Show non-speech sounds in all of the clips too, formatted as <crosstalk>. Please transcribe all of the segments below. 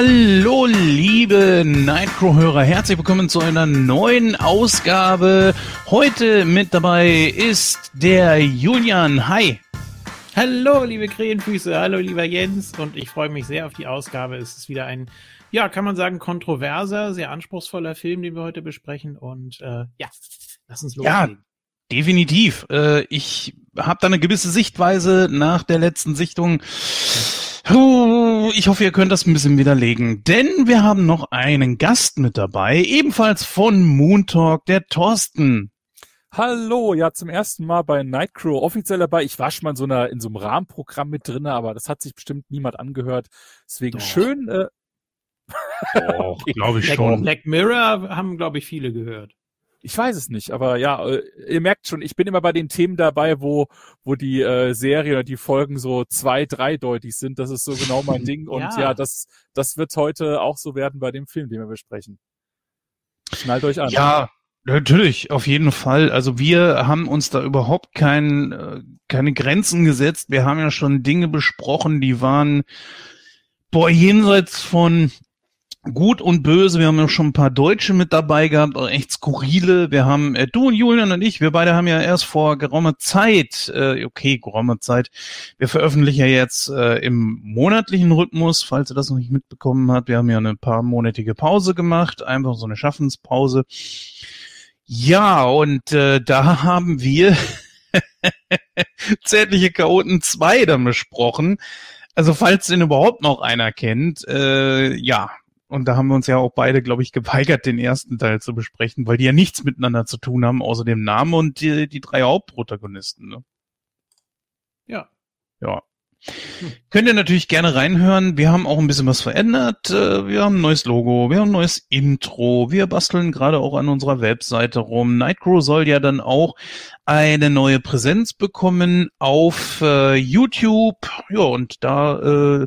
Hallo, liebe Nightcrow-Hörer, herzlich willkommen zu einer neuen Ausgabe. Heute mit dabei ist der Julian. Hi. Hallo, liebe Krähenfüße, hallo, lieber Jens, und ich freue mich sehr auf die Ausgabe. Es ist wieder ein, ja, kann man sagen, kontroverser, sehr anspruchsvoller Film, den wir heute besprechen. Und äh, ja, lass uns loslegen. Ja. Definitiv. Äh, ich habe da eine gewisse Sichtweise nach der letzten Sichtung. Ich hoffe, ihr könnt das ein bisschen widerlegen, denn wir haben noch einen Gast mit dabei, ebenfalls von Moon Talk, der Thorsten. Hallo, ja, zum ersten Mal bei Nightcrow offiziell dabei. Ich war schon mal in so, einer, in so einem Rahmenprogramm mit drinne, aber das hat sich bestimmt niemand angehört. Deswegen Doch. schön. Äh, Doch, <laughs> glaube ich schon. Black Mirror haben, glaube ich, viele gehört. Ich weiß es nicht, aber ja, äh, ihr merkt schon, ich bin immer bei den Themen dabei, wo, wo die äh, Serie oder die Folgen so zwei, dreideutig sind. Das ist so genau mein <laughs> Ding. Und ja. ja, das, das wird heute auch so werden bei dem Film, den wir besprechen. Schnallt euch an. Ja, Natürlich, auf jeden Fall. Also wir haben uns da überhaupt kein, äh, keine Grenzen gesetzt. Wir haben ja schon Dinge besprochen, die waren boah, jenseits von gut und böse. Wir haben ja schon ein paar Deutsche mit dabei gehabt, echt skurrile. Wir haben, äh, du und Julian und ich, wir beide haben ja erst vor geraumer Zeit, äh, okay, geraumer Zeit, wir veröffentlichen ja jetzt äh, im monatlichen Rhythmus, falls ihr das noch nicht mitbekommen habt. Wir haben ja eine paar monatige Pause gemacht, einfach so eine Schaffenspause. Ja, und äh, da haben wir <laughs> Zärtliche Chaoten 2 dann besprochen. Also falls den überhaupt noch einer kennt, äh, ja, und da haben wir uns ja auch beide, glaube ich, geweigert, den ersten Teil zu besprechen, weil die ja nichts miteinander zu tun haben, außer dem Namen und die, die drei Hauptprotagonisten. Ne? Ja. Ja. Könnt ihr natürlich gerne reinhören. Wir haben auch ein bisschen was verändert. Äh, wir haben ein neues Logo, wir haben ein neues Intro. Wir basteln gerade auch an unserer Webseite rum. Nightcrow soll ja dann auch eine neue Präsenz bekommen auf äh, YouTube. Ja, und da, äh,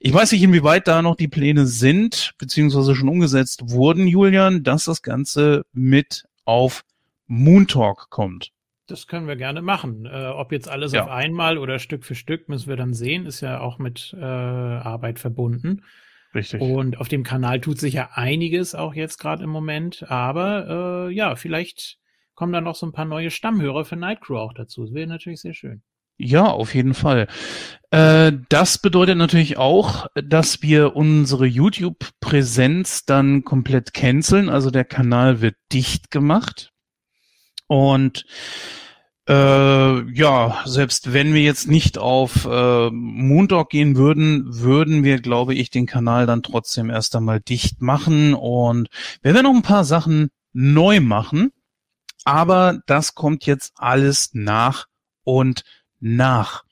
ich weiß nicht, inwieweit da noch die Pläne sind, beziehungsweise schon umgesetzt wurden, Julian, dass das Ganze mit auf Moon Talk kommt. Das können wir gerne machen. Äh, ob jetzt alles ja. auf einmal oder Stück für Stück, müssen wir dann sehen. Ist ja auch mit äh, Arbeit verbunden. Richtig. Und auf dem Kanal tut sich ja einiges auch jetzt gerade im Moment. Aber äh, ja, vielleicht kommen dann noch so ein paar neue Stammhörer für Nightcrow auch dazu. Das wäre natürlich sehr schön. Ja, auf jeden Fall. Äh, das bedeutet natürlich auch, dass wir unsere YouTube-Präsenz dann komplett canceln. Also der Kanal wird dicht gemacht. Und äh, ja, selbst wenn wir jetzt nicht auf äh, Moondog gehen würden, würden wir, glaube ich, den Kanal dann trotzdem erst einmal dicht machen und wir noch ein paar Sachen neu machen, aber das kommt jetzt alles nach und nach.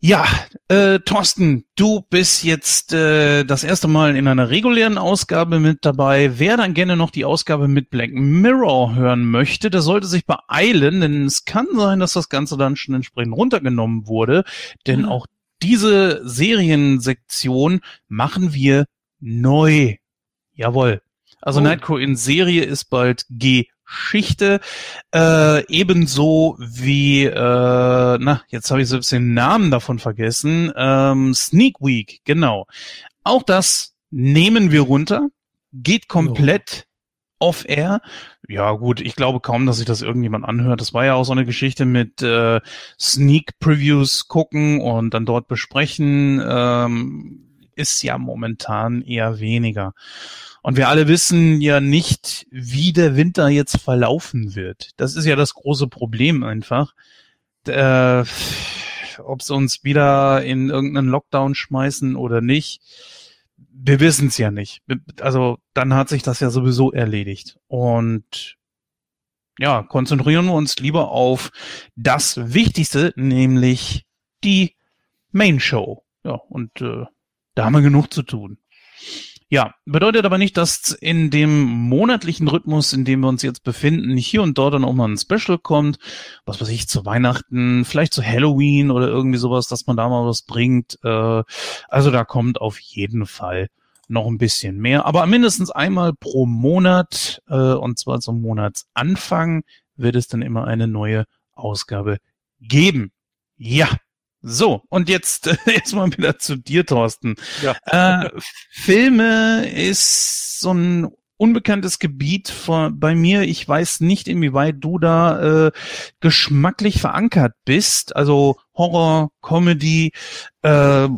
Ja, äh, Thorsten, du bist jetzt äh, das erste Mal in einer regulären Ausgabe mit dabei. Wer dann gerne noch die Ausgabe mit Black Mirror hören möchte, der sollte sich beeilen, denn es kann sein, dass das Ganze dann schon entsprechend runtergenommen wurde, denn mhm. auch diese Seriensektion machen wir neu. Jawohl. Also oh. Nightcrow in Serie ist bald G Geschichte, äh, ebenso wie, äh, na, jetzt habe ich selbst den Namen davon vergessen, ähm, Sneak Week, genau. Auch das nehmen wir runter, geht komplett oh. off-air. Ja gut, ich glaube kaum, dass sich das irgendjemand anhört. Das war ja auch so eine Geschichte mit äh, Sneak-Previews gucken und dann dort besprechen, ähm, ist ja momentan eher weniger. Und wir alle wissen ja nicht, wie der Winter jetzt verlaufen wird. Das ist ja das große Problem einfach. Äh, ob sie uns wieder in irgendeinen Lockdown schmeißen oder nicht, wir wissen es ja nicht. Also dann hat sich das ja sowieso erledigt. Und ja, konzentrieren wir uns lieber auf das Wichtigste, nämlich die Main Show. Ja, und äh, da haben wir genug zu tun. Ja, bedeutet aber nicht, dass in dem monatlichen Rhythmus, in dem wir uns jetzt befinden, hier und dort dann auch mal ein Special kommt, was weiß ich, zu Weihnachten, vielleicht zu Halloween oder irgendwie sowas, dass man da mal was bringt. Äh, also da kommt auf jeden Fall noch ein bisschen mehr, aber mindestens einmal pro Monat, äh, und zwar zum Monatsanfang, wird es dann immer eine neue Ausgabe geben. Ja, So, und jetzt <laughs> erstmal wieder zu dir, Thorsten. Ja. Äh, Filme ist so ein unbekanntes Gebiet von, bei mir. Ich weiß nicht, inwieweit du da äh, geschmacklich verankert bist. Also Horror, Comedy, äh,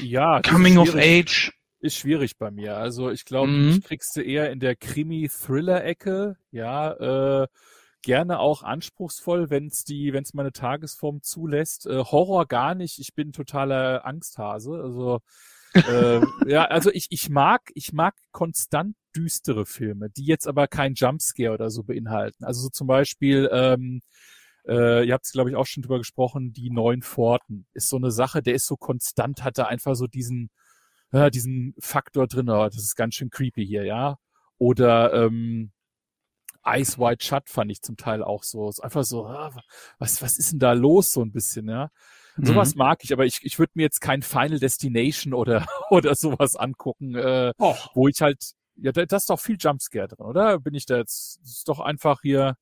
ja, Coming of Age. Ist schwierig bei mir. Also ich glaube, mhm. ich kriegst du eher in der Krimi-Thriller-Ecke. Ja, äh, gerne auch anspruchsvoll, wenn es die, wenn es meine Tagesform zulässt. Äh, Horror gar nicht. Ich bin totaler Angsthase. Also äh, ja, also ich, ich mag, ich mag konstant düstere Filme, die jetzt aber kein Jumpscare oder so beinhalten. Also so zum Beispiel, ähm, äh, ihr habt es, glaube ich, auch schon drüber gesprochen, die neuen Forten ist so eine Sache, der ist so konstant, hat da einfach so diesen, ja, diesen Faktor drin, oh, das ist ganz schön creepy hier, ja. Oder ähm, Eyes Wide Shut fand ich zum Teil auch so. Ist einfach so, ah, was, was ist denn da los, so ein bisschen, ja. Mhm. Sowas mag ich, aber ich, ich würde mir jetzt kein Final Destination oder, <laughs> oder sowas angucken, äh, oh. wo ich halt, ja, da, da ist doch viel Jumpscare drin, oder? Bin ich da jetzt, ist doch einfach hier,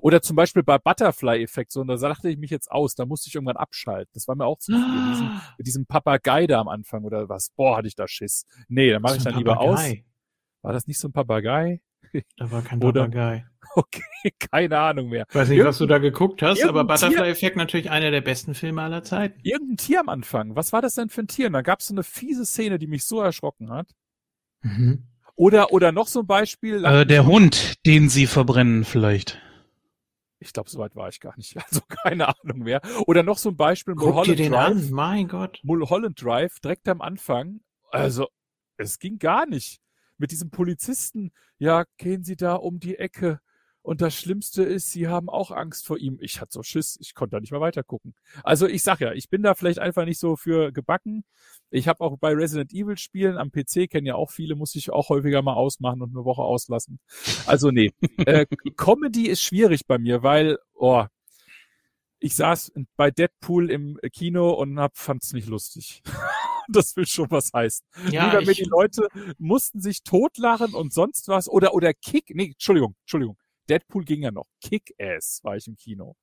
oder zum Beispiel bei Butterfly-Effekt, so, und da dachte ich mich jetzt aus, da musste ich irgendwann abschalten. Das war mir auch zu viel. Mit diesem, mit diesem Papagei da am Anfang oder was. Boah, hatte ich da Schiss. Nee, dann mache ich dann lieber aus. War das nicht so ein Papagei? <laughs> Da war kein Papagei. <laughs> Okay, keine Ahnung mehr. Weiß nicht, Irgend was du da geguckt hast, aber Butterfly-Effekt natürlich einer der besten Filme aller Zeiten. Irgendein Tier am Anfang. Was war das denn für ein Tier? Und da gab es so eine fiese Szene, die mich so erschrocken hat. Mhm. Oder, oder noch so ein Beispiel. Äh, der Hund, den sie verbrennen vielleicht. Ich glaube, so weit war ich gar nicht. <laughs> Also keine Ahnung mehr. Oder noch so ein Beispiel. Guck Mulholland dir den Drive. an, mein Gott. Mulholland Drive, direkt am Anfang. Also, es ging gar nicht mit diesem Polizisten, ja, gehen Sie da um die Ecke. Und das Schlimmste ist, sie haben auch Angst vor ihm. Ich hatte so Schiss, ich konnte da nicht mehr weiter gucken. Also ich sag ja, ich bin da vielleicht einfach nicht so für gebacken. Ich habe auch bei Resident Evil Spielen am PC, kennen ja auch viele, muss ich auch häufiger mal ausmachen und eine Woche auslassen. Also nee, <laughs> äh, Comedy ist schwierig bei mir, weil, oh, ich saß bei Deadpool im Kino und hab, fand's nicht lustig. <laughs> <laughs> das will schon was heißen. Ja, Nur damit die Leute mussten sich totlachen und sonst was oder oder Kick, nee, Entschuldigung, Entschuldigung. Deadpool ging ja noch. Kick-Ass war ich im Kino.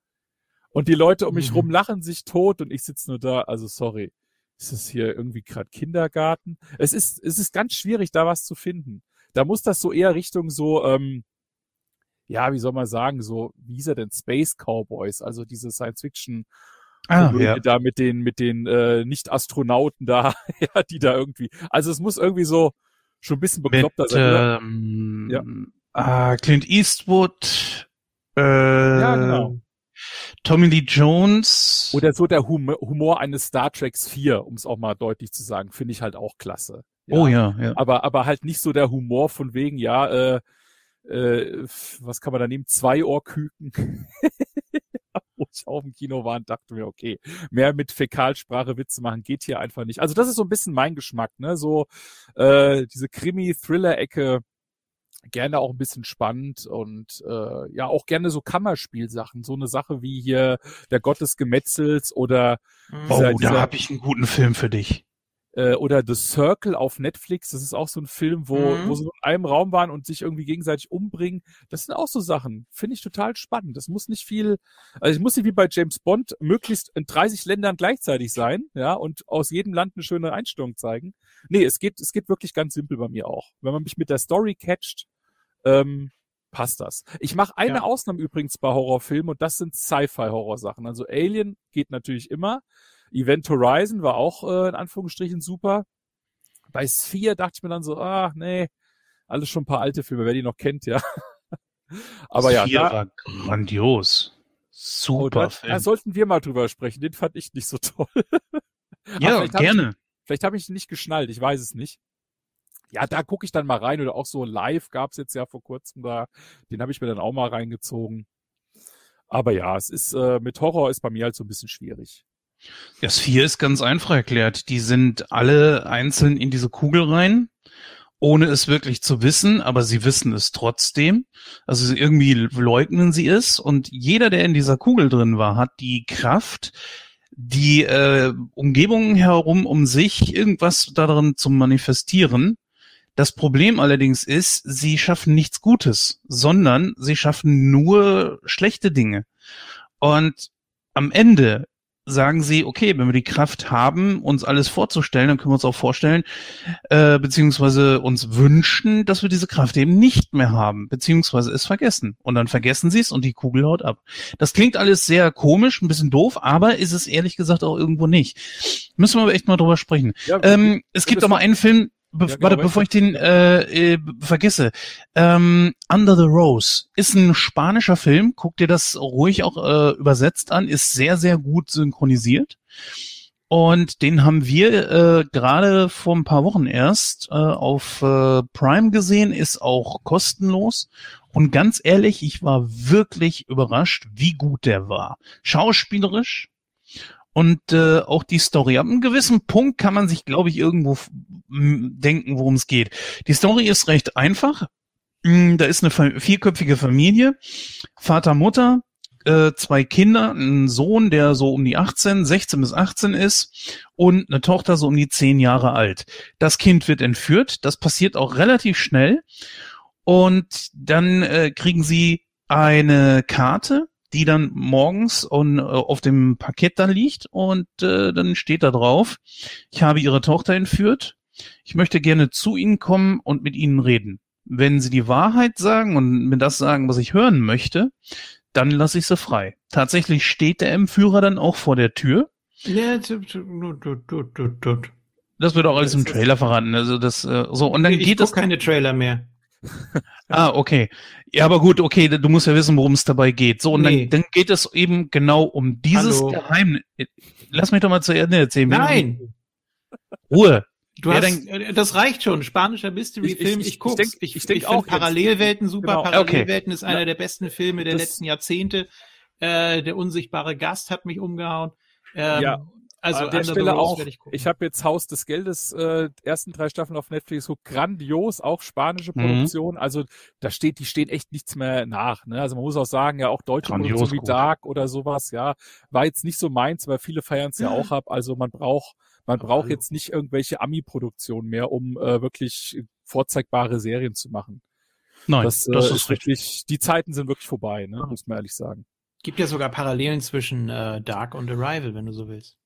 Und die Leute um mich mhm. rum lachen sich tot und ich sitze nur da, also sorry. Ist es hier irgendwie gerade Kindergarten? Es ist, es ist ganz schwierig, da was zu finden. Da muss das so eher Richtung so, ähm, ja, wie soll man sagen, so, wie hieß er denn, Space Cowboys, also diese Science-Fiction ah, ja. da mit den, mit den äh, Nicht-Astronauten da, <laughs> ja, die da irgendwie. Also es muss irgendwie so schon ein bisschen bekloppter mit, sein. Ähm, ja. Ah, Clint Eastwood, äh, ja, genau. Tommy Lee Jones. Oder so der Humor eines Star Treks 4, um es auch mal deutlich zu sagen, finde ich halt auch klasse. Ja. Oh ja, ja. Aber, aber halt nicht so der Humor von wegen, ja, äh, äh, was kann man da nehmen? Zwei Ohrküken. <laughs> ich auf dem Kino war und dachte mir, okay, mehr mit Fäkalsprache Witze machen geht hier einfach nicht. Also das ist so ein bisschen mein Geschmack, ne? So äh, diese Krimi-Thriller-Ecke, gerne auch ein bisschen spannend und äh, ja auch gerne so Kammerspielsachen, so eine Sache wie hier der Gott des Gemetzels oder oh, dieser, da habe ich einen guten Film für dich äh, oder The Circle auf Netflix. Das ist auch so ein Film, wo, mhm. wo sie in einem Raum waren und sich irgendwie gegenseitig umbringen. Das sind auch so Sachen. Finde ich total spannend. Das muss nicht viel, also es muss nicht wie bei James Bond möglichst in 30 Ländern gleichzeitig sein, ja, und aus jedem Land eine schöne Einstellung zeigen. Nee, es geht, es geht wirklich ganz simpel bei mir auch. Wenn man mich mit der Story catcht, ähm, passt das. Ich mache eine ja. Ausnahme übrigens bei Horrorfilmen und das sind Sci-Fi-Horrorsachen. Also Alien geht natürlich immer. Event Horizon war auch äh, in Anführungsstrichen super. Bei Sphere dachte ich mir dann so, ah, nee, alles schon ein paar alte Filme, wer die noch kennt, ja. <laughs> Aber Sphere ja. Da, war grandios. Super. Oh, da, da sollten wir mal drüber sprechen. Den fand ich nicht so <laughs> toll. ja, gerne. Ich, vielleicht habe ich ihn nicht geschnallt, ich weiß es nicht. Ja, da gucke ich dann mal rein oder auch so live gab's jetzt ja vor kurzem da. Den habe ich mir dann auch mal reingezogen. Aber ja, es ist äh, mit Horror ist bei mir halt so ein bisschen schwierig. Das vier ist ganz einfach erklärt. Die sind alle einzeln in diese Kugel rein, ohne es wirklich zu wissen, aber sie wissen es trotzdem. Also irgendwie leugnen sie es und jeder, der in dieser Kugel drin war, hat die Kraft, die äh, Umgebung herum um sich irgendwas darin zu manifestieren. Das Problem allerdings ist, sie schaffen nichts Gutes, sondern sie schaffen nur schlechte Dinge. Und am Ende sagen sie, okay, wenn wir die Kraft haben, uns alles vorzustellen, dann können wir uns auch vorstellen, äh, beziehungsweise uns wünschen, dass wir diese Kraft eben nicht mehr haben, beziehungsweise es vergessen. Und dann vergessen sie es und die Kugel haut ab. Das klingt alles sehr komisch, ein bisschen doof, aber ist es ehrlich gesagt auch irgendwo nicht. Müssen wir aber echt mal drüber sprechen. Ja, ähm, es gibt mal einen Film, Be ja, genau, warte, bevor ich den äh, äh, vergesse. Ähm, Under the Rose ist ein spanischer Film. Guck dir das ruhig auch äh, übersetzt an. Ist sehr, sehr gut synchronisiert. Und den haben wir äh, gerade vor ein paar Wochen erst äh, auf äh, Prime gesehen. Ist auch kostenlos. Und ganz ehrlich, ich war wirklich überrascht, wie gut der war. Schauspielerisch, und äh, auch die Story. Ab einem gewissen Punkt kann man sich, glaube ich, irgendwo denken, worum es geht. Die Story ist recht einfach. Hm, da ist eine vierköpfige Familie, Vater, Mutter, äh, zwei Kinder, ein Sohn, der so um die 18, 16 bis 18 ist und eine Tochter so um die 10 Jahre alt. Das Kind wird entführt, das passiert auch relativ schnell und dann äh, kriegen sie eine Karte die dann morgens on, äh, auf dem Parkett dann liegt und äh, dann steht da drauf, ich habe Ihre Tochter entführt, ich möchte gerne zu Ihnen kommen und mit Ihnen reden. Wenn Sie die Wahrheit sagen und mir das sagen, was ich hören möchte, dann lasse ich sie frei. Tatsächlich steht der Entführer dann auch vor der Tür. Das wird auch alles im Trailer verraten. Also das äh, so und dann ich geht es keine Trailer mehr. Ah, okay. Ja, aber gut, okay, du musst ja wissen, worum es dabei geht. So, und nee. dann, dann geht es eben genau um dieses Hallo. Geheimnis. Lass mich doch mal zu Ende erzählen. Nein! Ruhe. Du ja, hast, dann, äh, das reicht schon. Spanischer Mystery-Film. Ich, ich, ich, guck's. Ich, ich, ich, ich auch Parallelwelten super. Genau. Parallelwelten okay. ist einer ja. der besten Filme der das, letzten Jahrzehnte. Äh, der unsichtbare Gast hat mich umgehauen. Ähm, ja. Also an der Stelle auch, ich, ich habe jetzt Haus des Geldes, äh, ersten drei Staffeln auf Netflix, so grandios, auch spanische mhm. Produktion. Mhm. Also da steht, die stehen echt nichts mehr nach. Ne? Also man muss auch sagen, ja, auch deutsche grandios Produktion wie gut. Dark oder sowas, ja, war jetzt nicht so meins, weil viele feiern es ja auch ab. Also man braucht, man braucht jetzt nicht irgendwelche Ami-Produktionen mehr, um äh, wirklich vorzeigbare Serien zu machen. Nein, das, das äh, ist wirklich, die Zeiten sind wirklich vorbei, ne? muss man ehrlich sagen. Gibt ja sogar Parallelen zwischen äh, Dark und Arrival, wenn du so willst.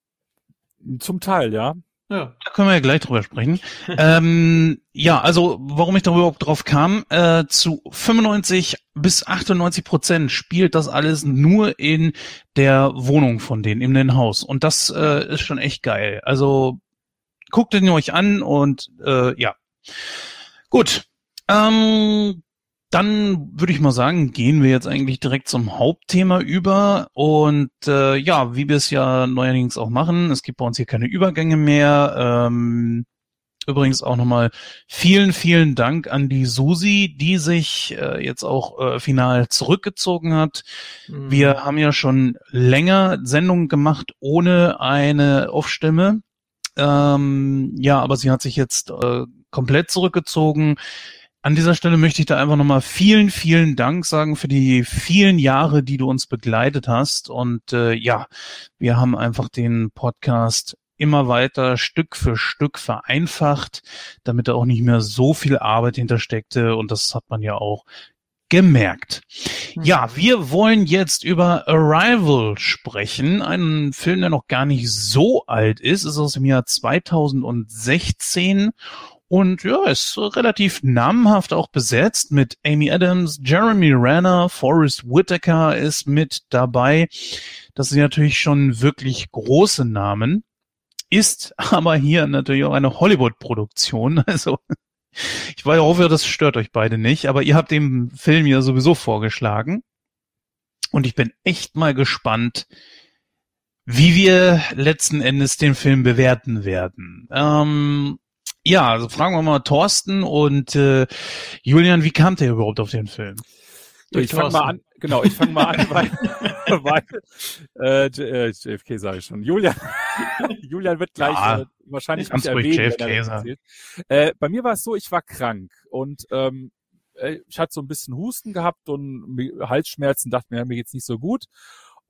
Zum Teil, ja. Ja. Da können wir ja gleich drüber sprechen. <laughs> ähm, ja, also warum ich darüber überhaupt drauf kam, äh, zu 95 bis 98 Prozent spielt das alles nur in der Wohnung von denen, in den Haus. Und das äh, ist schon echt geil. Also guckt ihn euch an und äh, ja. Gut. Ähm, dann würde ich mal sagen, gehen wir jetzt eigentlich direkt zum Hauptthema über. Und äh, ja, wie wir es ja neuerdings auch machen, es gibt bei uns hier keine Übergänge mehr. Ähm, übrigens auch nochmal vielen, vielen Dank an die Susi, die sich äh, jetzt auch äh, final zurückgezogen hat. Mhm. Wir haben ja schon länger Sendungen gemacht ohne eine Off-Stimme. Ähm, ja, aber sie hat sich jetzt äh, komplett zurückgezogen. An dieser Stelle möchte ich da einfach nochmal vielen, vielen Dank sagen für die vielen Jahre, die du uns begleitet hast. Und äh, ja, wir haben einfach den Podcast immer weiter Stück für Stück vereinfacht, damit da auch nicht mehr so viel Arbeit hintersteckte. Und das hat man ja auch gemerkt. Hm. Ja, wir wollen jetzt über Arrival sprechen. Einen Film, der noch gar nicht so alt ist, ist aus dem Jahr 2016 und ja, ist relativ namhaft auch besetzt mit Amy Adams, Jeremy Renner, Forrest Whitaker ist mit dabei. Das sind natürlich schon wirklich große Namen. Ist aber hier natürlich auch eine Hollywood-Produktion. <laughs> Also ich hoffe, das stört euch beide nicht, aber ihr habt den Film ja sowieso vorgeschlagen. Und ich bin echt mal gespannt, wie wir letzten Endes den Film bewerten werden. Ähm, ja, also fragen wir mal Thorsten und äh, Julian, wie kam der überhaupt auf den Film? ich fange mal an, genau, ich fange mal an, <laughs> weil, weil äh, äh JFK sage ich schon. Julian, <laughs> Julian wird gleich ja, äh, wahrscheinlich nicht erwähnen, wenn er. Äh, bei mir war es so, ich war krank und ähm, äh, ich hatte so ein bisschen Husten gehabt und Halsschmerzen, dachte mir, mir geht's nicht so gut.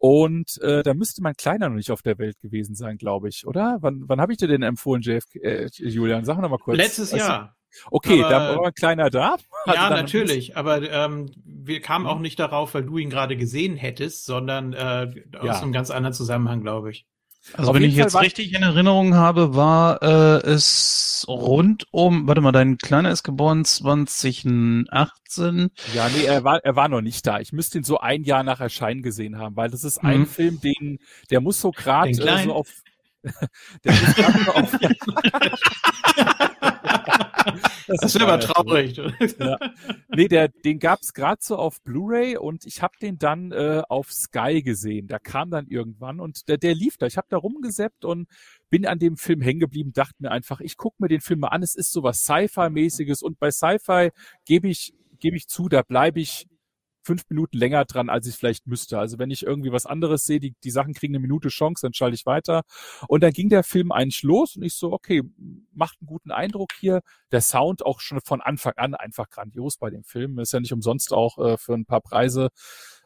Und äh, da müsste mein Kleiner noch nicht auf der Welt gewesen sein, glaube ich, oder? Wann, wann habe ich dir denn empfohlen, JF, äh, Julian? Sag noch mal kurz. Letztes also, Jahr. Okay, aber, da war mein Kleiner da. <laughs> Ja, natürlich, aber ähm, wir kamen mhm. auch nicht darauf, weil du ihn gerade gesehen hättest, sondern äh, aus ja. einem ganz anderen Zusammenhang, glaube ich. Also Auf wenn ich jetzt richtig in Erinnerung habe, war äh, es rund um, warte mal, dein Kleiner ist geboren 2018. Ja, nee, er war, er war noch nicht da. Ich müsste ihn so ein Jahr nach Erscheinen gesehen haben, weil das ist ein mhm. Film, den, der muss so gerade äh, so auf, <laughs> der muss gerade so auf, <laughs> das, das wäre aber traurig. Ja. Nee, der, den gab's gerade so auf Blu-ray und ich habe den dann äh, auf Sky gesehen. Da kam dann irgendwann und der, der lief da. Ich habe da rumgeseppt und bin an dem Film hängen geblieben, dachte mir einfach, ich gucke mir den Film mal an. Es ist sowas Sci-Fi-mäßiges und bei Sci-Fi gebe ich gebe ich zu, da bleibe ich fünf Minuten länger dran, als ich vielleicht müsste. Also wenn ich irgendwie was anderes sehe, die, die Sachen kriegen eine Minute Chance, dann schalte ich weiter. Und dann ging der Film eigentlich los und ich so, okay, macht einen guten Eindruck hier. Der Sound auch schon von Anfang an einfach grandios bei dem Film. Ist ja nicht umsonst auch äh, für ein paar Preise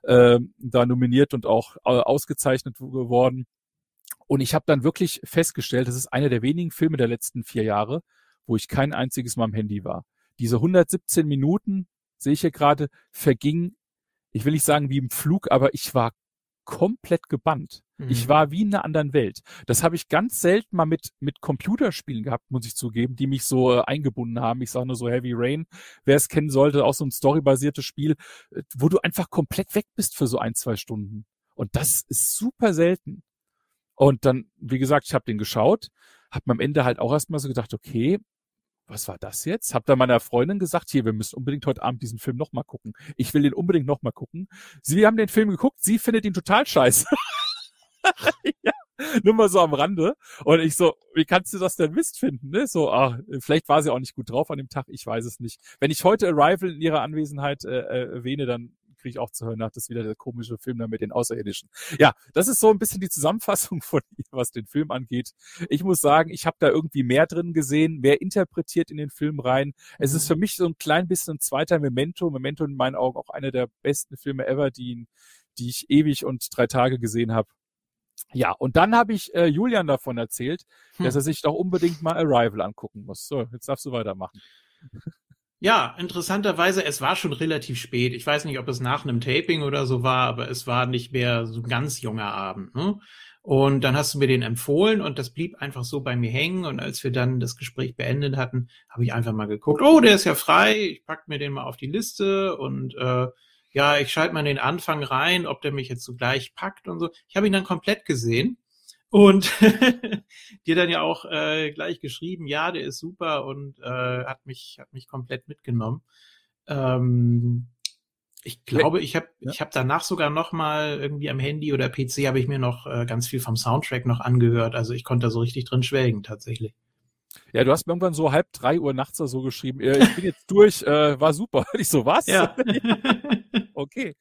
äh, da nominiert und auch äh, ausgezeichnet geworden. Und ich habe dann wirklich festgestellt, das ist einer der wenigen Filme der letzten vier Jahre, wo ich kein einziges Mal am Handy war. Diese 117 Minuten, sehe ich hier gerade, vergingen ich will nicht sagen wie im Flug, aber ich war komplett gebannt. Mhm. Ich war wie in einer anderen Welt. Das habe ich ganz selten mal mit, mit Computerspielen gehabt, muss ich zugeben, die mich so äh, eingebunden haben. Ich sage nur so Heavy Rain, wer es kennen sollte, auch so ein storybasiertes Spiel, äh, wo du einfach komplett weg bist für so ein, zwei Stunden. Und das ist super selten. Und dann, wie gesagt, ich habe den geschaut, habe mir am Ende halt auch erstmal so gedacht, okay, was war das jetzt? Hab da meiner Freundin gesagt, hier, wir müssen unbedingt heute Abend diesen Film nochmal gucken. Ich will den unbedingt nochmal gucken. Sie haben den Film geguckt, sie findet ihn total scheiße. <laughs> ja, nur mal so am Rande. Und ich so, wie kannst du das denn Mist finden? Ne? So, ach, vielleicht war sie auch nicht gut drauf an dem Tag, ich weiß es nicht. Wenn ich heute Arrival in ihrer Anwesenheit äh, äh erwähne, dann kriege ich auch zu hören, nach das ist wieder der komische Film da mit den Außerirdischen. Ja, das ist so ein bisschen die Zusammenfassung <laughs> von ihr, was den Film angeht. Ich muss sagen, ich habe da irgendwie mehr drin gesehen, mehr interpretiert in den Film rein. Es ist mhm. für mich so ein klein bisschen ein zweiter Memento. Memento in meinen Augen auch einer der besten Filme ever, die, die ich ewig und drei Tage gesehen habe. Ja, und dann habe ich äh, Julian davon erzählt, hm. dass er sich doch unbedingt mal Arrival angucken muss. So, jetzt darfst du weitermachen. <laughs> Ja, interessanterweise, es war schon relativ spät. Ich weiß nicht, ob es nach einem Taping oder so war, aber es war nicht mehr so ein ganz junger Abend. Ne? Und dann hast du mir den empfohlen und das blieb einfach so bei mir hängen. Und als wir dann das Gespräch beendet hatten, habe ich einfach mal geguckt, oh, der ist ja frei, ich pack mir den mal auf die Liste und äh, ja, ich schalte mal den Anfang rein, ob der mich jetzt so gleich packt und so. Ich habe ihn dann komplett gesehen und <laughs> dir dann ja auch äh, gleich geschrieben, ja, der ist super und äh, hat mich hat mich komplett mitgenommen. Ähm, ich glaube, ich habe ja. ich habe danach sogar noch mal irgendwie am Handy oder PC habe ich mir noch äh, ganz viel vom Soundtrack noch angehört. Also ich konnte da so richtig drin schwelgen tatsächlich. Ja, du hast mir irgendwann so halb drei Uhr nachts so geschrieben, ich bin jetzt durch, äh, war super. <laughs> Ich so, was? Ja. <laughs> okay.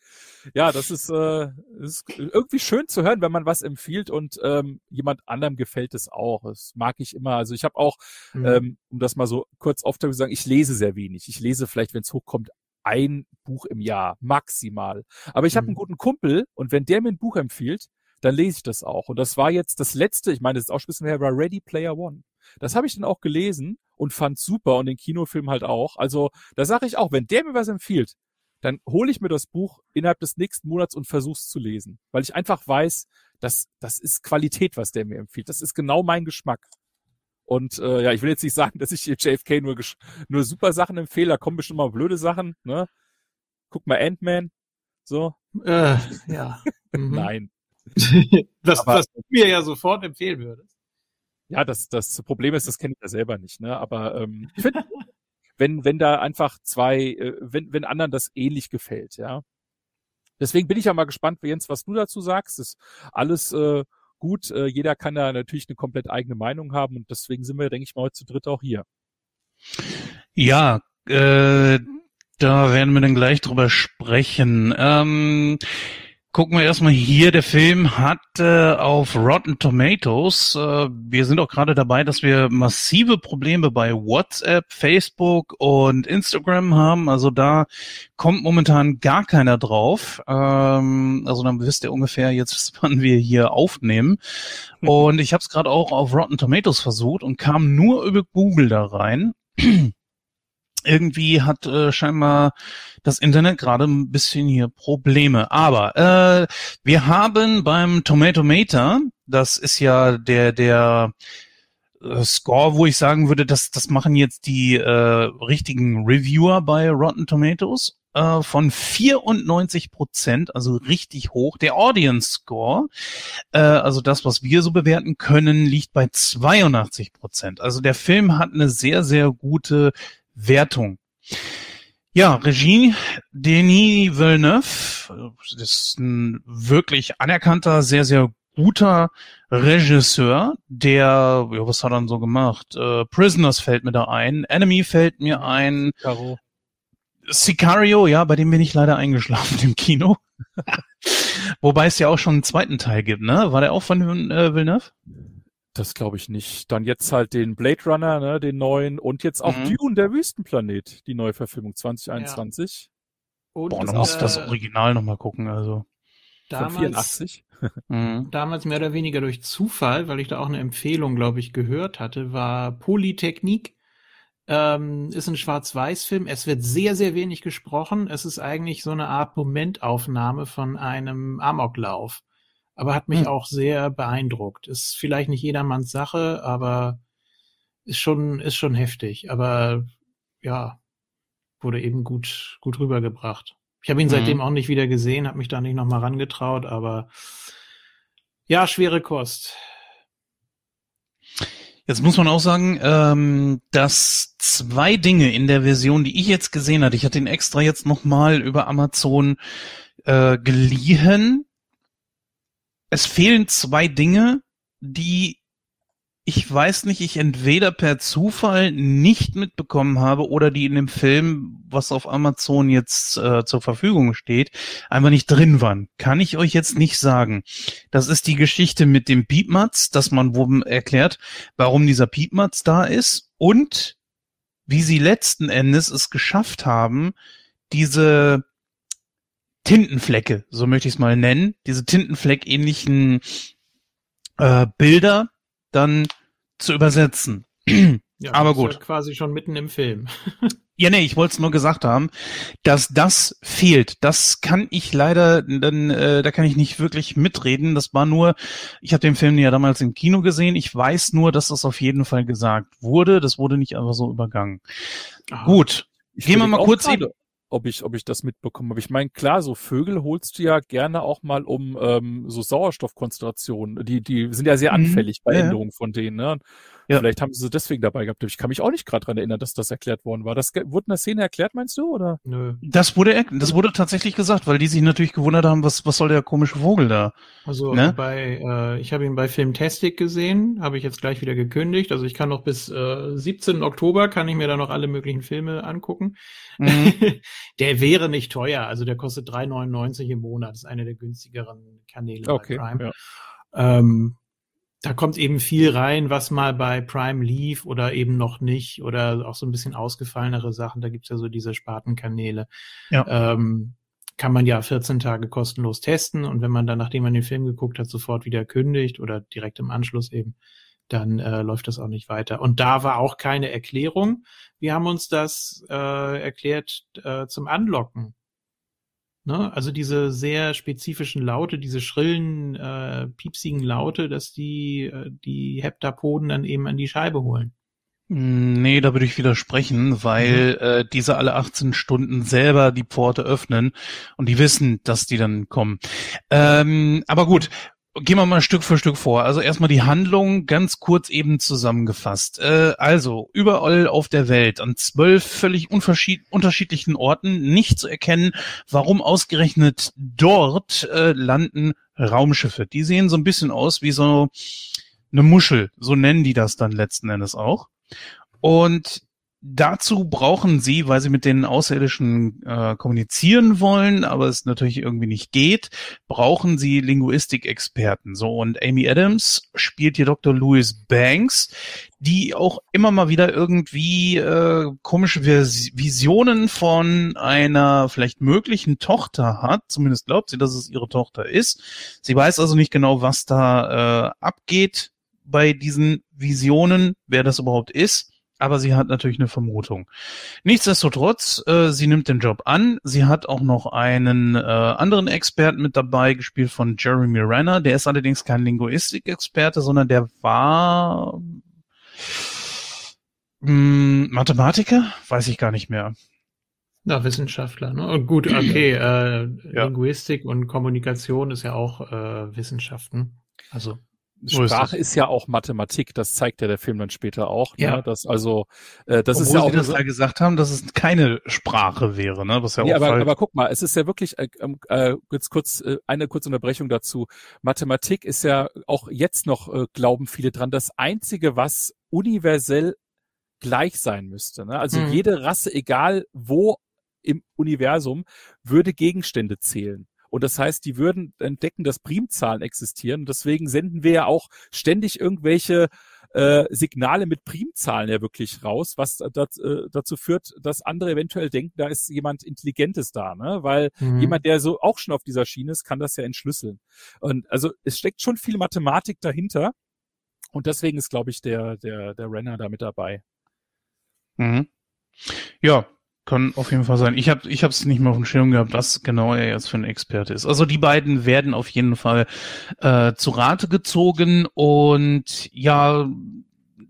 Ja, das ist, äh, ist irgendwie schön zu hören, wenn man was empfiehlt und ähm, jemand anderem gefällt es auch. Das mag ich immer. Also ich habe auch, mhm. ähm, um das mal so kurz oft zu sagen, ich lese sehr wenig. Ich lese vielleicht, wenn es hochkommt, ein Buch im Jahr, maximal. Aber ich habe mhm. einen guten Kumpel und wenn der mir ein Buch empfiehlt, dann lese ich das auch. Und das war jetzt das letzte, ich meine, das ist auch schon ein bisschen her, war Ready Player One. Das habe ich dann auch gelesen und fand super und den Kinofilm halt auch. Also da sage ich auch, wenn der mir was empfiehlt, dann hole ich mir das Buch innerhalb des nächsten Monats und versuch's zu lesen, weil ich einfach weiß, dass das ist Qualität, was der mir empfiehlt. Das ist genau mein Geschmack. Und äh, ja, ich will jetzt nicht sagen, <laughs> dass ich hier JFK nur nur super Sachen empfehle. Da kommen bestimmt mal blöde Sachen. Ne? Guck mal Ant-Man. So. Äh, ja. <laughs> Mhm. Nein. <laughs> was, Aber, was du mir ja sofort empfehlen würdest. Ja, das, das Problem ist, das kenne ich ja selber nicht. Ne? Aber ähm, ich finde, wenn, wenn da einfach zwei, äh, wenn, wenn anderen das ähnlich gefällt, ja. Deswegen bin ich ja mal gespannt, Jens, was du dazu sagst. Ist alles äh, gut. Äh, jeder kann da natürlich eine komplett eigene Meinung haben und deswegen sind wir, denke ich mal, heute zu dritt auch hier. Ja, äh, da werden wir dann gleich drüber sprechen. Ähm, Gucken wir erstmal hier. Der Film hat äh, auf Rotten Tomatoes, äh, wir sind auch gerade dabei, dass wir massive Probleme bei WhatsApp, Facebook und Instagram haben. Also da kommt momentan gar keiner drauf. Ähm, also dann wisst ihr ungefähr jetzt, <laughs> wann wir hier aufnehmen. Mhm. Und ich habe es gerade auch auf Rotten Tomatoes versucht und kam nur über Google da rein <clears throat> irgendwie hat äh, scheinbar das Internet gerade ein bisschen hier Probleme. Aber äh, wir haben beim Tomatometer Das ist ja der, der äh, Score, wo ich sagen würde, das, das machen jetzt die äh, richtigen Reviewer bei Rotten Tomatoes äh, von 94 Prozent, also richtig hoch. Der Audience Score, äh, also das, was wir so bewerten können, liegt bei 82 Prozent. Also der Film hat eine sehr, sehr gute Wertung. Ja, Regie Denis Villeneuve, das ist ein wirklich anerkannter, sehr, sehr guter Regisseur, der, ja, was hat er dann so gemacht? Äh, Prisoners fällt mir da ein, Enemy fällt mir ein, Caro. Sicario, ja, bei dem bin ich leider eingeschlafen <laughs> im Kino. <laughs> Wobei es ja auch schon einen zweiten Teil gibt, ne? War der auch von äh, Villeneuve? Das glaube ich nicht. Dann jetzt halt den Blade Runner, ne, den neuen und jetzt auch mhm. Dune, der Wüstenplanet, die neue Verfilmung 2021. Ja. Und Boah, dann musst äh, das Original nochmal gucken, also. Damals, Von 84. <laughs> Mhm. damals mehr oder weniger durch Zufall, weil ich da auch eine Empfehlung, glaube ich, gehört hatte, war Polytechnik ähm, ist ein Schwarz-Weiß-Film. Es wird sehr, sehr wenig gesprochen. Es ist eigentlich so eine Art Momentaufnahme von einem Amoklauf. Aber hat mich hm. auch sehr beeindruckt. Ist vielleicht nicht jedermanns Sache, aber ist schon, ist schon heftig. Aber ja, wurde eben gut, gut rübergebracht. Ich habe ihn mhm. seitdem auch nicht wieder gesehen, habe mich da nicht nochmal rangetraut, aber ja, schwere Kost. Jetzt muss man auch sagen, ähm, dass zwei Dinge in der Version, die ich jetzt gesehen hatte, ich hatte ihn extra jetzt nochmal über Amazon äh, geliehen. Es fehlen zwei Dinge, die ich weiß nicht, ich entweder per Zufall nicht mitbekommen habe oder die in dem Film, was auf Amazon jetzt äh, zur Verfügung steht, einfach nicht drin waren. Kann ich euch jetzt nicht sagen. Das ist die Geschichte mit dem Piepmatz, dass man wo erklärt, warum dieser Piepmatz da ist und wie sie letzten Endes es geschafft haben, diese Tintenflecke, so möchte ich es mal nennen, diese Tintenfleck-ähnlichen äh, Bilder dann zu übersetzen. <clears throat> Ja, Aber gut. Ja quasi schon mitten im Film. <laughs> ja, nee, ich wollte es nur gesagt haben, dass das fehlt. Das kann ich leider, dann, äh, da kann ich nicht wirklich mitreden. Das war nur, ich habe den Film ja damals im Kino gesehen. Ich weiß nur, dass das auf jeden Fall gesagt wurde. Das wurde nicht einfach so übergangen. Aha. Gut. Ich Gehen wir mal kurz gerade, ob ich, ob ich das mitbekomme. Aber ich meine, klar, so Vögel holst du ja gerne auch mal um ähm, so Sauerstoffkonzentrationen. Die, die sind ja sehr mhm. anfällig mhm. bei Änderungen von denen. Ne? Ja. Vielleicht haben sie sie deswegen dabei gehabt. Ich kann mich auch nicht gerade dran erinnern, dass das erklärt worden war. Das wurde in der Szene erklärt, meinst du, oder? Nö. Das wurde, das wurde tatsächlich gesagt, weil die sich natürlich gewundert haben, was, was soll der komische Vogel da? Also ne? bei, äh, ich habe ihn bei Filmtastic gesehen, habe ich jetzt gleich wieder gekündigt. Also ich kann noch bis äh, 17. Oktober kann ich mir da noch alle möglichen Filme angucken. Mhm. <laughs> der wäre nicht teuer, also der kostet 3,99 im Monat. Das ist einer der günstigeren Kanäle okay, bei Prime. Ja. Ähm, da kommt eben viel rein, was mal bei Prime lief oder eben noch nicht oder auch so ein bisschen ausgefallenere Sachen. Da gibt's ja so diese Spartenkanäle. Ja. Ähm, kann man ja 14 Tage kostenlos testen und wenn man dann, nachdem man den Film geguckt hat, sofort wieder kündigt oder direkt im Anschluss eben, dann äh, läuft das auch nicht weiter. Und da war auch keine Erklärung. Wir haben uns das äh, erklärt äh, zum Anlocken. Ne? Also diese sehr spezifischen Laute, diese schrillen, äh, piepsigen Laute, dass die äh, die Heptapoden dann eben an die Scheibe holen. Nee, da würde ich widersprechen, weil mhm. äh, diese alle 18 Stunden selber die Pforte öffnen und die wissen, dass die dann kommen. Ähm, aber gut, Gehen wir mal Stück für Stück vor. Also erstmal die Handlung ganz kurz eben zusammengefasst. Äh, also überall auf der Welt an zwölf völlig unterschiedlichen Orten nicht zu erkennen, warum ausgerechnet dort äh, landen Raumschiffe. Die sehen so ein bisschen aus wie so eine Muschel. So nennen die das dann letzten Endes auch. Und Dazu brauchen sie, weil sie mit den Außerirdischen äh, kommunizieren wollen, aber es natürlich irgendwie nicht geht, brauchen sie Linguistikexperten. So und Amy Adams spielt hier Dr. Louis Banks, die auch immer mal wieder irgendwie äh, komische Visionen von einer vielleicht möglichen Tochter hat. Zumindest glaubt sie, dass es ihre Tochter ist. Sie weiß also nicht genau, was da äh, abgeht bei diesen Visionen, wer das überhaupt ist aber sie hat natürlich eine Vermutung. Nichtsdestotrotz, äh, sie nimmt den Job an. Sie hat auch noch einen äh, anderen Experten mit dabei, gespielt von Jeremy Renner. Der ist allerdings kein Linguistik-Experte, sondern der war mh, hm, Mathematiker? Weiß ich gar nicht mehr. Na, Wissenschaftler, ne? Und gut, okay, <clears throat> äh, ja. Linguistik und Kommunikation ist ja auch äh, Wissenschaften. Also Sprache ist, ist, ja auch Mathematik, das zeigt ja der Film dann später auch. Ne? Ja. Ne? Das, also, äh, das Obwohl ist ja auch. Sie das so, ja gesagt haben, dass es keine Sprache wäre, ne? Was ja nee, auch aber, aber guck mal, es ist ja wirklich, äh, ähm, äh, jetzt kurz, äh, eine kurze Unterbrechung dazu. Mathematik ist ja auch jetzt noch, äh, glauben viele dran, das einzige, was universell gleich sein müsste. Ne? Also mhm. jede Rasse, egal wo im Universum, würde Gegenstände zählen. Und das heißt, die würden entdecken, dass Primzahlen existieren. Und deswegen senden wir ja auch ständig irgendwelche äh, Signale mit Primzahlen ja wirklich raus, was das, äh, dazu führt, dass andere eventuell denken, da ist jemand Intelligentes da, ne? Weil mhm. jemand, der so auch schon auf dieser Schiene ist, kann das ja entschlüsseln. Und also es steckt schon viel Mathematik dahinter. Und deswegen ist, glaube ich, der, der, der Renner da mit dabei. Mhm. Ja, kann auf jeden Fall sein. Ich habe ich es nicht mehr auf dem Schirm gehabt, was genau er jetzt für ein Experte ist. Also die beiden werden auf jeden Fall äh, zu Rate gezogen und ja,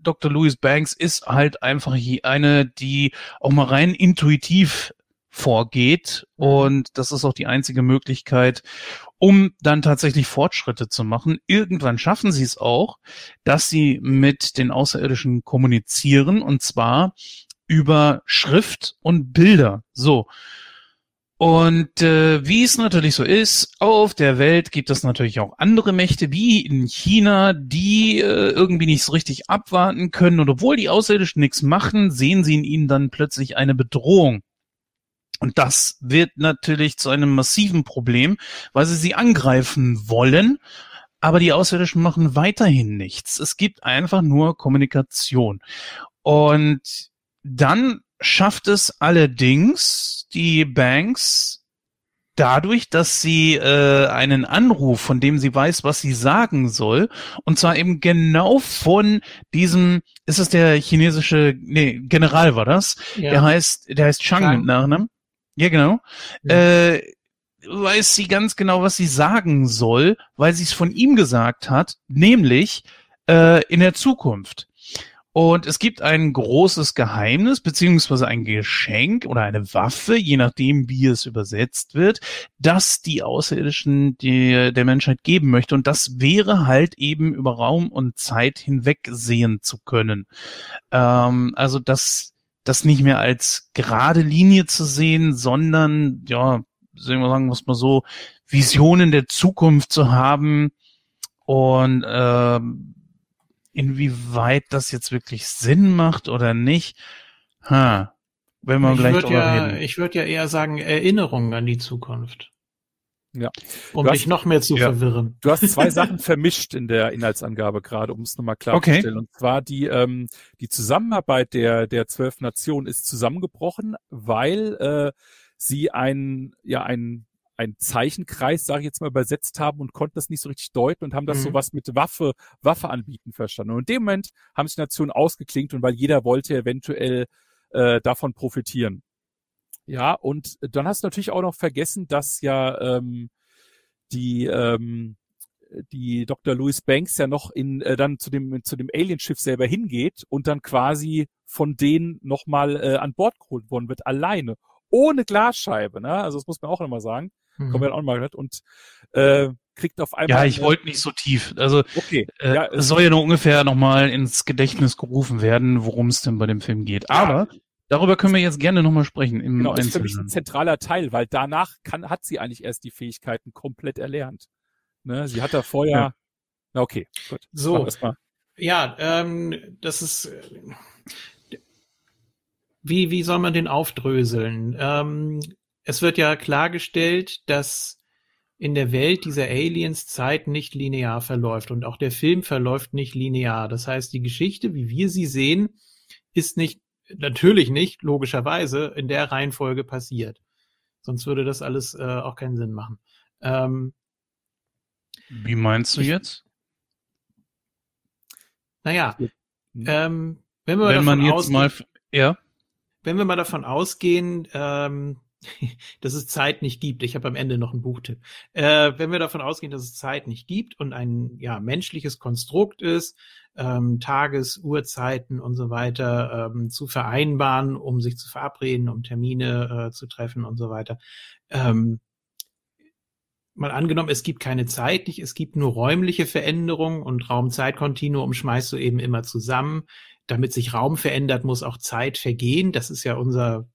Dr. Louis Banks ist halt einfach eine, die auch mal rein intuitiv vorgeht und das ist auch die einzige Möglichkeit, um dann tatsächlich Fortschritte zu machen. Irgendwann schaffen sie es auch, dass sie mit den Außerirdischen kommunizieren und zwar über Schrift und Bilder. So. Und äh, wie es natürlich so ist, auf der Welt gibt es natürlich auch andere Mächte, wie in China, die äh, irgendwie nicht so richtig abwarten können. Und obwohl die Außerirdischen nichts machen, sehen sie in ihnen dann plötzlich eine Bedrohung. Und das wird natürlich zu einem massiven Problem, weil sie sie angreifen wollen. Aber die Außerirdischen machen weiterhin nichts. Es gibt einfach nur Kommunikation. Und dann schafft es allerdings die Banks dadurch, dass sie äh, einen Anruf, von dem sie weiß, was sie sagen soll, und zwar eben genau von diesem, ist es der chinesische, nee, General war das, ja. der heißt, der heißt Chang, Chang. mit Nachnamen. Ja, genau. Ja. Äh, weiß sie ganz genau, was sie sagen soll, weil sie es von ihm gesagt hat, nämlich äh, in der Zukunft. Und es gibt ein großes Geheimnis, beziehungsweise ein Geschenk oder eine Waffe, je nachdem, wie es übersetzt wird, das die Außerirdischen die, der Menschheit geben möchte. Und das wäre halt eben über Raum und Zeit hinweg sehen zu können. Ähm, also das, das nicht mehr als gerade Linie zu sehen, sondern, ja, sagen wir man so, Visionen der Zukunft zu haben und ähm, Inwieweit das jetzt wirklich Sinn macht oder nicht, ha, wenn wir ich gleich drüber ja, reden. Ich würde ja eher sagen Erinnerungen an die Zukunft. Ja. Um du dich noch mehr zu ja. verwirren. Du hast zwei Sachen <laughs> vermischt in der Inhaltsangabe gerade, um es nochmal klarzustellen. Okay. Und zwar die, ähm, die Zusammenarbeit der, der zwölf Nationen ist zusammengebrochen, weil äh, sie ein, ja, ein ein Zeichenkreis, sage ich jetzt mal, übersetzt haben und konnten das nicht so richtig deuten und haben das mhm. so was mit Waffe, Waffe anbieten verstanden. Und in dem Moment haben sich Nationen ausgeklingt und weil jeder wollte eventuell äh, davon profitieren. Ja, und dann hast du natürlich auch noch vergessen, dass ja ähm, die ähm, die Dr. Louis Banks ja noch in äh, dann zu dem zu dem Alienschiff selber hingeht und dann quasi von denen nochmal äh, an Bord geholt worden wird, alleine, ohne Glasscheibe, ne? Also das muss man auch nochmal sagen. Mhm. Kommen wir auch mal gehört und äh, kriegt auf einmal. Ja, ich wollte nicht so tief. Also okay. äh, ja, es soll ja nur ungefähr nochmal ins Gedächtnis gerufen werden, worum es denn bei dem Film geht. Aber darüber können wir jetzt gerne nochmal sprechen. Im genau, ist für mich ein zentraler Teil, weil danach kann, hat sie eigentlich erst die Fähigkeiten komplett erlernt. Ne? Sie hat da vorher. Ja. Na okay, gut. So. Ja, ähm, das ist. Wie, wie soll man den aufdröseln? Ähm, es wird ja klargestellt, dass in der Welt dieser Aliens Zeit nicht linear verläuft und auch der Film verläuft nicht linear. Das heißt, die Geschichte, wie wir sie sehen, ist nicht, natürlich nicht, logischerweise, in der Reihenfolge passiert. Sonst würde das alles äh, auch keinen Sinn machen. Ähm, wie meinst du jetzt? Naja, ähm, wenn, wir wenn man jetzt mal, ja. Wenn wir mal davon ausgehen, ähm, <laughs> dass es Zeit nicht gibt. Ich habe am Ende noch einen Buchtipp. Äh, wenn wir davon ausgehen, dass es Zeit nicht gibt und ein ja menschliches Konstrukt ist, ähm, Tages, Uhrzeiten und so weiter ähm, zu vereinbaren, um sich zu verabreden, um Termine äh, zu treffen und so weiter. Ähm, mal angenommen, es gibt keine Zeit, nicht, es gibt nur räumliche Veränderungen und Raum-Zeit-Kontinuum schmeißt du eben immer zusammen. Damit sich Raum verändert, muss auch Zeit vergehen. Das ist ja unser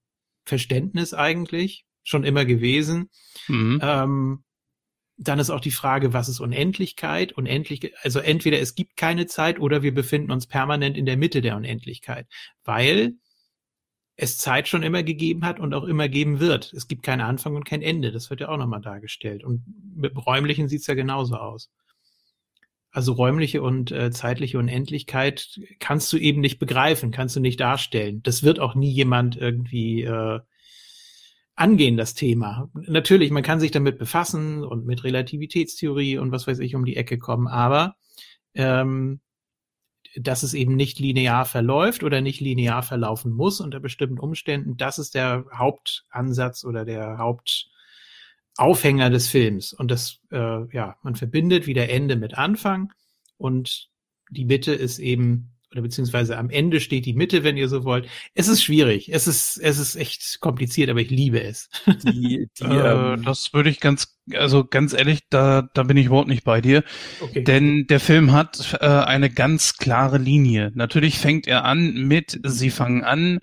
Verständnis eigentlich schon immer gewesen. Mhm. Ähm, dann ist auch die Frage, was ist Unendlichkeit? Unendlich, also entweder es gibt keine Zeit oder wir befinden uns permanent in der Mitte der Unendlichkeit, weil es Zeit schon immer gegeben hat und auch immer geben wird. Es gibt keinen Anfang und kein Ende. Das wird ja auch nochmal dargestellt. Und mit räumlichen sieht's ja genauso aus. Also räumliche und äh, zeitliche Unendlichkeit kannst du eben nicht begreifen, kannst du nicht darstellen. Das wird auch nie jemand irgendwie äh, angehen, das Thema. Natürlich, man kann sich damit befassen und mit Relativitätstheorie und was weiß ich um die Ecke kommen, aber ähm, dass es eben nicht linear verläuft oder nicht linear verlaufen muss unter bestimmten Umständen, das ist der Hauptansatz oder der Haupt Aufhänger des Films. Und das, äh, ja, man verbindet wieder Ende mit Anfang und die Mitte ist eben, oder beziehungsweise am Ende steht die Mitte, wenn ihr so wollt. Es ist schwierig. Es ist, es ist echt kompliziert, aber ich liebe es. Die, die, <laughs> äh, ähm, das würde ich ganz, also ganz ehrlich, da, da bin ich überhaupt nicht bei dir. Okay. Denn der Film hat äh, eine ganz klare Linie. Natürlich fängt er an mit, sie fangen an,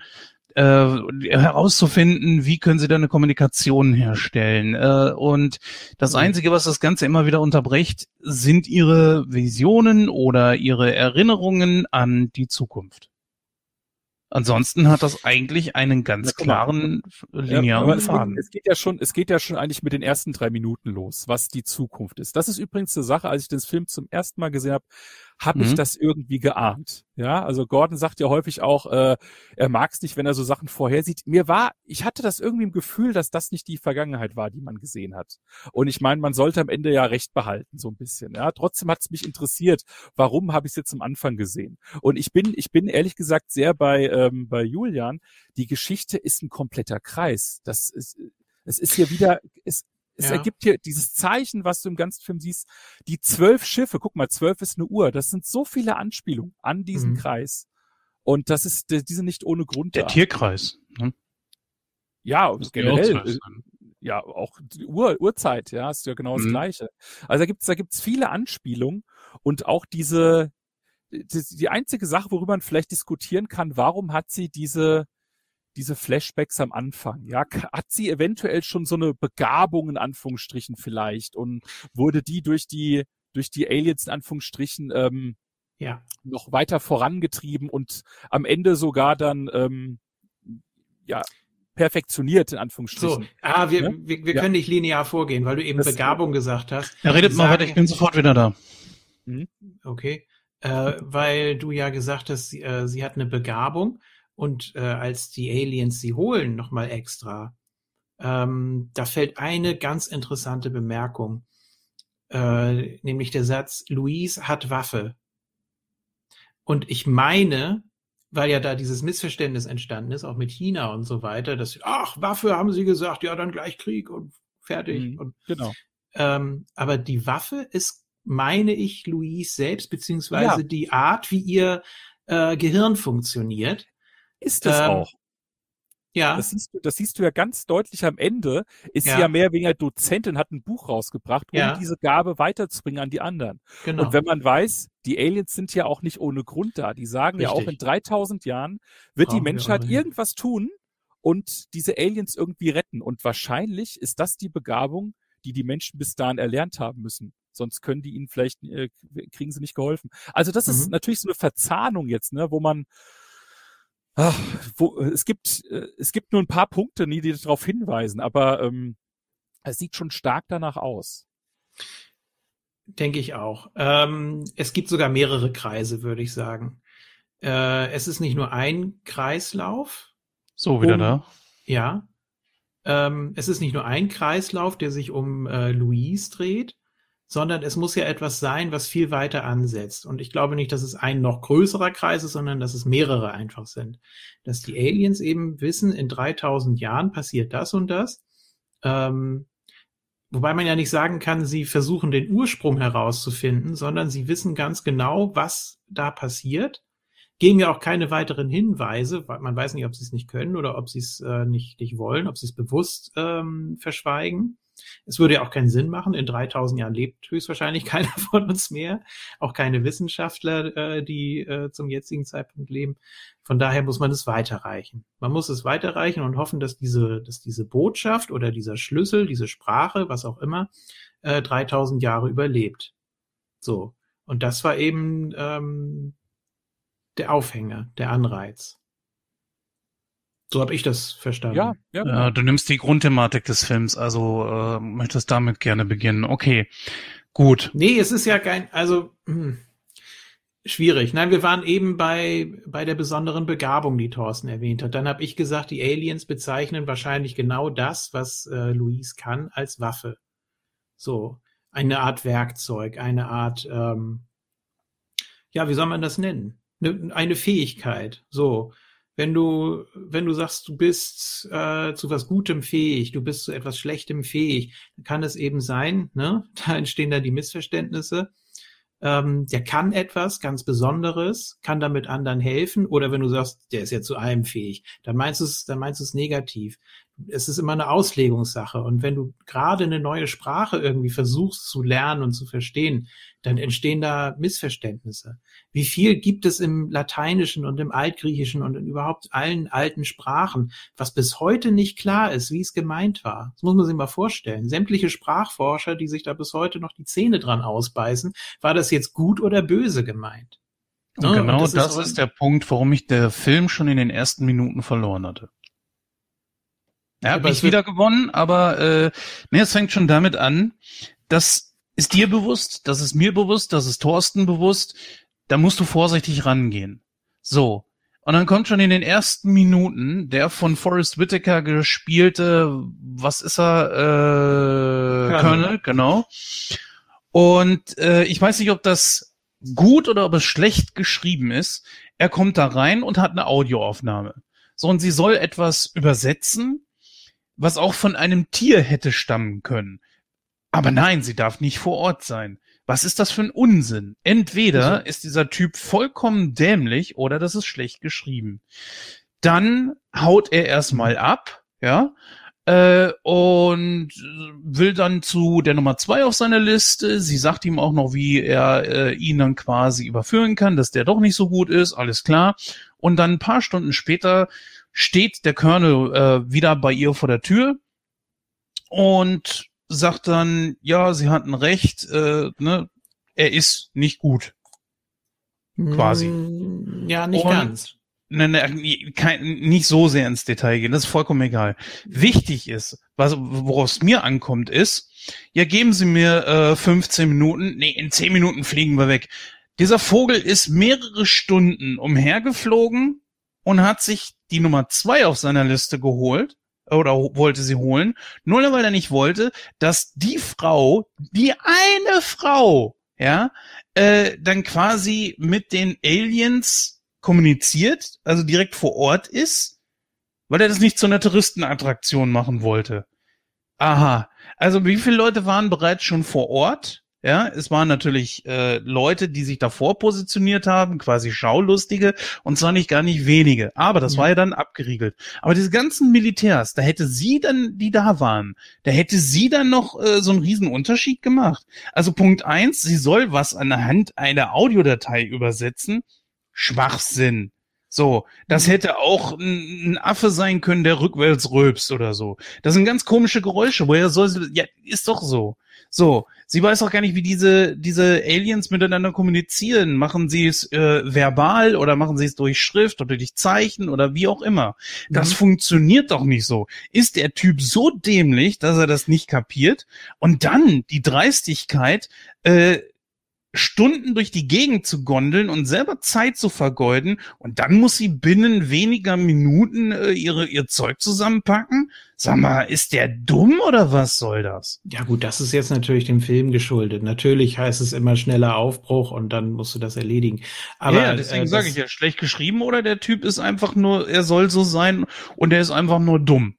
äh, herauszufinden, wie können sie da eine Kommunikation herstellen. Äh, und das mhm. Einzige, was das Ganze immer wieder unterbricht, sind ihre Visionen oder ihre Erinnerungen an die Zukunft. Ansonsten hat das eigentlich einen ganz klaren linearen ja, Faden. Es geht ja schon, es geht ja schon eigentlich mit den ersten drei Minuten los, was die Zukunft ist. Das ist übrigens eine Sache, als ich den Film zum ersten Mal gesehen habe, habe mhm. ich das irgendwie geahnt. Ja, also Gordon sagt ja häufig auch, äh, er mag es nicht, wenn er so Sachen vorhersieht. Mir war, ich hatte das irgendwie im Gefühl, dass das nicht die Vergangenheit war, die man gesehen hat. Und ich meine, man sollte am Ende ja recht behalten, so ein bisschen. Ja, trotzdem hat es mich interessiert, warum habe ich es jetzt am Anfang gesehen? Und ich bin, ich bin ehrlich gesagt sehr bei ähm, bei Julian. Die Geschichte ist ein kompletter Kreis. Das ist, es ist hier wieder, es, es ja. ergibt hier dieses Zeichen, was du im ganzen Film siehst, die zwölf Schiffe, guck mal, zwölf ist eine Uhr, das sind so viele Anspielungen an diesen mhm. Kreis. Und das ist, die sind nicht ohne Grund Der da. Tierkreis. Ne? Ja, das generell. Äh, ja, auch die Uhr, Uhrzeit, ja, ist ja genau das mhm. Gleiche. Also da gibt's, da gibt's viele Anspielungen und auch diese, die, die einzige Sache, worüber man vielleicht diskutieren kann, warum hat sie diese, diese Flashbacks am Anfang? Ja, <laughs> hat sie eventuell schon so eine Begabung in Anführungsstrichen vielleicht und wurde die durch die durch die Aliens in Anführungsstrichen ähm, ja. noch weiter vorangetrieben und am Ende sogar dann ähm, ja perfektioniert in Anführungsstrichen. So, ah, wir, ne? wir, wir ja. können nicht linear vorgehen, weil du eben das, Begabung gesagt hast. Ja, redet mal weiter, ich bin sofort wieder da. Mhm. Okay, äh, weil du ja gesagt hast, sie, äh, sie hat eine Begabung und äh, als die Aliens sie holen, nochmal extra, ähm, da fällt eine ganz interessante Bemerkung, äh, nämlich der Satz, Louise hat Waffe. Und ich meine, weil ja da dieses Missverständnis entstanden ist, auch mit China und so weiter, dass, ach, Waffe haben sie gesagt, ja, dann gleich Krieg und fertig. Mhm, und, genau. Ähm, aber die Waffe ist, meine ich, Louise selbst, beziehungsweise ja. die Art, wie ihr äh, Gehirn funktioniert. Ist es ähm, auch. Ja. Das siehst, du, das siehst du ja ganz deutlich am Ende. Ist ja. sie ja mehr oder weniger Dozentin, hat ein Buch rausgebracht, um ja. diese Gabe weiterzubringen an die anderen. Genau. Und wenn man weiß, die Aliens sind ja auch nicht ohne Grund da. Die sagen Richtig. ja auch in 3000 Jahren wird Brauchen die Menschheit irgendwas tun und diese Aliens irgendwie retten. Und wahrscheinlich ist das die Begabung, die die Menschen bis dahin erlernt haben müssen. Sonst können die ihnen vielleicht, äh, kriegen sie nicht geholfen. Also das mhm. ist natürlich so eine Verzahnung jetzt, ne, wo man, Ach, wo, es gibt äh, es gibt nur ein paar Punkte, die darauf hinweisen, aber ähm, es sieht schon stark danach aus. Denke ich auch. Ähm, es gibt sogar mehrere Kreise, würde ich sagen. Äh, es ist nicht nur ein Kreislauf. So wieder um, da. Ja. Ähm, es ist nicht nur ein Kreislauf, der sich um äh, Louise dreht, sondern es muss ja etwas sein, was viel weiter ansetzt. Und ich glaube nicht, dass es ein noch größerer Kreis ist, sondern dass es mehrere einfach sind. Dass die Aliens eben wissen, in 3000 Jahren passiert das und das. Ähm, wobei man ja nicht sagen kann, sie versuchen den Ursprung herauszufinden, sondern sie wissen ganz genau, was da passiert geben ja auch keine weiteren Hinweise, weil man weiß nicht, ob sie es nicht können oder ob sie es äh, nicht, nicht wollen, ob sie es bewusst ähm, verschweigen. Es würde ja auch keinen Sinn machen. In 3000 Jahren lebt höchstwahrscheinlich <laughs> keiner von uns mehr. Auch keine Wissenschaftler, äh, die äh, zum jetzigen Zeitpunkt leben. Von daher muss man es weiterreichen. Man muss es weiterreichen und hoffen, dass diese, dass diese Botschaft oder dieser Schlüssel, diese Sprache, was auch immer, äh, 3000 Jahre überlebt. So. Und das war eben ähm, der Aufhänger, der Anreiz. So habe ich das verstanden. Ja, ja. ja, du nimmst die Grundthematik des Films, also äh, möchtest damit gerne beginnen. Okay, gut. Nee, es ist ja kein, also hm, schwierig. Nein, wir waren eben bei bei der besonderen Begabung, die Thorsten erwähnt hat. Dann habe ich gesagt, die Aliens bezeichnen wahrscheinlich genau das, was äh, Luis kann, als Waffe. So eine Art Werkzeug, eine Art, ähm, ja, wie soll man das nennen? Eine, eine Fähigkeit. So wenn du, wenn du sagst, du bist äh, zu was Gutem fähig, du bist zu etwas Schlechtem fähig, dann kann es eben sein, ne? <laughs> Da entstehen da die Missverständnisse. Ähm, der kann etwas ganz Besonderes, kann damit anderen helfen, oder wenn du sagst, der ist ja zu allem fähig, dann meinst du es, dann meinst du es negativ es ist immer eine Auslegungssache. Und wenn du gerade eine neue Sprache irgendwie versuchst zu lernen und zu verstehen, dann entstehen da Missverständnisse. Wie viel gibt es im Lateinischen und im Altgriechischen und in überhaupt allen alten Sprachen, was bis heute nicht klar ist, wie es gemeint war? Das muss man sich mal vorstellen. Sämtliche Sprachforscher, die sich da bis heute noch die Zähne dran ausbeißen, war das jetzt gut oder böse gemeint? Und ja, genau und das, das ist, ist der Punkt, warum ich der Film schon in den ersten Minuten verloren hatte. Ja, habe ich wieder gewonnen, aber äh, nee, es fängt schon damit an, das ist dir bewusst, das ist mir bewusst, das ist Thorsten bewusst, da musst du vorsichtig rangehen. So. Und dann kommt schon in den ersten Minuten der von Forrest Whitaker gespielte, was ist er, äh, Colonel, genau. Und äh, ich weiß nicht, ob das gut oder ob es schlecht geschrieben ist. Er kommt da rein und hat eine Audioaufnahme. So, und sie soll etwas übersetzen was auch von einem Tier hätte stammen können. Aber nein, sie darf nicht vor Ort sein. Was ist das für ein Unsinn? Entweder also. ist dieser Typ vollkommen dämlich oder das ist schlecht geschrieben. Dann haut er erstmal ab, ja, äh, und will dann zu der Nummer zwei auf seiner Liste. Sie sagt ihm auch noch, wie er äh, ihn dann quasi überführen kann, dass der doch nicht so gut ist, alles klar. Und dann ein paar Stunden später steht der Colonel äh, wieder bei ihr vor der Tür und sagt dann, ja, sie hatten recht, äh, ne, er ist nicht gut. Quasi. Mm, ja, nicht und, ganz. Ne, ne, kein, nicht so sehr ins Detail gehen, das ist vollkommen egal. Wichtig ist, was, worauf es mir ankommt, ist, ja, geben Sie mir äh, 15 Minuten, nee, in 10 Minuten fliegen wir weg. Dieser Vogel ist mehrere Stunden umhergeflogen, und hat sich die Nummer zwei auf seiner Liste geholt oder wollte sie holen, nur weil er nicht wollte, dass die Frau, die eine Frau, ja, äh, dann quasi mit den Aliens kommuniziert, also direkt vor Ort ist, weil er das nicht zu einer Touristenattraktion machen wollte. Aha. Also wie viele Leute waren bereits schon vor Ort? Ja, es waren natürlich äh, Leute, die sich davor positioniert haben, quasi Schaulustige, und zwar nicht gar nicht wenige. Aber das ja. war ja dann abgeriegelt. Aber diese ganzen Militärs, da hätte sie dann, die da waren, da hätte sie dann noch äh, so einen riesen Unterschied gemacht. Also Punkt eins, sie soll was an der Hand einer Audiodatei übersetzen. Schwachsinn. So, das mhm. hätte auch ein, ein, Affe sein können, der rückwärts rülpst oder so. Das sind ganz komische Geräusche. Woher soll sie, ja, ist doch so. So, sie weiß auch gar nicht, wie diese, diese Aliens miteinander kommunizieren. Machen sie es äh, verbal oder machen sie es durch Schrift oder durch Zeichen oder wie auch immer. Das mhm. funktioniert doch nicht so. Ist der Typ so dämlich, dass er das nicht kapiert? Und dann die Dreistigkeit, äh, Stunden durch die Gegend zu gondeln und selber Zeit zu vergeuden und dann muss sie binnen weniger Minuten äh, ihre, ihr Zeug zusammenpacken? Sag mal, ist der dumm oder was soll das? Ja gut, das ist jetzt natürlich dem Film geschuldet. Natürlich heißt es immer schneller Aufbruch und dann musst du das erledigen. Aber ja, deswegen äh, sage ich ja, schlecht geschrieben oder der Typ ist einfach nur, er soll so sein und er ist einfach nur dumm.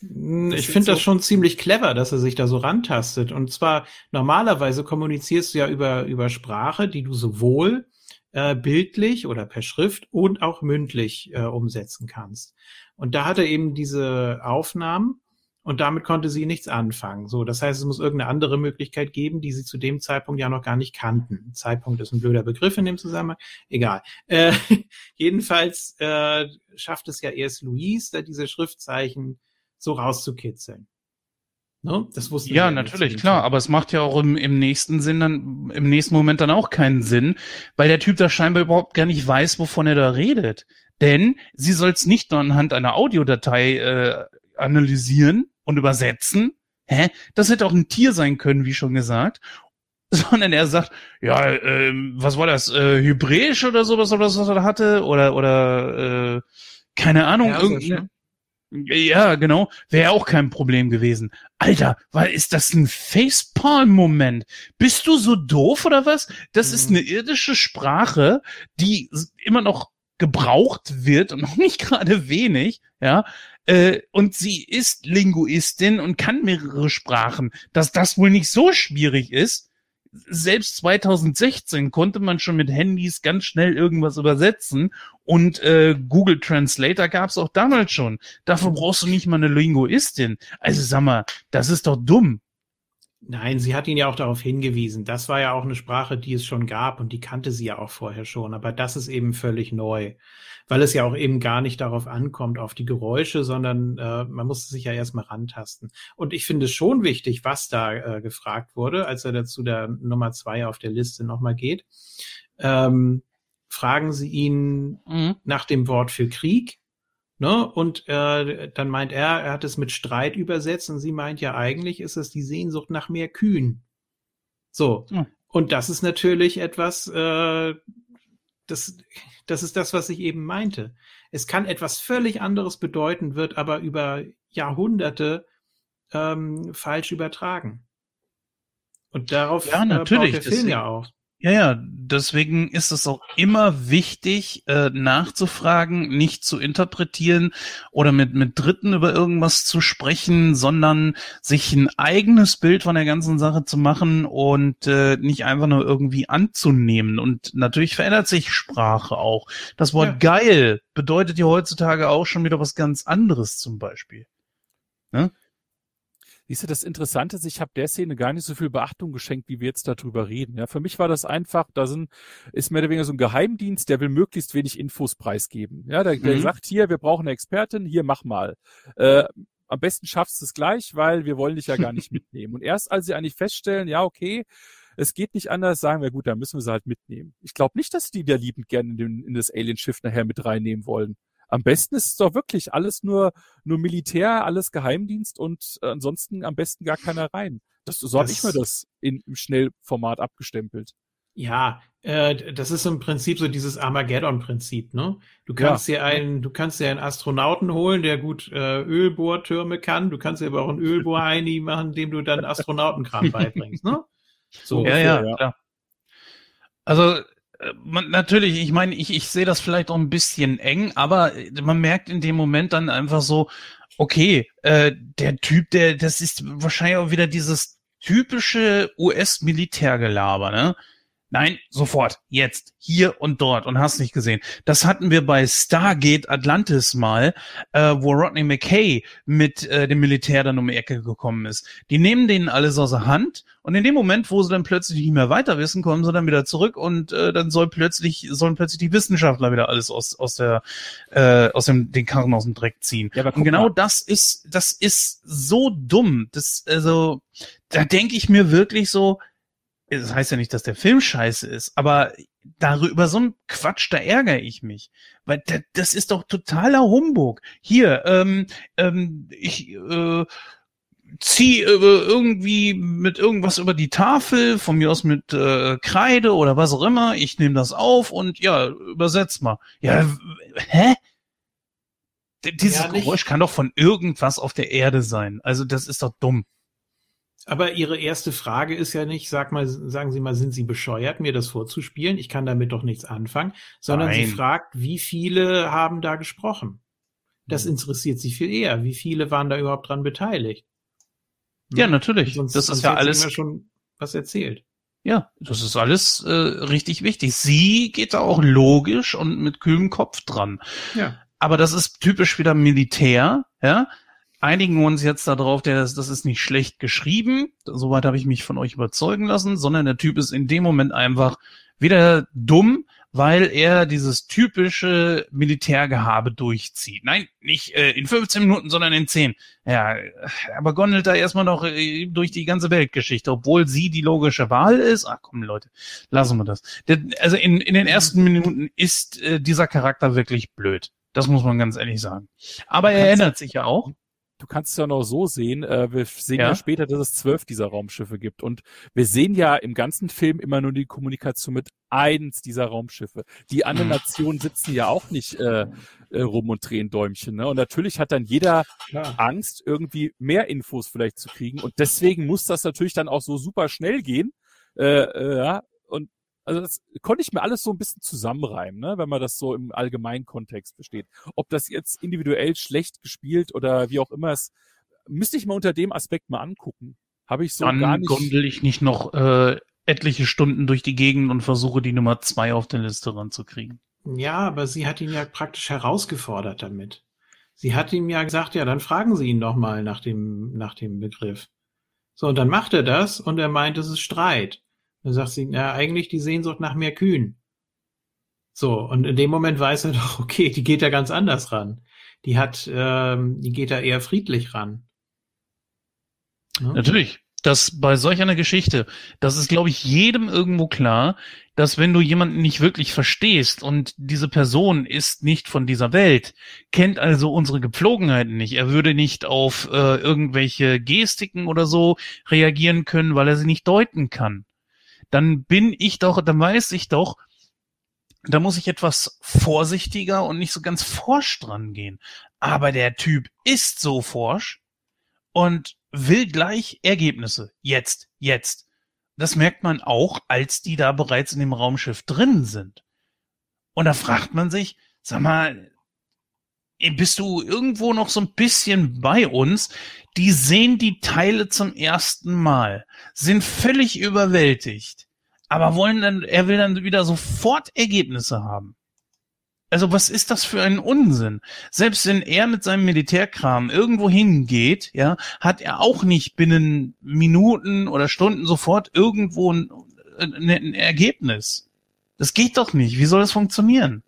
Hm, ich finde so das schon ziemlich clever, dass er sich da so rantastet. Und zwar normalerweise kommunizierst du ja über, über Sprache, die du sowohl äh, bildlich oder per Schrift und auch mündlich äh, umsetzen kannst. Und da hat er eben diese Aufnahmen und damit konnte sie nichts anfangen. So, das heißt, es muss irgendeine andere Möglichkeit geben, die sie zu dem Zeitpunkt ja noch gar nicht kannten. Zeitpunkt ist ein blöder Begriff in dem Zusammenhang. Egal. Äh, <laughs> jedenfalls äh, schafft es ja erst Louise, da diese Schriftzeichen so rauszukitzeln. Ne? Das wusste ja, natürlich, klar, aber es macht ja auch im, im nächsten Sinn dann, im nächsten Moment dann auch keinen Sinn, weil der Typ da scheinbar überhaupt gar nicht weiß, wovon er da redet. Denn sie soll es nicht nur anhand einer Audiodatei äh, analysieren und übersetzen. Hä? Das hätte auch ein Tier sein können, wie schon gesagt. <laughs> Sondern er sagt, ja, äh, was war das, äh, Hebräisch oder sowas, oder was er hatte? Oder, oder, äh, keine Ahnung, Persisch, irgendeine, ja, genau. Wäre auch kein Problem gewesen. Alter, weil ist das ein Facepalm-Moment? Bist du so doof oder was? Das mhm. ist eine irdische Sprache, die immer noch gebraucht wird und <laughs> noch nicht gerade wenig, ja. Äh, und sie ist Linguistin und kann mehrere Sprachen. Dass das wohl nicht so schwierig ist, selbst 2016 konnte man schon mit Handys ganz schnell irgendwas übersetzen und äh, Google Translator gab es auch damals schon. Dafür brauchst du nicht mal eine Linguistin. Also sag mal, das ist doch dumm. Nein, sie hat ihn ja auch darauf hingewiesen. Das war ja auch eine Sprache, die es schon gab und die kannte sie ja auch vorher schon. Aber das ist eben völlig neu, weil es ja auch eben gar nicht darauf ankommt, auf die Geräusche, sondern äh, man musste sich ja erstmal rantasten. Und ich finde es schon wichtig, was da äh, gefragt wurde, als er dazu der Nummer zwei auf der Liste nochmal geht. Ähm, fragen sie ihn mhm. nach dem Wort für Krieg Ne? Und äh, dann meint er, er hat es mit Streit übersetzt und sie meint ja eigentlich ist es die Sehnsucht nach mehr Kühen. So. Ja. Und das ist natürlich etwas, äh, das, das ist das, was ich eben meinte. Es kann etwas völlig anderes bedeuten, wird aber über Jahrhunderte ähm, falsch übertragen. Und darauf ja, natürlich, äh, baut der Film ja auch. Ja, ja, deswegen ist es auch immer wichtig, äh, nachzufragen, nicht zu interpretieren oder mit, mit Dritten über irgendwas zu sprechen, sondern sich ein eigenes Bild von der ganzen Sache zu machen und äh, nicht einfach nur irgendwie anzunehmen. Und natürlich verändert sich Sprache auch. Das Wort ja. geil bedeutet ja heutzutage auch schon wieder was ganz anderes zum Beispiel. Ne? Siehst du, das Interessante ist, ich habe der Szene gar nicht so viel Beachtung geschenkt, wie wir jetzt darüber reden. Ja, für mich war das einfach, da sind, ist mehr oder weniger so ein Geheimdienst, der will möglichst wenig Infos preisgeben. Ja, der, der mhm. sagt hier, wir brauchen eine Expertin, hier mach mal. Äh, am besten schaffst du es gleich, weil wir wollen dich ja gar nicht <laughs> mitnehmen. Und erst als sie eigentlich feststellen, ja, okay, es geht nicht anders, sagen wir, gut, dann müssen wir sie halt mitnehmen. Ich glaube nicht, dass die der liebend gerne in, den, in das Alien-Schiff nachher mit reinnehmen wollen. Am besten ist es doch wirklich alles nur, nur Militär, alles Geheimdienst und äh, ansonsten am besten gar keiner rein. Das, so habe ich mir das in, im Schnellformat abgestempelt. Ja, äh, das ist im Prinzip so dieses Armageddon-Prinzip, ne? Du kannst ja. dir einen, du kannst dir einen Astronauten holen, der gut äh, Ölbohrtürme kann. Du kannst dir aber auch einen Ölbohr-Heini <laughs> machen, dem du dann Astronautenkram beibringst, ne? <laughs> So ja, ja, ja. Also man, natürlich, ich meine, ich, ich sehe das vielleicht auch ein bisschen eng, aber man merkt in dem Moment dann einfach so, okay, äh, der Typ, der, das ist wahrscheinlich auch wieder dieses typische US-Militärgelaber, ne? Nein, sofort, jetzt, hier und dort und hast nicht gesehen. Das hatten wir bei Stargate Atlantis mal, äh, wo Rodney McKay mit äh, dem Militär dann um die Ecke gekommen ist. Die nehmen denen alles aus der Hand und in dem Moment, wo sie dann plötzlich nicht mehr weiter wissen, kommen sie dann wieder zurück und äh, dann soll plötzlich sollen plötzlich die Wissenschaftler wieder alles aus aus der äh, aus dem den Karren aus dem Dreck ziehen. Ja, aber und genau mal. das ist das ist so dumm. Das also da denke ich mir wirklich so, das heißt ja nicht, dass der Film scheiße ist, aber darüber so ein Quatsch, da ärgere ich mich. Weil das ist doch totaler Humbug. Hier, ähm, ähm, ich, äh, zieh irgendwie mit irgendwas über die Tafel, von mir aus mit äh, Kreide oder was auch immer. Ich nehme das auf und ja, übersetz mal. Ja, hä? Dieses ja, Geräusch kann doch von irgendwas auf der Erde sein. Also das ist doch dumm. Aber Ihre erste Frage ist ja nicht, sag mal, sagen Sie mal, sind Sie bescheuert, mir das vorzuspielen? Ich kann damit doch nichts anfangen, sondern Nein. sie fragt, wie viele haben da gesprochen? Das hm. interessiert sie viel eher. Wie viele waren da überhaupt dran beteiligt? Ja, natürlich. Sonst, das ist ja alles. Schon was erzählt. Ja, das ist alles äh, richtig wichtig. Sie geht da auch logisch und mit kühlem Kopf dran. Ja. Aber das ist typisch wieder Militär, ja einigen uns jetzt darauf, der, das ist nicht schlecht geschrieben, soweit habe ich mich von euch überzeugen lassen, sondern der Typ ist in dem Moment einfach wieder dumm, weil er dieses typische Militärgehabe durchzieht. Nein, nicht äh, in 15 Minuten, sondern in 10. Ja, aber gondelt da erstmal noch äh, durch die ganze Weltgeschichte, obwohl sie die logische Wahl ist. Ach komm, Leute, lassen wir das. Der, also in, in den ersten Minuten ist äh, dieser Charakter wirklich blöd. Das muss man ganz ehrlich sagen. Aber er ändert sich ja auch du kannst es ja noch so sehen, äh, wir sehen ja? ja? später, dass es zwölf dieser Raumschiffe gibt. Und wir sehen ja im ganzen Film immer nur die Kommunikation mit eins dieser Raumschiffe. Die anderen. <laughs> Nationen sitzen ja auch nicht äh, äh, rum und drehen Däumchen. Ne? Und natürlich hat dann jeder Klar. Angst, irgendwie mehr Infos vielleicht zu kriegen. Und deswegen muss das natürlich dann auch so super schnell gehen. Äh, äh, ja, und also das konnte ich mir alles so ein bisschen zusammenreimen, ne, wenn man das so im allgemeinen Kontext versteht. Ob das jetzt individuell schlecht gespielt oder wie auch immer ist, müsste ich mal unter dem Aspekt mal angucken. Habe ich so Dann gar nicht. gondel ich nicht noch äh, etliche Stunden durch die Gegend und versuche die Nummer zwei auf der Liste ranzukriegen. Ja, aber sie hat ihn ja praktisch herausgefordert damit. Sie hat ihm ja gesagt, ja, dann fragen Sie ihn doch mal nach dem, nach dem Begriff. So, und dann macht er das und er meint, es ist Streit. Dann sagt sie, ja, eigentlich die Sehnsucht nach mehr Kühen. So, und in dem Moment weiß er <laughs> doch, okay, die geht da ganz anders ran. Die hat, ähm, die geht da eher friedlich ran. Ne? Natürlich. Das bei solch einer Geschichte, das ist, glaube ich, jedem irgendwo klar, dass wenn du jemanden nicht wirklich verstehst und diese Person ist nicht von dieser Welt, kennt also unsere Gepflogenheiten nicht, er würde nicht auf äh, irgendwelche Gestiken oder so reagieren können, weil er sie nicht deuten kann dann bin ich doch, dann weiß ich doch, da muss ich etwas vorsichtiger und nicht so ganz forsch dran gehen. Aber der Typ ist so forsch und will gleich Ergebnisse. Jetzt, jetzt. Das merkt man auch, als die da bereits in dem Raumschiff drin sind. Und da fragt man sich, sag mal, bist du irgendwo noch so ein bisschen bei uns? Die sehen die Teile zum ersten Mal, sind völlig überwältigt, aber wollen dann, er will dann wieder sofort Ergebnisse haben. Also was ist das für ein Unsinn? Selbst wenn er mit seinem Militärkram irgendwo hingeht, ja, hat er auch nicht binnen Minuten oder Stunden sofort irgendwo ein, ein, ein Ergebnis. Das geht doch nicht. Wie soll das funktionieren?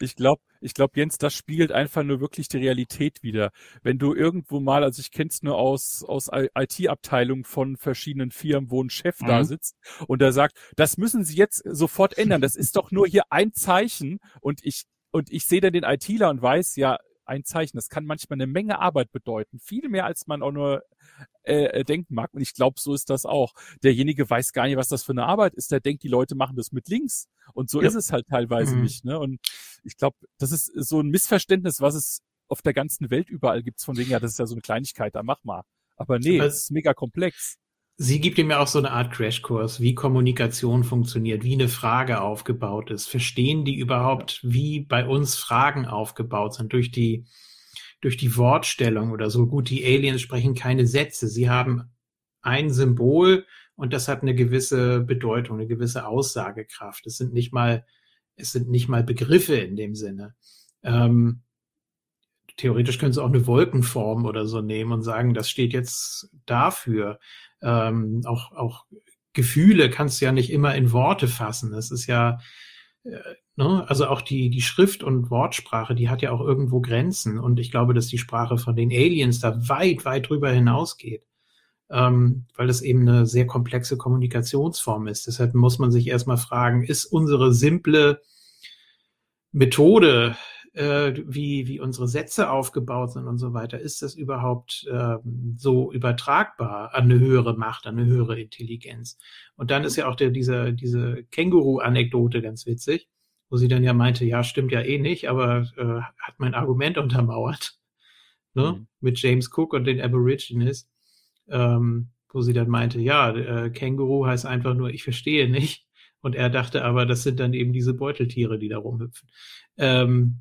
Ich glaube, ich glaube, Jens, das spiegelt einfach nur wirklich die Realität wieder. Wenn du irgendwo mal, also ich kenne es nur aus, aus IT-Abteilungen von verschiedenen Firmen, wo ein Chef mhm. da sitzt und der sagt, das müssen Sie jetzt sofort ändern. Das ist doch nur hier ein Zeichen und ich, und ich sehe dann den ITler und weiß, ja, ein Zeichen. Das kann manchmal eine Menge Arbeit bedeuten. Viel mehr, als man auch nur äh, äh denken mag. Und ich glaube, so ist das auch. Derjenige weiß gar nicht, was das für eine Arbeit ist. Der denkt, die Leute machen das mit links. Und so ja. ist es halt teilweise mhm. nicht. Ne? Und ich glaube, das ist so ein Missverständnis, was es auf der ganzen Welt überall gibt, von wegen, ja, das ist ja so eine Kleinigkeit, da mach mal. Aber nee, es ist mega komplex. Sie gibt ihm ja auch so eine Art Crashkurs, wie Kommunikation funktioniert, wie eine Frage aufgebaut ist. Verstehen die überhaupt, wie bei uns Fragen aufgebaut sind durch die, durch die Wortstellung oder so? Gut, die Aliens sprechen keine Sätze. Sie haben ein Symbol und das hat eine gewisse Bedeutung, eine gewisse Aussagekraft. Es sind nicht mal, es sind nicht mal Begriffe in dem Sinne. Ähm, theoretisch können sie auch eine Wolkenform oder so nehmen und sagen, das steht jetzt dafür ähm, auch, auch Gefühle kannst du ja nicht immer in Worte fassen. Das ist ja, äh, ne, also auch die, die Schrift und Wortsprache, die hat ja auch irgendwo Grenzen. Und ich glaube, dass die Sprache von den Aliens da weit, weit drüber hinausgeht. Ähm, weil das eben eine sehr komplexe Kommunikationsform ist. Deshalb muss man sich erstmal fragen, ist unsere simple Methode, äh, wie, wie unsere Sätze aufgebaut sind und so weiter, ist das überhaupt ähm, so übertragbar an eine höhere Macht, an eine höhere Intelligenz? Und dann ist ja auch der, diese, diese Känguru-Anekdote ganz witzig, wo sie dann ja meinte, ja, stimmt ja eh nicht, aber äh, hat mein Argument untermauert. Ne? Mhm. Mit James Cook und den Aborigines. Ähm, wo sie dann meinte, ja, äh, Känguru heißt einfach nur, ich verstehe nicht. Und er dachte aber, das sind dann eben diese Beuteltiere, die da rumhüpfen. Ähm,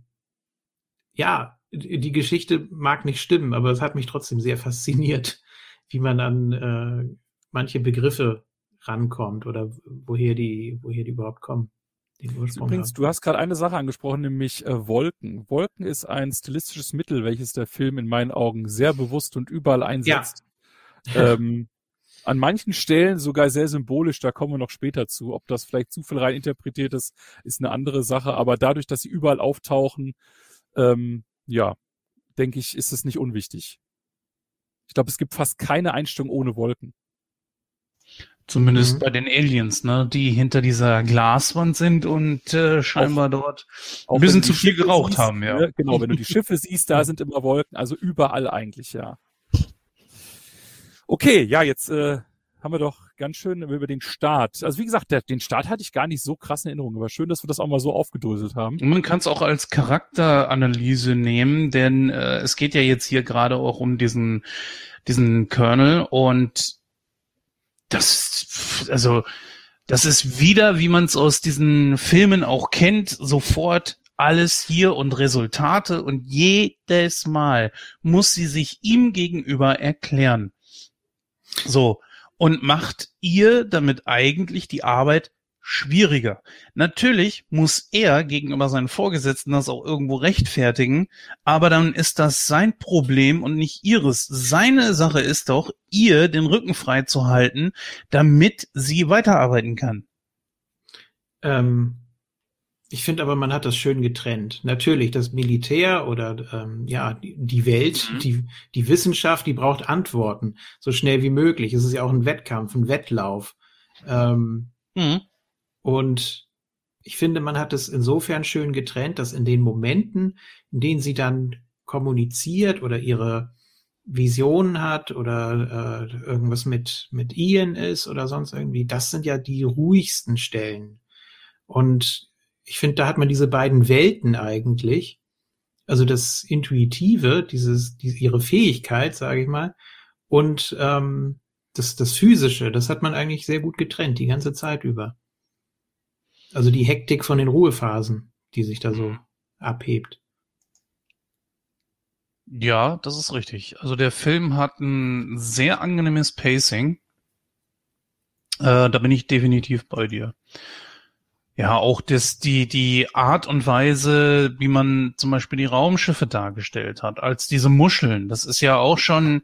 ja, die Geschichte mag nicht stimmen, aber es hat mich trotzdem sehr fasziniert, wie man an äh, manche Begriffe rankommt oder woher die, woher die überhaupt kommen. Übrigens, du hast gerade eine Sache angesprochen, nämlich äh, Wolken. Wolken ist ein stilistisches Mittel, welches der Film in meinen Augen sehr bewusst und überall einsetzt. Ja. <laughs> ähm, an manchen Stellen sogar sehr symbolisch, da kommen wir noch später zu. Ob das vielleicht zu viel rein interpretiert ist, ist eine andere Sache. Aber dadurch, dass sie überall auftauchen, ähm, ja, denke ich, ist es nicht unwichtig. Ich glaube, es gibt fast keine Einstellung ohne Wolken. Zumindest mhm. bei den Aliens, ne, die hinter dieser Glaswand sind und äh, scheinbar auch, dort ein bisschen zu viel geraucht siehst, haben, ja. Ne, genau, wenn du die Schiffe siehst, da <laughs> sind immer Wolken, also überall eigentlich, ja. Okay, ja, jetzt äh, haben wir doch ganz schön über den Start. Also wie gesagt, der, den Start hatte ich gar nicht so krass in Erinnerung, aber schön, dass wir das auch mal so aufgedröselt haben. Man kann es auch als Charakteranalyse nehmen, denn äh, es geht ja jetzt hier gerade auch um diesen diesen Kernel und das also das ist wieder, wie man es aus diesen Filmen auch kennt, sofort alles hier und Resultate und jedes Mal muss sie sich ihm gegenüber erklären. So. Und macht ihr damit eigentlich die Arbeit schwieriger. Natürlich muss er gegenüber seinen Vorgesetzten das auch irgendwo rechtfertigen, aber dann ist das sein Problem und nicht ihres. Seine Sache ist doch, ihr den Rücken frei zu halten, damit sie weiterarbeiten kann. Ähm, ich finde aber, man hat das schön getrennt. Natürlich, das Militär oder ähm, ja, die Welt, mhm. die, die Wissenschaft, die braucht Antworten, so schnell wie möglich. Es ist ja auch ein Wettkampf, ein Wettlauf. Ähm, mhm. Und ich finde, man hat es insofern schön getrennt, dass in den Momenten, in denen sie dann kommuniziert oder ihre Visionen hat oder äh, irgendwas mit, mit Ian ist oder sonst irgendwie, das sind ja die ruhigsten Stellen. Und ich finde, da hat man diese beiden Welten eigentlich. Also das Intuitive, dieses, die, ihre Fähigkeit, sage ich mal, und ähm, das, das Physische, das hat man eigentlich sehr gut getrennt, die ganze Zeit über. Also die Hektik von den Ruhephasen, die sich da so abhebt. Ja, das ist richtig. Also der Film hat ein sehr angenehmes Pacing. Äh, da bin ich definitiv bei dir. Ja, auch das, die, die Art und Weise, wie man zum Beispiel die Raumschiffe dargestellt hat, als diese Muscheln, das ist ja auch schon,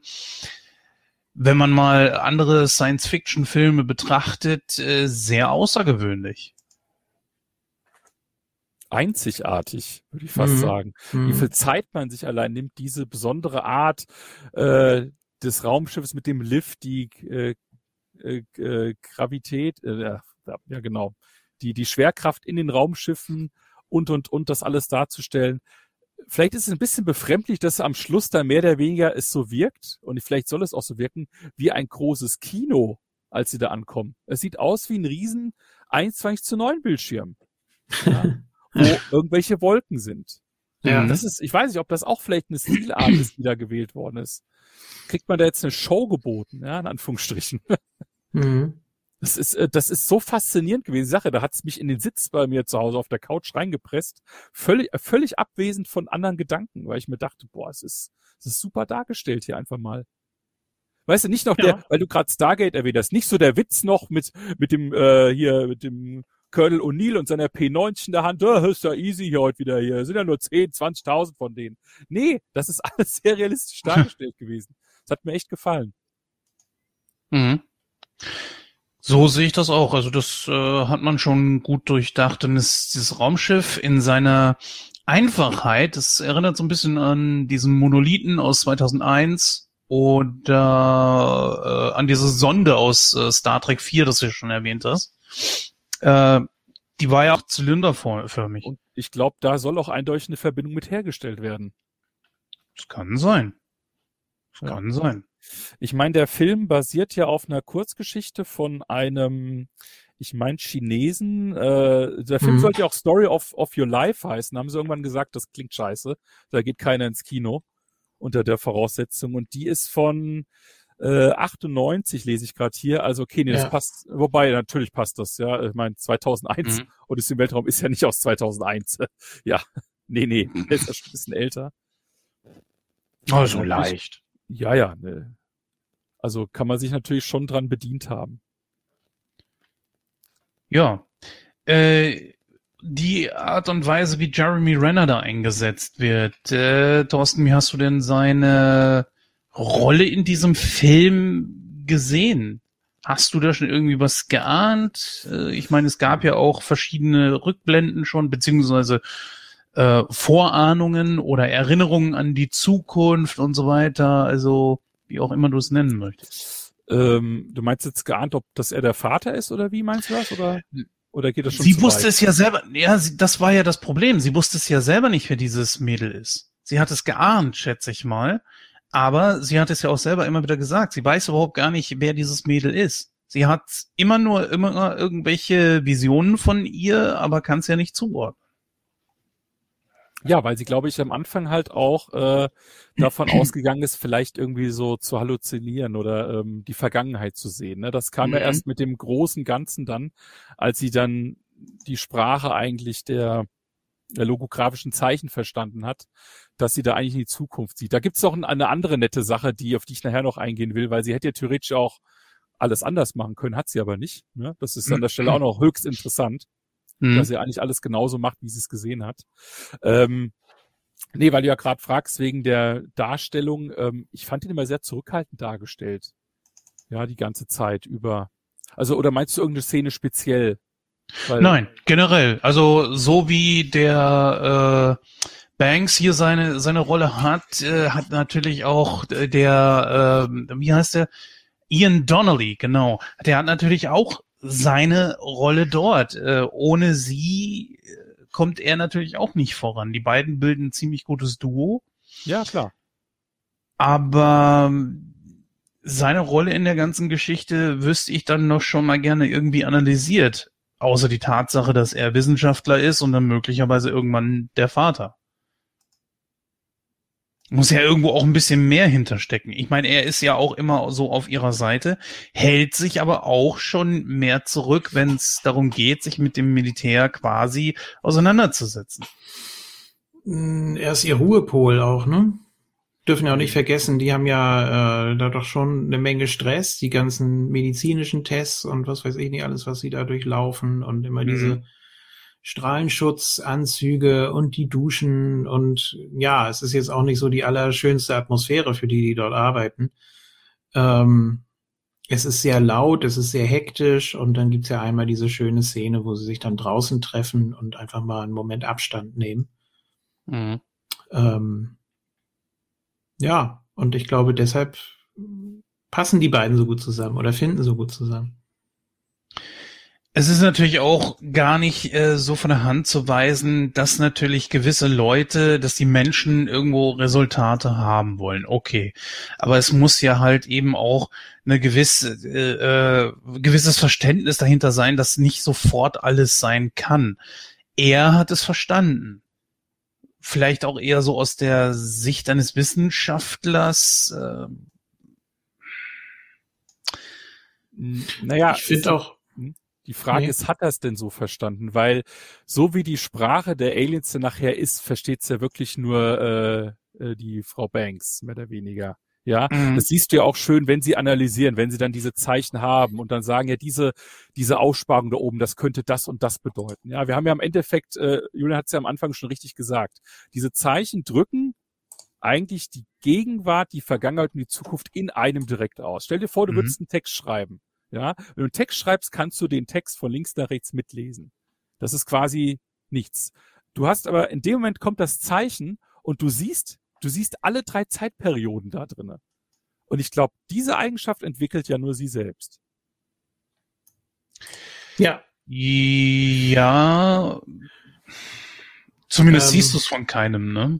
wenn man mal andere Science-Fiction-Filme betrachtet, äh, sehr außergewöhnlich. Einzigartig, würde ich fast mhm. sagen. Mhm. Wie viel Zeit man sich allein nimmt, diese besondere Art äh, des Raumschiffes mit dem Lift, die äh, äh, äh Gravität, äh, ja genau, die, die Schwerkraft in den Raumschiffen und, und, und das alles darzustellen. Vielleicht ist es ein bisschen befremdlich, dass am Schluss dann mehr oder weniger es so wirkt, und vielleicht soll es auch so wirken, wie ein großes Kino, als sie da ankommen. Es sieht aus wie ein riesen 21 zu 9 Bildschirm, ja, <laughs> wo irgendwelche Wolken sind. Ja. Das ist, ich weiß nicht, ob das auch vielleicht eine Stilart ist, die da gewählt worden ist. Kriegt man da jetzt eine Show geboten, ja, in Anführungsstrichen. Mhm. Das ist, äh, das ist so faszinierend gewesen. Die Sache, da hat's mich in den Sitz bei mir zu Hause auf der Couch reingepresst. Völlig, äh, völlig abwesend von anderen Gedanken, weil ich mir dachte, boah, es ist, es ist super dargestellt hier einfach mal. Weißt du, nicht noch ja. der, weil du gerade Stargate erwähnt hast, nicht so der Witz noch mit, mit dem, äh, hier, mit dem Colonel O'Neill und seiner P90 in der Hand, oh, ist ja easy hier heute wieder hier, sind ja nur 10, 20.000 von denen. Nee, das ist <laughs> alles sehr realistisch <laughs> dargestellt gewesen. Das hat mir echt gefallen. Mhm. So sehe ich das auch. Also das äh, hat man schon gut durchdacht. Denn es, dieses Raumschiff in seiner Einfachheit, das erinnert so ein bisschen an diesen Monolithen aus 2001 oder äh, an diese Sonde aus äh, Star Trek 4, das du schon erwähnt hast. Äh, die war ja auch zylinderförmig. Und ich glaube, da soll auch eindeutig eine Verbindung mit hergestellt werden. Das kann sein. Das ja. kann sein. Ich meine, der Film basiert ja auf einer Kurzgeschichte von einem, ich meine, Chinesen. Äh, der Film mhm. sollte ja auch Story of, of Your Life heißen. Haben sie irgendwann gesagt, das klingt scheiße. Da geht keiner ins Kino unter der Voraussetzung. Und die ist von äh, 98 lese ich gerade hier. Also okay, nee, das ja. passt. Wobei, natürlich passt das, ja. Ich meine, 2001 mhm. und ist im Weltraum ist ja nicht aus 2001. <laughs> ja, nee, nee, der ist ja schon ein bisschen älter. Oh, so leicht. Ja, ja. Ne. Also kann man sich natürlich schon dran bedient haben. Ja. Äh, die Art und Weise, wie Jeremy Renner da eingesetzt wird. Äh, Thorsten, wie hast du denn seine Rolle in diesem Film gesehen? Hast du da schon irgendwie was geahnt? Äh, ich meine, es gab ja auch verschiedene Rückblenden schon, beziehungsweise äh, Vorahnungen oder Erinnerungen an die Zukunft und so weiter. Also wie auch immer du es nennen möchtest. Ähm, du meinst jetzt geahnt, ob das er der Vater ist oder wie meinst du das? Oder, oder geht das schon? Sie wusste weit? es ja selber. Ja, sie, das war ja das Problem. Sie wusste es ja selber nicht, wer dieses Mädel ist. Sie hat es geahnt, schätze ich mal. Aber sie hat es ja auch selber immer wieder gesagt. Sie weiß überhaupt gar nicht, wer dieses Mädel ist. Sie hat immer nur immer irgendwelche Visionen von ihr, aber kann es ja nicht zuordnen. Ja, weil sie, glaube ich, am Anfang halt auch äh, davon <clears throat> ausgegangen ist, vielleicht irgendwie so zu halluzinieren oder ähm, die Vergangenheit zu sehen. Ne? Das kam mhm. ja erst mit dem großen Ganzen dann, als sie dann die Sprache eigentlich der, der logografischen Zeichen verstanden hat, dass sie da eigentlich in die Zukunft sieht. Da gibt's noch eine andere nette Sache, die auf die ich nachher noch eingehen will, weil sie hätte ja theoretisch auch alles anders machen können, hat sie aber nicht. Ne? Das ist an der Stelle auch noch höchst interessant mhm. dass sie eigentlich alles genauso macht, wie sie es gesehen hat. Ähm, nee, weil du ja gerade fragst, wegen der Darstellung, ähm, ich fand ihn immer sehr zurückhaltend dargestellt. Ja, die ganze Zeit über. Also, oder meinst du irgendeine Szene speziell? Weil, Nein, generell. Also so wie der äh, Banks hier seine seine Rolle hat, äh, hat natürlich auch der, äh, wie heißt der? Ian Donnelly, genau. Der hat natürlich auch seine Rolle dort. Äh, ohne sie äh, kommt er natürlich auch nicht voran. Die beiden bilden ein ziemlich gutes Duo. Ja, klar. Aber ähm, seine Rolle in der ganzen Geschichte wüsste ich dann noch schon mal gerne irgendwie analysiert. Außer die Tatsache, dass er Wissenschaftler ist und dann möglicherweise irgendwann der Vater. Muss ja irgendwo auch ein bisschen mehr hinterstecken. Ich meine, er ist ja auch immer so auf ihrer Seite, hält sich aber auch schon mehr zurück, wenn es darum geht, sich mit dem Militär quasi auseinanderzusetzen. Hm, er ist ihr Ruhepol auch, ne? Dürfen ja auch nicht vergessen, die haben ja äh, da doch schon eine Menge Stress, die ganzen medizinischen Tests und was weiß ich nicht alles, was sie da durchlaufen und immer mhm. diese Strahlenschutzanzüge und die Duschen und ja, es ist jetzt auch nicht so die allerschönste Atmosphäre für die, die dort arbeiten. Ähm, es ist sehr laut, es ist sehr hektisch und dann gibt's ja einmal diese schöne Szene, wo sie sich dann draußen treffen und einfach mal einen Moment Abstand nehmen. Mhm. Ähm, ja, und ich glaube, deshalb passen die beiden so gut zusammen oder finden so gut zusammen. Es ist natürlich auch gar nicht äh, so von der Hand zu weisen, dass natürlich gewisse Leute, dass die Menschen irgendwo Resultate haben wollen. Okay, aber es muss ja halt eben auch eine gewisse äh, äh, gewisses Verständnis dahinter sein, dass nicht sofort alles sein kann. Er hat es verstanden. Vielleicht auch eher so aus der Sicht eines Wissenschaftlers. Äh, naja, ich finde auch die Frage nee. ist, hat er es denn so verstanden? Weil so wie die Sprache der Aliens dann nachher ist, versteht es ja wirklich nur äh, äh, die Frau Banks, mehr oder weniger. Ja, mhm. das siehst du ja auch schön, wenn sie analysieren, wenn sie dann diese Zeichen haben und dann sagen, ja, diese, diese Aussparung da oben, das könnte das und das bedeuten. Ja, wir haben ja im Endeffekt, äh, Julian hat es ja am Anfang schon richtig gesagt, diese Zeichen drücken eigentlich die Gegenwart, die Vergangenheit und die Zukunft in einem direkt aus. Stell dir vor, du mhm. würdest einen Text schreiben. Ja, wenn du einen Text schreibst, kannst du den Text von links nach rechts mitlesen. Das ist quasi nichts. Du hast aber in dem Moment kommt das Zeichen und du siehst, du siehst alle drei Zeitperioden da drinnen. Und ich glaube, diese Eigenschaft entwickelt ja nur sie selbst. Ja, Ja. Zumindest ähm, siehst du es von keinem, ne?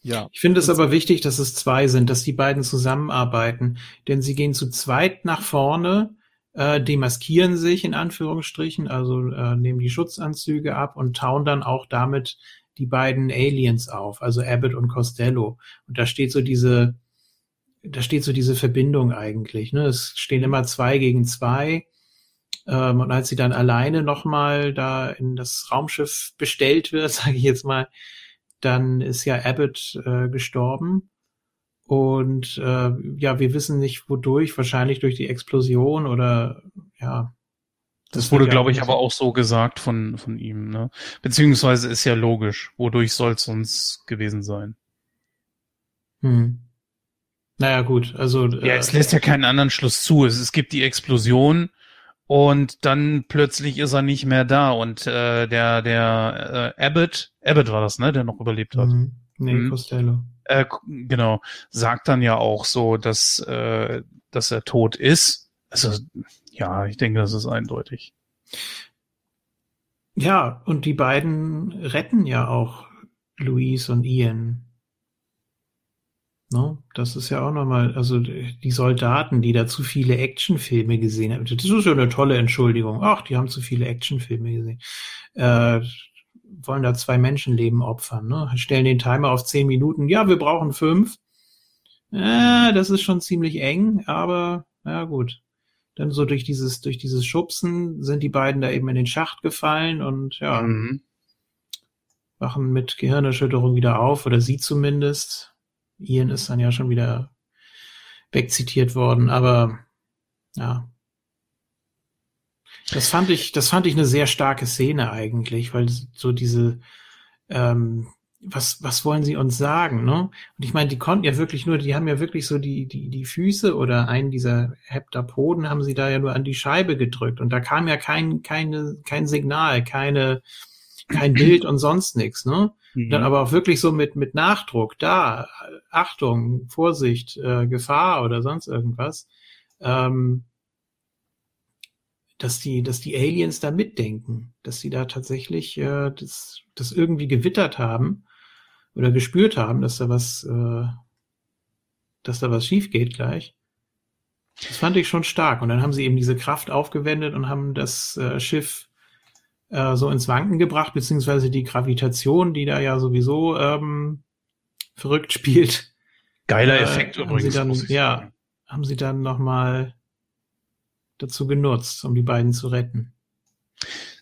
Ja. Ich finde es aber wichtig, dass es zwei sind, dass die beiden zusammenarbeiten. Denn sie gehen zu zweit nach vorne, äh, demaskieren sich in Anführungsstrichen, also äh, nehmen die Schutzanzüge ab und tauen dann auch damit die beiden Aliens auf, also Abbott und Costello. Und da steht so diese, da steht so diese Verbindung eigentlich. Ne? Es stehen immer zwei gegen zwei. Ähm, und als sie dann alleine nochmal da in das Raumschiff bestellt wird, <laughs> sage ich jetzt mal, dann ist ja Abbott äh, gestorben. Und äh, ja, wir wissen nicht wodurch, wahrscheinlich durch die Explosion oder ja. Das, das wurde, glaube ich, aber auch so gesagt von, von ihm, ne? Beziehungsweise ist ja logisch, wodurch soll es sonst gewesen sein. Hm. Naja, gut, also. Ja, äh, es lässt ja keinen anderen Schluss zu. Es, es gibt die Explosion und dann plötzlich ist er nicht mehr da und äh, der, der äh, Abbott, Abbott war das, ne, der noch überlebt hat. Mhm. Nee, mhm. Costello. Äh, genau, sagt dann ja auch so, dass, äh, dass er tot ist. Also, ja, ich denke, das ist eindeutig. Ja, und die beiden retten ja auch Louise und Ian. No, das ist ja auch nochmal, also die Soldaten, die da zu viele Actionfilme gesehen haben, das ist ja eine tolle Entschuldigung. Ach, die haben zu viele Actionfilme gesehen. Äh, wollen da zwei Menschenleben opfern, ne? Stellen den Timer auf zehn Minuten. Ja, wir brauchen fünf. Äh, das ist schon ziemlich eng, aber ja gut. Dann so durch dieses, durch dieses Schubsen sind die beiden da eben in den Schacht gefallen und ja, mhm. wachen mit Gehirnerschütterung wieder auf, oder sie zumindest. Ian ist dann ja schon wieder wegzitiert worden, aber ja. Das fand ich, das fand ich eine sehr starke Szene eigentlich, weil so diese, ähm, was, was wollen sie uns sagen, ne? Und ich meine, die konnten ja wirklich nur, die haben ja wirklich so die, die, die Füße oder einen dieser Heptapoden haben sie da ja nur an die Scheibe gedrückt und da kam ja kein, keine, kein Signal, keine, kein Bild und sonst nichts, ne? Mhm. Dann aber auch wirklich so mit, mit Nachdruck, da, Achtung, Vorsicht, äh, Gefahr oder sonst irgendwas, ähm, dass die, dass die Aliens da mitdenken, dass sie da tatsächlich äh, das, das irgendwie gewittert haben oder gespürt haben, dass da was, äh, dass da was schief geht gleich. Das fand ich schon stark. Und dann haben sie eben diese Kraft aufgewendet und haben das äh, Schiff äh, so ins Wanken gebracht, beziehungsweise die Gravitation, die da ja sowieso ähm, verrückt spielt. Geiler äh, Effekt übrigens. Sie dann, ja, haben sie dann nochmal dazu genutzt, um die beiden zu retten.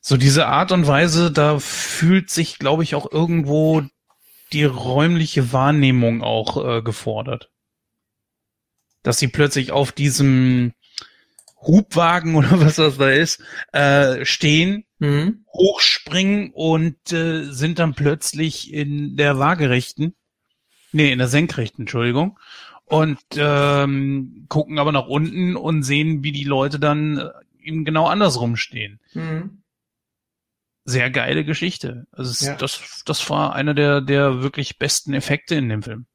So diese Art und Weise, da fühlt sich, glaube ich, auch irgendwo die räumliche Wahrnehmung auch äh, gefordert. Dass sie plötzlich auf diesem Hubwagen <laughs> oder was das da ist, äh, stehen, mhm. hochspringen und äh, sind dann plötzlich in der waagerechten, nee, in der senkrechten, Entschuldigung, und ähm, gucken aber nach unten und sehen, wie die Leute dann äh, eben genau andersrum stehen. Mhm. Sehr geile Geschichte. Also es, ja. das, das war einer der, der wirklich besten Effekte in dem Film.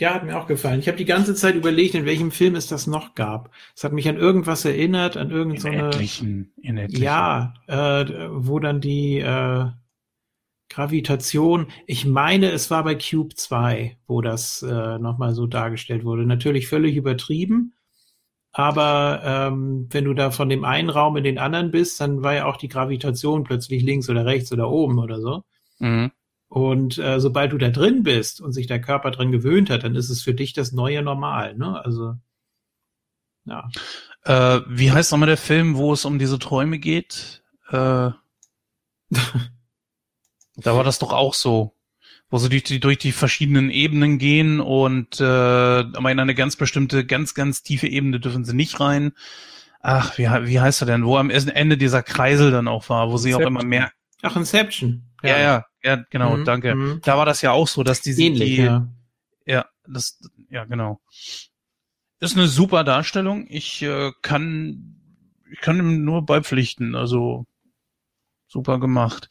Ja, hat mir auch gefallen. Ich habe die ganze Zeit überlegt, in welchem Film es das noch gab. Es hat mich an irgendwas erinnert, an irgendeine. In etlichen, in etlichen. Ja, äh, wo dann die äh, Gravitation. Ich meine, es war bei Cube 2, wo das äh, nochmal so dargestellt wurde. Natürlich völlig übertrieben. Aber ähm, wenn du da von dem einen Raum in den anderen bist, dann war ja auch die Gravitation plötzlich links oder rechts oder oben oder so. Mhm. Und äh, sobald du da drin bist und sich der Körper drin gewöhnt hat, dann ist es für dich das neue Normal. Ne? Also ja. Äh, wie heißt nochmal der Film, wo es um diese Träume geht? Äh, <laughs> da war das doch auch so, wo sie durch die, durch die verschiedenen Ebenen gehen und äh, aber in eine ganz bestimmte, ganz, ganz tiefe Ebene dürfen sie nicht rein. Ach, wie, wie heißt er denn? Wo am Ende dieser Kreisel dann auch war, wo sie Inception. auch immer mehr. Ach, Inception. Ja, ja, ja, ja genau, mhm, danke. Mhm. Da war das ja auch so, dass die Ähnlich, die, ja. ja, das, ja, genau. Ist eine super Darstellung. Ich äh, kann, ich kann ihm nur beipflichten. Also super gemacht.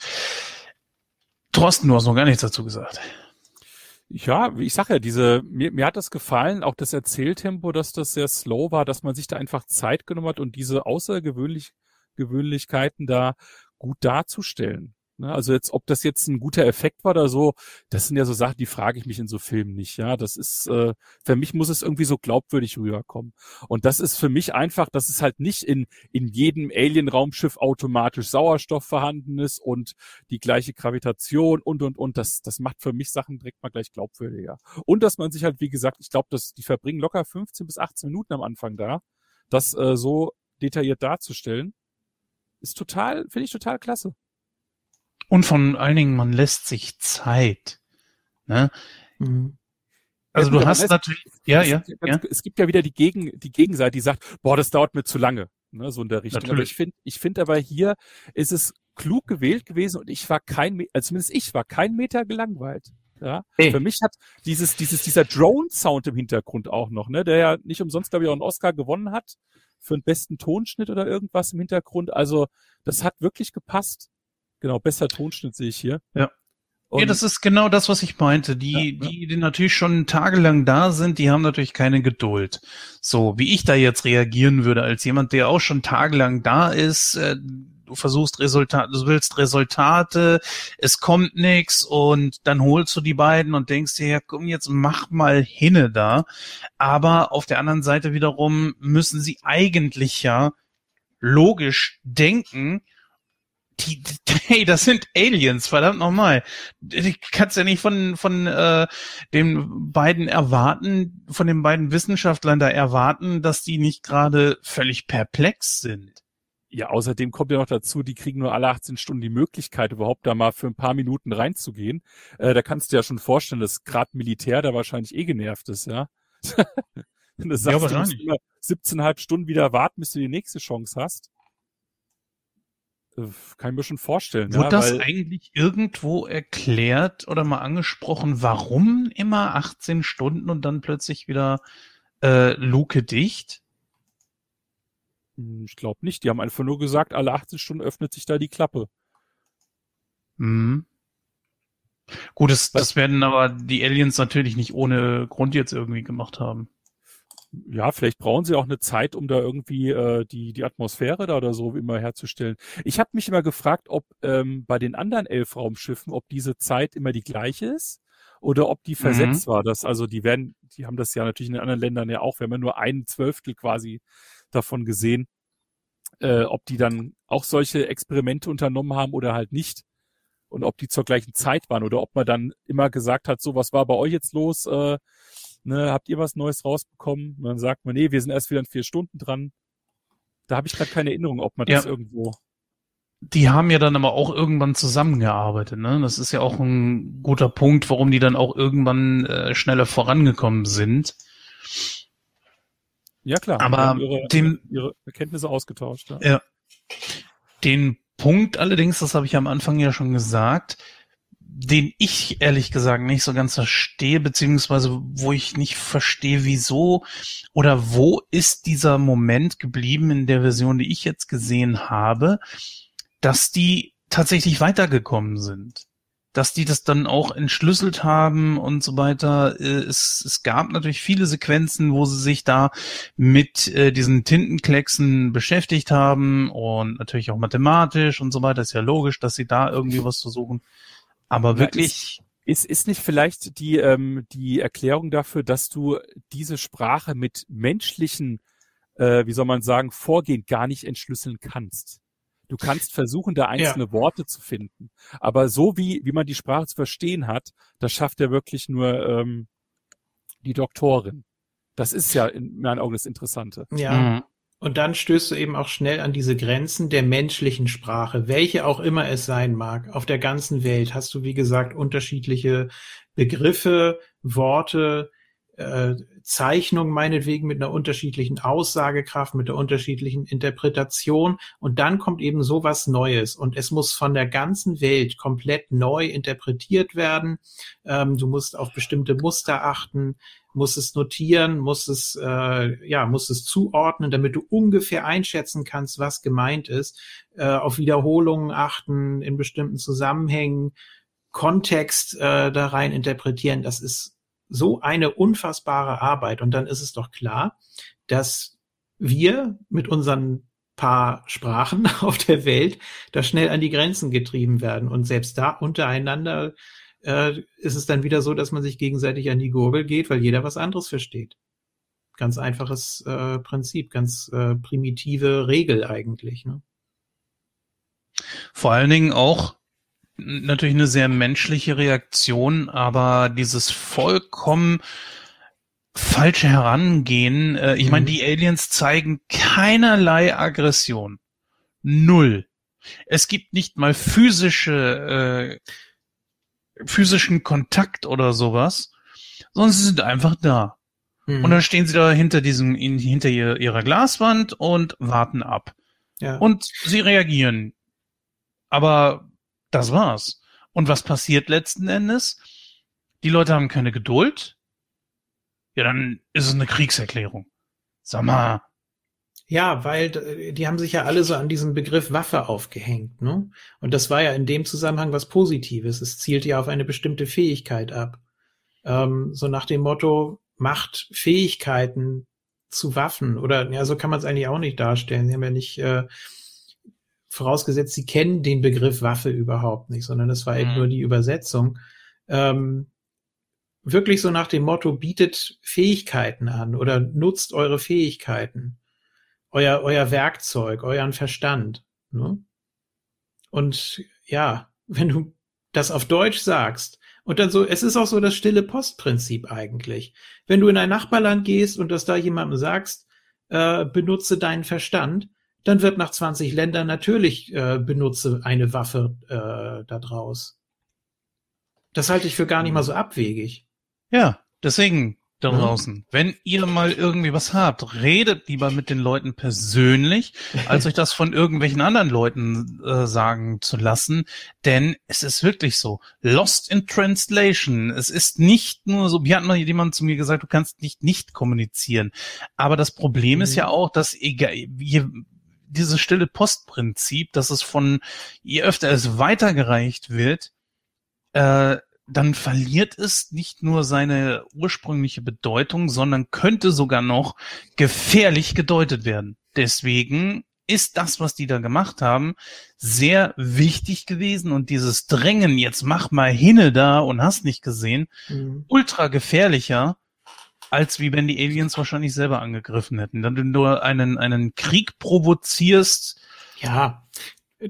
Thorsten, du hast noch gar nichts dazu gesagt. Ja, ich sage ja, diese, mir, mir hat das gefallen, auch das Erzähltempo, dass das sehr slow war, dass man sich da einfach Zeit genommen hat und diese außergewöhnlich Gewöhnlichkeiten da gut darzustellen. Ne? Also jetzt, ob das jetzt ein guter Effekt war oder so, das sind ja so Sachen, die frage ich mich in so Filmen nicht. Ja, das ist äh, für mich muss es irgendwie so glaubwürdig rüberkommen. Und das ist für mich einfach, dass es halt nicht in in jedem Alien-Raumschiff automatisch Sauerstoff vorhanden ist und die gleiche Gravitation und und und. Das das macht für mich Sachen direkt mal gleich glaubwürdiger. Und dass man sich halt, wie gesagt, ich glaube, dass die verbringen locker 15 bis 18 Minuten am Anfang da, das äh, so detailliert darzustellen, ist total, finde ich total klasse. Und von allen Dingen, man lässt sich Zeit. Ne? Mhm. Also ja, du hast natürlich, ja, ja, ja. Es gibt ja wieder die, Gegen, die Gegenseite, die sagt, boah, das dauert mir zu lange, ne, so in der Richtung. Natürlich. Aber ich finde, ich finde aber hier ist es klug gewählt gewesen und ich war kein, also zumindest ich war kein Meter gelangweilt. Ja, hey. für mich hat dieses, dieses, dieser Drone-Sound im Hintergrund auch noch, ne, der ja nicht umsonst, glaube ich, auch einen Oscar gewonnen hat für den besten Tonschnitt oder irgendwas im Hintergrund. Also, das hat wirklich gepasst. Genau, besser Tonschnitt sehe ich hier. Ja. Und ja, das ist genau das, was ich meinte. Die, ja, die, die natürlich schon tagelang da sind, die haben natürlich keine Geduld. So, wie ich da jetzt reagieren würde als jemand, der auch schon tagelang da ist, äh, du versuchst Resultate, du willst Resultate, es kommt nix und dann holst du die beiden und denkst dir, ja, komm, jetzt mach mal hinne da. Aber auf der anderen Seite wiederum müssen sie eigentlich ja logisch denken die, hey, <laughs> das sind Aliens, verdammt nochmal. Du kannst ja nicht von, von äh, den beiden erwarten, von den beiden Wissenschaftlern da erwarten, dass die nicht gerade völlig perplex sind. Ja, außerdem kommt ja noch dazu, die kriegen nur alle 18 Stunden die Möglichkeit, überhaupt da mal für ein paar Minuten reinzugehen. Äh, da kannst du ja schon vorstellen, dass gerade Militär da wahrscheinlich eh genervt ist, ja. <laughs> Wenn du sagst, ja, du musst immer 17,5 Stunden wieder warten, bis du die nächste Chance hast. Äh, kann ich mir schon vorstellen. Wurde ja, das eigentlich irgendwo erklärt oder mal angesprochen, warum immer 18 Stunden und dann plötzlich wieder äh, Luke dicht? Hm, ich glaube nicht. Die haben einfach nur gesagt, alle 18 Stunden öffnet sich da die Klappe. Mhm. Gut, das, das werden aber die Aliens natürlich nicht ohne Grund jetzt irgendwie gemacht haben ja, vielleicht brauchen sie auch eine Zeit, um da irgendwie äh, die, die Atmosphäre da oder so immer herzustellen. Ich habe mich immer gefragt, ob ähm, bei den anderen elf Raumschiffen, ob diese Zeit immer die gleiche ist oder ob die versetzt mhm. war. Das, also die werden, die haben das ja natürlich in den anderen Ländern ja auch, wir haben ja nur ein Zwölftel quasi davon gesehen, äh, ob die dann auch solche Experimente unternommen haben oder halt nicht. Und ob die zur gleichen Zeit waren oder ob man dann immer gesagt hat, so, was war bei euch jetzt los? Äh, ne, habt ihr was Neues rausbekommen? Und dann sagt man, nee, wir sind erst wieder in vier Stunden dran. Da habe ich gerade keine Erinnerung, ob man ja. das irgendwo. Die haben ja dann aber auch irgendwann zusammengearbeitet, ne? Das ist ja auch ein guter Punkt, warum die dann auch irgendwann äh, schneller vorangekommen sind. Ja klar, aber ihre, dem, ihre Erkenntnisse ausgetauscht. Ja. ja. Den Punkt allerdings, das habe ich am Anfang ja schon gesagt, den ich ehrlich gesagt nicht so ganz verstehe, beziehungsweise wo ich nicht verstehe, wieso oder wo ist dieser Moment geblieben in der Version, die ich jetzt gesehen habe, dass die tatsächlich weitergekommen sind. Dass die das dann auch entschlüsselt haben und so weiter. Äh, es, es gab natürlich viele Sequenzen, wo sie sich da mit äh, diesen Tintenklecksen beschäftigt haben und natürlich auch mathematisch und so weiter. Ist ja logisch, dass sie da irgendwie was versuchen. Aber wirklich. Ist, ist nicht vielleicht die, ähm, die Erklärung dafür, dass du diese Sprache mit menschlichen, äh, wie soll man sagen, Vorgehen gar nicht entschlüsseln kannst? Du kannst versuchen, da einzelne ja. Worte zu finden. Aber so wie, wie man die Sprache zu verstehen hat, das schafft ja wirklich nur ähm, die Doktorin. Das ist ja in meinen Augen das Interessante. Ja. Mhm. Und dann stößt du eben auch schnell an diese Grenzen der menschlichen Sprache, welche auch immer es sein mag. Auf der ganzen Welt hast du, wie gesagt, unterschiedliche Begriffe, Worte, äh, Zeichnung meinetwegen mit einer unterschiedlichen Aussagekraft, mit der unterschiedlichen Interpretation. Und dann kommt eben sowas Neues. Und es muss von der ganzen Welt komplett neu interpretiert werden. Ähm, du musst auf bestimmte Muster achten muss es notieren, muss es, äh, ja, muss es zuordnen, damit du ungefähr einschätzen kannst, was gemeint ist, äh, auf Wiederholungen achten in bestimmten Zusammenhängen. Kontext äh, da rein interpretieren. Das ist so eine unfassbare Arbeit. Und dann ist es doch klar, dass wir mit unseren paar Sprachen <laughs> auf der Welt da schnell an die Grenzen getrieben werden. Und selbst da untereinander äh, ist es dann wieder so, dass man sich gegenseitig an die Gurgel geht, weil jeder was anderes versteht. Ganz einfaches äh, Prinzip, ganz äh, primitive Regel eigentlich. Ne? Vor allen Dingen auch natürlich eine sehr menschliche Reaktion, aber dieses vollkommen falsche Herangehen. Äh, ich mhm. meine, die Aliens zeigen keinerlei Aggression. Null. Es gibt nicht mal physische, äh, physischen Kontakt oder sowas, sondern sie sind einfach da. Mhm. Und dann stehen sie da hinter diesem, in, hinter ihrer Glaswand und warten ab. Ja. Und sie reagieren. Aber das war's. Und was passiert letzten Endes? Die Leute haben keine Geduld. Ja, dann ist es eine Kriegserklärung. Sag mal. Ja, weil die haben sich ja alle so an diesem Begriff Waffe aufgehängt, ne? Und das war ja in dem Zusammenhang was Positives. Es zielt ja auf eine bestimmte Fähigkeit ab. Ähm, so nach dem Motto, macht Fähigkeiten zu Waffen oder ja, so kann man es eigentlich auch nicht darstellen. Sie haben ja nicht äh, vorausgesetzt, sie kennen den Begriff Waffe überhaupt nicht, sondern es war eben mhm. nur die Übersetzung. Ähm, wirklich so nach dem Motto, bietet Fähigkeiten an oder nutzt eure Fähigkeiten, euer, euer Werkzeug, euren Verstand. Ne? Und ja, <laughs> wenn du das auf Deutsch sagst, und dann so, es ist auch so das stille Postprinzip eigentlich. Wenn du in ein Nachbarland gehst und das da jemandem sagst, äh, benutze deinen Verstand, dann wird nach 20 Ländern natürlich äh, benutze eine Waffe äh, da draus. Das halte ich für gar nicht mal so abwegig. Ja, deswegen da draußen, ja. wenn ihr mal irgendwie was habt, redet lieber mit den Leuten persönlich, als euch das von irgendwelchen anderen Leuten äh, sagen zu lassen, denn es ist wirklich so. Lost in Translation. Es ist nicht nur so, wie hat mal jemand zu mir gesagt, du kannst nicht nicht kommunizieren. Aber das Problem mhm. ist ja auch, dass egal, je, dieses stille Postprinzip, dass es von, je öfter es weitergereicht wird, äh, dann verliert es nicht nur seine ursprüngliche Bedeutung, sondern könnte sogar noch gefährlich gedeutet werden. Deswegen ist das, was die da gemacht haben, sehr wichtig gewesen und dieses Drängen, jetzt mach mal hinne da und hast nicht gesehen, mhm. ultra gefährlicher, als wie wenn die Aliens wahrscheinlich selber angegriffen hätten. Dann du nur einen, einen Krieg provozierst. Ja,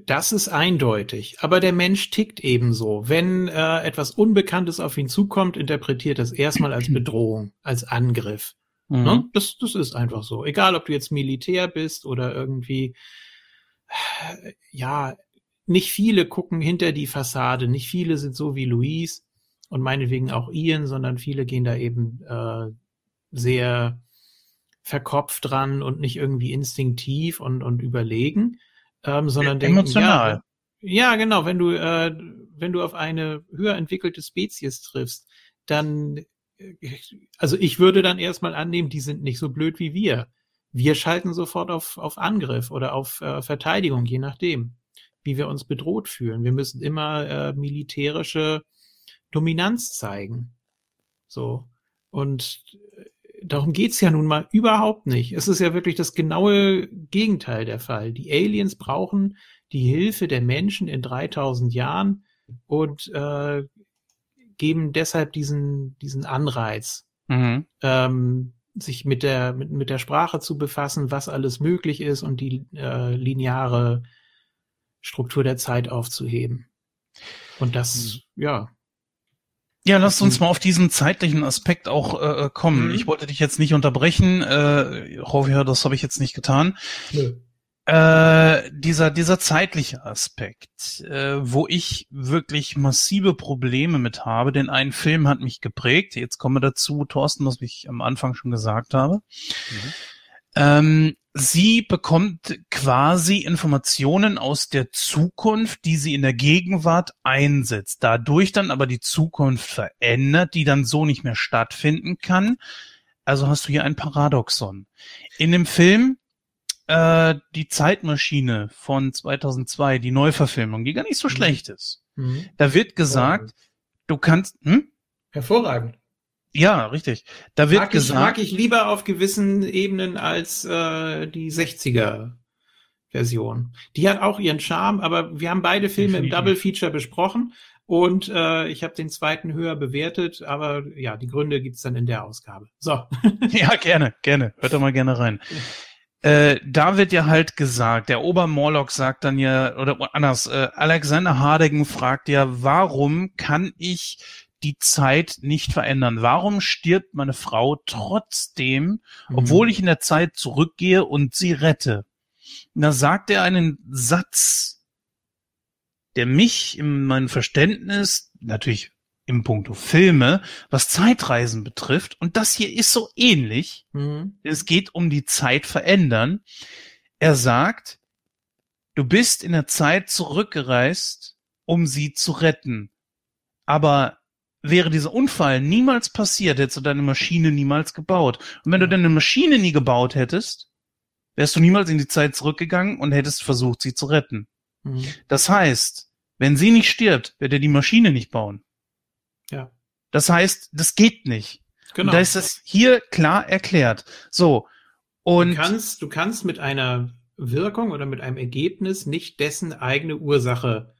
das ist eindeutig. Aber der Mensch tickt ebenso. Wenn äh, etwas Unbekanntes auf ihn zukommt, interpretiert das erstmal als Bedrohung, als Angriff. Mhm. Ne? Das, das ist einfach so. Egal, ob du jetzt Militär bist oder irgendwie, ja, nicht viele gucken hinter die Fassade. Nicht viele sind so wie Luis und meinetwegen auch Ian, sondern viele gehen da eben äh, sehr verkopft dran und nicht irgendwie instinktiv und, und überlegen, ähm, sondern denken, emotional. Ja, ja, genau. Wenn du, äh, wenn du auf eine höher entwickelte Spezies triffst, dann, äh, also ich würde dann erstmal annehmen, die sind nicht so blöd wie wir. Wir schalten sofort auf, auf Angriff oder auf äh, Verteidigung, je nachdem, wie wir uns bedroht fühlen. Wir müssen immer äh, militärische Dominanz zeigen. So. Und darum geht's ja nun mal überhaupt nicht. Es ist ja wirklich das genaue Gegenteil der Fall. Die Aliens brauchen die Hilfe der Menschen in 3000 Jahren und äh, geben deshalb diesen, diesen Anreiz, mhm. ähm, sich mit der, mit, mit der Sprache zu befassen, was alles möglich ist und die äh, lineare Struktur der Zeit aufzuheben. Und das, mhm. ja, ja, lass uns mal auf diesen zeitlichen Aspekt auch äh, kommen. Mhm. Ich wollte dich jetzt nicht unterbrechen. Äh, hoffe, das habe ich jetzt nicht getan. Nö. Äh, dieser, dieser zeitliche Aspekt, äh, wo ich wirklich massive Probleme mit habe, denn ein Film hat mich geprägt. Jetzt komme dazu, Thorsten, was ich am Anfang schon gesagt habe. Mhm. Ähm, sie bekommt quasi Informationen aus der Zukunft, die sie in der Gegenwart einsetzt. Dadurch dann aber die Zukunft verändert, die dann so nicht mehr stattfinden kann. Also hast du hier ein Paradoxon. In dem Film äh, die Zeitmaschine von 2002, die Neuverfilmung, die gar nicht so mhm. schlecht ist. Mhm. Da wird gesagt, du kannst, hm? Hervorragend. Ja, richtig. Da wird mag gesagt. Ich, mag ich lieber auf gewissen Ebenen als äh, die 60er Version. Die hat auch ihren Charme, aber wir haben beide Filme im Double Feature besprochen und äh, ich habe den zweiten höher bewertet, aber ja, die Gründe gibt's dann in der Ausgabe. So. <laughs> <laughs> ja, gerne, gerne. Hört doch mal gerne rein. Äh, da wird ja halt gesagt, der Obermorlock sagt dann ja, oder anders, äh, Alexander Hardegen fragt ja, warum kann ich die Zeit nicht verändern? Warum stirbt meine Frau trotzdem, mhm. obwohl ich in der Zeit zurückgehe und sie rette? Und da sagt er einen Satz, der mich in meinem Verständnis, natürlich im Punkto Filme, was Zeitreisen betrifft, und das hier ist so ähnlich. Mhm. Es geht um die Zeit verändern. Er sagt, du bist in der Zeit zurückgereist, um sie zu retten. Aber wäre dieser Unfall niemals passiert, hättest du deine Maschine niemals gebaut. Und wenn du deine Maschine nie gebaut hättest, wärst du niemals in die Zeit zurückgegangen und hättest versucht, sie zu retten. Mhm. Das heißt, wenn sie nicht stirbt, wird er die Maschine nicht bauen. Ja. Das heißt, das geht nicht. Genau. Und da ist das hier klar erklärt. So. Und du kannst, du kannst mit einer Wirkung oder mit einem Ergebnis nicht dessen eigene Ursache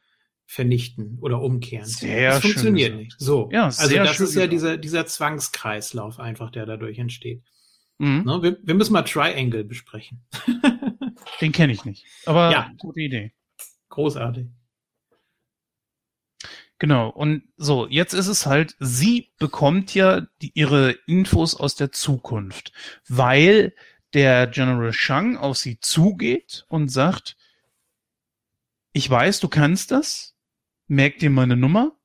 vernichten oder umkehren. Sehr das funktioniert nicht. So. Ja, also das ist ja dieser, dieser Zwangskreislauf einfach, der dadurch entsteht. Mhm. Ne, wir, wir, müssen mal Triangle besprechen. <laughs> Den kenne ich nicht. Aber ja. gute Idee. Großartig. Genau. Und so, jetzt ist es halt, sie bekommt ja die, ihre Infos aus der Zukunft, weil der General Shang auf sie zugeht und sagt, ich weiß, du kannst das, merk dir meine Nummer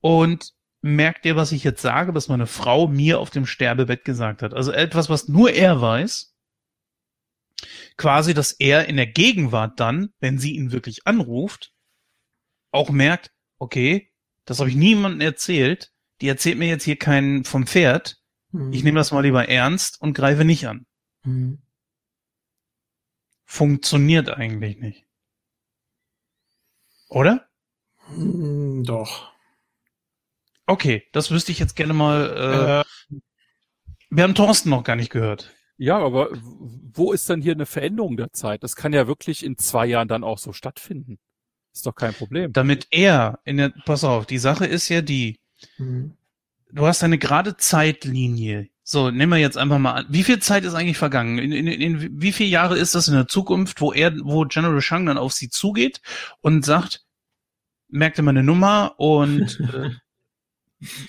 und merkt ihr, was ich jetzt sage, was meine Frau mir auf dem Sterbebett gesagt hat. Also etwas, was nur er weiß. Quasi, dass er in der Gegenwart dann, wenn sie ihn wirklich anruft, auch merkt, okay, das habe ich niemandem erzählt. Die erzählt mir jetzt hier keinen vom Pferd. Mhm. Ich nehme das mal lieber ernst und greife nicht an. Mhm. Funktioniert eigentlich nicht. Oder? Mhm, doch. Okay, das wüsste ich jetzt gerne mal. Äh, äh, wir haben Thorsten noch gar nicht gehört. Ja, aber wo ist dann hier eine Veränderung der Zeit? Das kann ja wirklich in zwei Jahren dann auch so stattfinden. Ist doch kein Problem. Damit er in der, pass auf, die Sache ist ja die, mhm. du hast eine gerade Zeitlinie. So, nehmen wir jetzt einfach mal an. Wie viel Zeit ist eigentlich vergangen? In, in, in wie viele Jahre ist das in der Zukunft, wo er, wo General Shang dann auf sie zugeht und sagt, merkte meine Nummer und <laughs> äh,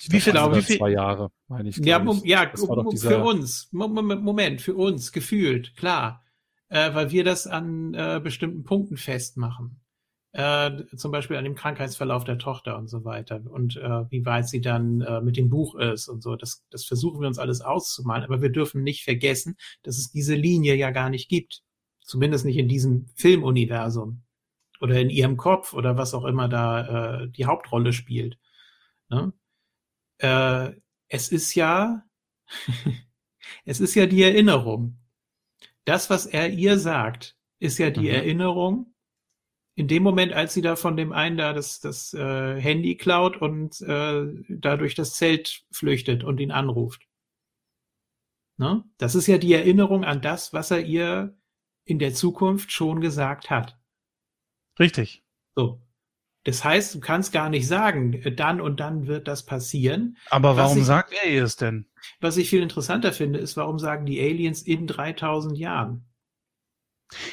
wie viel, glaube, wie viel? Zwei Jahre, meine ich. Ja, um, ja um, für uns. Moment, für uns, gefühlt, klar. Äh, weil wir das an äh, bestimmten Punkten festmachen. Äh, zum Beispiel an dem Krankheitsverlauf der Tochter und so weiter. Und äh, wie weit sie dann äh, mit dem Buch ist und so. Das, das versuchen wir uns alles auszumalen. Aber wir dürfen nicht vergessen, dass es diese Linie ja gar nicht gibt. Zumindest nicht in diesem Filmuniversum. Oder in ihrem Kopf oder was auch immer da äh, die Hauptrolle spielt. Ne? äh, es ist ja, <laughs> es ist ja die Erinnerung. Das, was er ihr sagt, ist ja die mhm. Erinnerung. In dem Moment, als sie da von dem einen da das, das äh, Handy klaut und äh, dadurch das Zelt flüchtet und ihn anruft. Ne? Das ist ja die Erinnerung an das, was er ihr in der Zukunft schon gesagt hat. Richtig. So. Das heißt, du kannst gar nicht sagen, äh, dann und dann wird das passieren. Aber warum ich, sagt er es denn? Was ich viel interessanter finde, ist, warum sagen die Aliens in 3000 Jahren?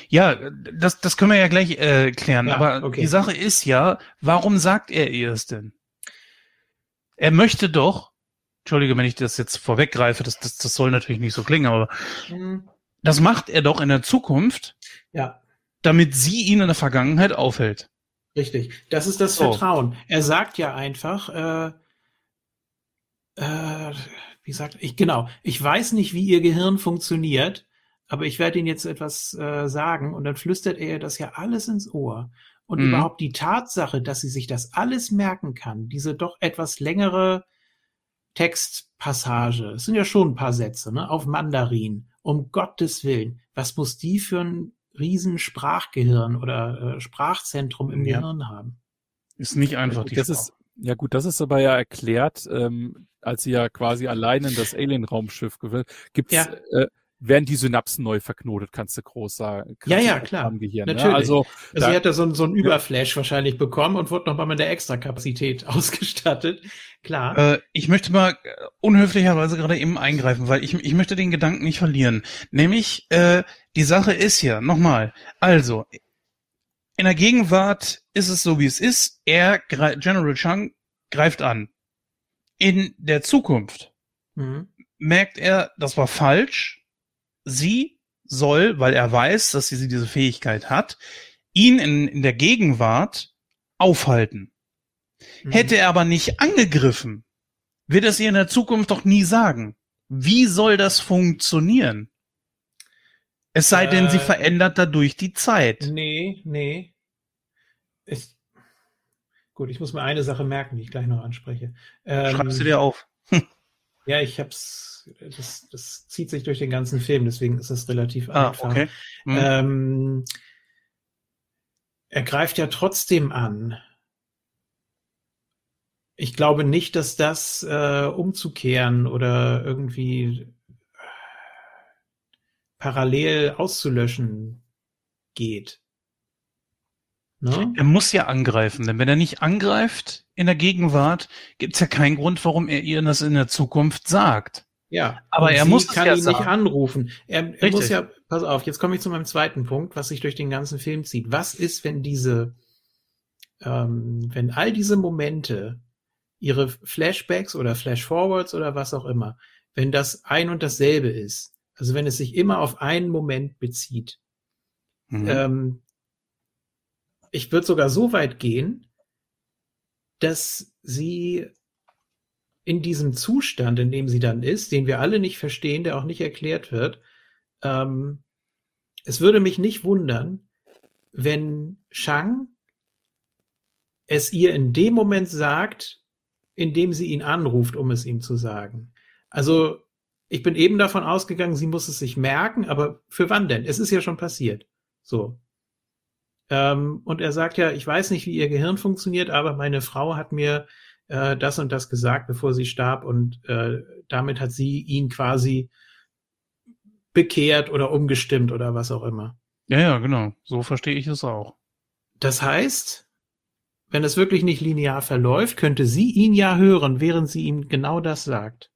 Ja, das, das können wir ja gleich äh, klären. Ja, Aber okay. die Sache ist ja, warum sagt er es denn? Er möchte doch, entschuldige, wenn ich das jetzt vorweggreife, das, das, das soll natürlich nicht so klingen, aber mhm. das macht er doch in der Zukunft, ja. damit sie ihn in der Vergangenheit aufhält. Richtig. Das ist das oh. Vertrauen. Er sagt ja einfach, äh, äh, wie sagt ich genau, ich weiß nicht, wie ihr Gehirn funktioniert, aber ich werde Ihnen jetzt etwas äh, sagen und dann flüstert er das ja alles ins Ohr. Und mhm. überhaupt die Tatsache, dass sie sich das alles merken kann, diese doch etwas längere Textpassage, es sind ja schon ein paar Sätze, ne, auf Mandarin, um Gottes Willen, was muss die für ein riesen Sprachgehirn oder äh, Sprachzentrum im ja. Gehirn haben. Ist nicht einfach die das Sprache. ist ja gut, das ist aber ja erklärt, ähm, als sie ja quasi allein in das Alien-Raumschiff gewählt. Gibt's ja. äh, werden die Synapsen neu verknotet, kannst du groß sagen. Ja, ja, klar. Am Gehirn, Natürlich. Ja? Also, also sie hat da so, so einen Überflash ja. wahrscheinlich bekommen und wurde nochmal mit der Extrakapazität <laughs> ausgestattet. Klar. Äh, ich möchte mal äh, unhöflicherweise gerade eben eingreifen, weil ich, ich möchte den Gedanken nicht verlieren. Nämlich, äh, die Sache ist ja, nochmal, also, in der Gegenwart ist es so, wie es ist. Er, General Chang, greift an. In der Zukunft mhm. merkt er, das war falsch, sie soll, weil er weiß, dass sie diese Fähigkeit hat, ihn in, in der Gegenwart aufhalten. Mhm. Hätte er aber nicht angegriffen, wird es ihr in der Zukunft doch nie sagen. Wie soll das funktionieren? Es sei äh, denn, sie äh, verändert dadurch die Zeit. Nee, nee. Ich, gut, ich muss mir eine Sache merken, die ich gleich noch anspreche. Ähm, Schreibst du dir auf? <laughs> ja, ich hab's das, das zieht sich durch den ganzen Film, deswegen ist es relativ ah, einfach. Okay. Mhm. Ähm, er greift ja trotzdem an. Ich glaube nicht, dass das äh, umzukehren oder irgendwie parallel auszulöschen geht. Ne? Er muss ja angreifen, denn wenn er nicht angreift in der Gegenwart, gibt es ja keinen Grund, warum er ihr das in der Zukunft sagt. Ja, aber er muss kann ja ihn sagen. nicht anrufen. Er, er muss ja, pass auf, jetzt komme ich zu meinem zweiten Punkt, was sich durch den ganzen Film zieht. Was ist, wenn diese, ähm, wenn all diese Momente, ihre Flashbacks oder Flashforwards oder was auch immer, wenn das ein und dasselbe ist, also wenn es sich immer auf einen Moment bezieht, mhm. ähm, ich würde sogar so weit gehen, dass sie in diesem Zustand, in dem sie dann ist, den wir alle nicht verstehen, der auch nicht erklärt wird, ähm, es würde mich nicht wundern, wenn Shang es ihr in dem Moment sagt, in dem sie ihn anruft, um es ihm zu sagen. Also ich bin eben davon ausgegangen, sie muss es sich merken, aber für wann denn? Es ist ja schon passiert. So. Ähm, und er sagt ja, ich weiß nicht, wie ihr Gehirn funktioniert, aber meine Frau hat mir äh, das und das gesagt, bevor sie starb und äh, damit hat sie ihn quasi bekehrt oder umgestimmt oder was auch immer. Ja, ja, genau. So verstehe ich es auch. Das heißt, wenn es wirklich nicht linear verläuft, könnte sie ihn ja hören, während sie ihm genau das sagt.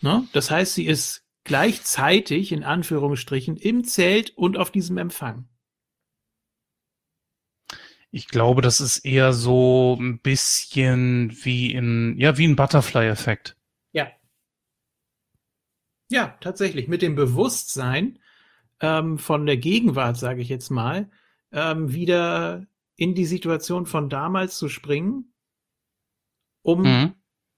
Ne? Das heißt, sie ist gleichzeitig in Anführungsstrichen im Zelt und auf diesem Empfang. Ich glaube, das ist eher so ein bisschen wie in, ja, wie ein Butterfly-Effekt. Ja. Ja, tatsächlich. Mit dem Bewusstsein ähm, von der Gegenwart, sage ich jetzt mal, ähm, wieder in die Situation von damals zu springen, um mhm.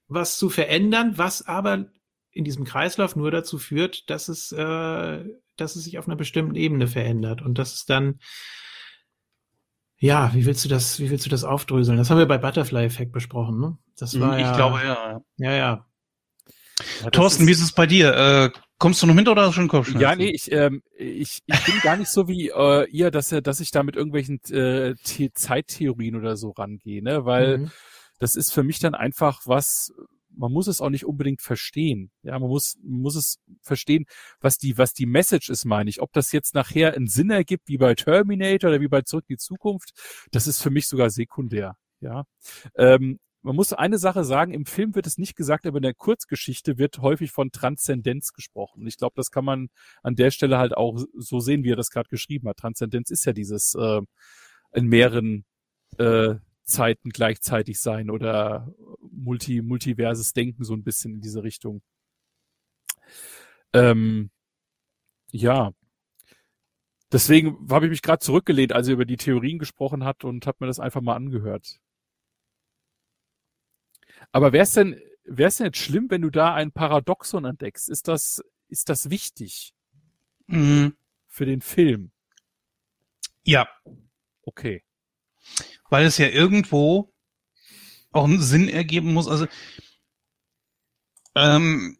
was zu verändern, was aber in diesem Kreislauf nur dazu führt, dass es, äh, dass es sich auf einer bestimmten Ebene verändert und dass es dann ja, wie willst du das, wie willst du das aufdröseln? Das haben wir bei Butterfly Effect besprochen, ne? Das war ich ja, glaube, ja. Ja, ja. ja Thorsten, ist, wie ist es bei dir? Äh, kommst du noch mit oder schon Kopfschmerzen? Ja, nee, ich, ähm, ich, ich bin gar nicht so wie äh, ihr, dass, dass ich da mit irgendwelchen äh, Zeittheorien oder so rangehe, ne? Weil mhm. das ist für mich dann einfach was, man muss es auch nicht unbedingt verstehen. Ja, man muss, man muss es verstehen, was die, was die Message ist, meine ich. Ob das jetzt nachher einen Sinn ergibt, wie bei Terminator oder wie bei Zurück in die Zukunft, das ist für mich sogar sekundär. Ja, ähm, man muss eine Sache sagen, im Film wird es nicht gesagt, aber in der Kurzgeschichte wird häufig von Transzendenz gesprochen. Ich glaube, das kann man an der Stelle halt auch so sehen, wie er das gerade geschrieben hat. Transzendenz ist ja dieses äh, in mehreren äh, Zeiten gleichzeitig sein oder multi, multiverses Denken so ein bisschen in diese Richtung. Ähm, ja. Deswegen habe ich mich gerade zurückgelehnt, als er über die Theorien gesprochen hat und habe mir das einfach mal angehört. Aber wäre es denn, wäre es denn jetzt schlimm, wenn du da ein Paradoxon entdeckst? Ist das, ist das wichtig mhm. für den Film? Ja. Okay weil es ja irgendwo auch einen Sinn ergeben muss. Also ähm,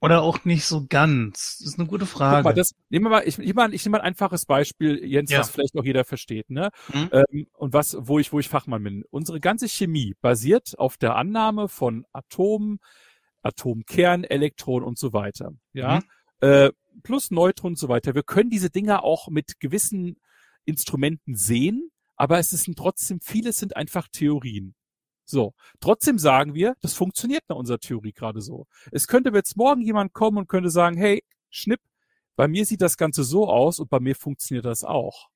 Oder auch nicht so ganz? Das ist eine gute Frage. Mal, das, nehmen wir mal, ich, ich, mal, ich nehme mal ein einfaches Beispiel, Jens, ja. was vielleicht auch jeder versteht, ne? Mhm. Ähm, und was, wo ich, wo ich Fachmann bin. Unsere ganze Chemie basiert auf der Annahme von Atomen, Atomkern, Elektronen und so weiter. Ja. Mhm. Äh, plus Neutronen und so weiter. Wir können diese Dinger auch mit gewissen Instrumenten sehen, aber es sind trotzdem, vieles sind einfach Theorien. So, trotzdem sagen wir, das funktioniert nach unserer Theorie gerade so. Es könnte jetzt morgen jemand kommen und könnte sagen, hey, Schnipp, bei mir sieht das Ganze so aus und bei mir funktioniert das auch.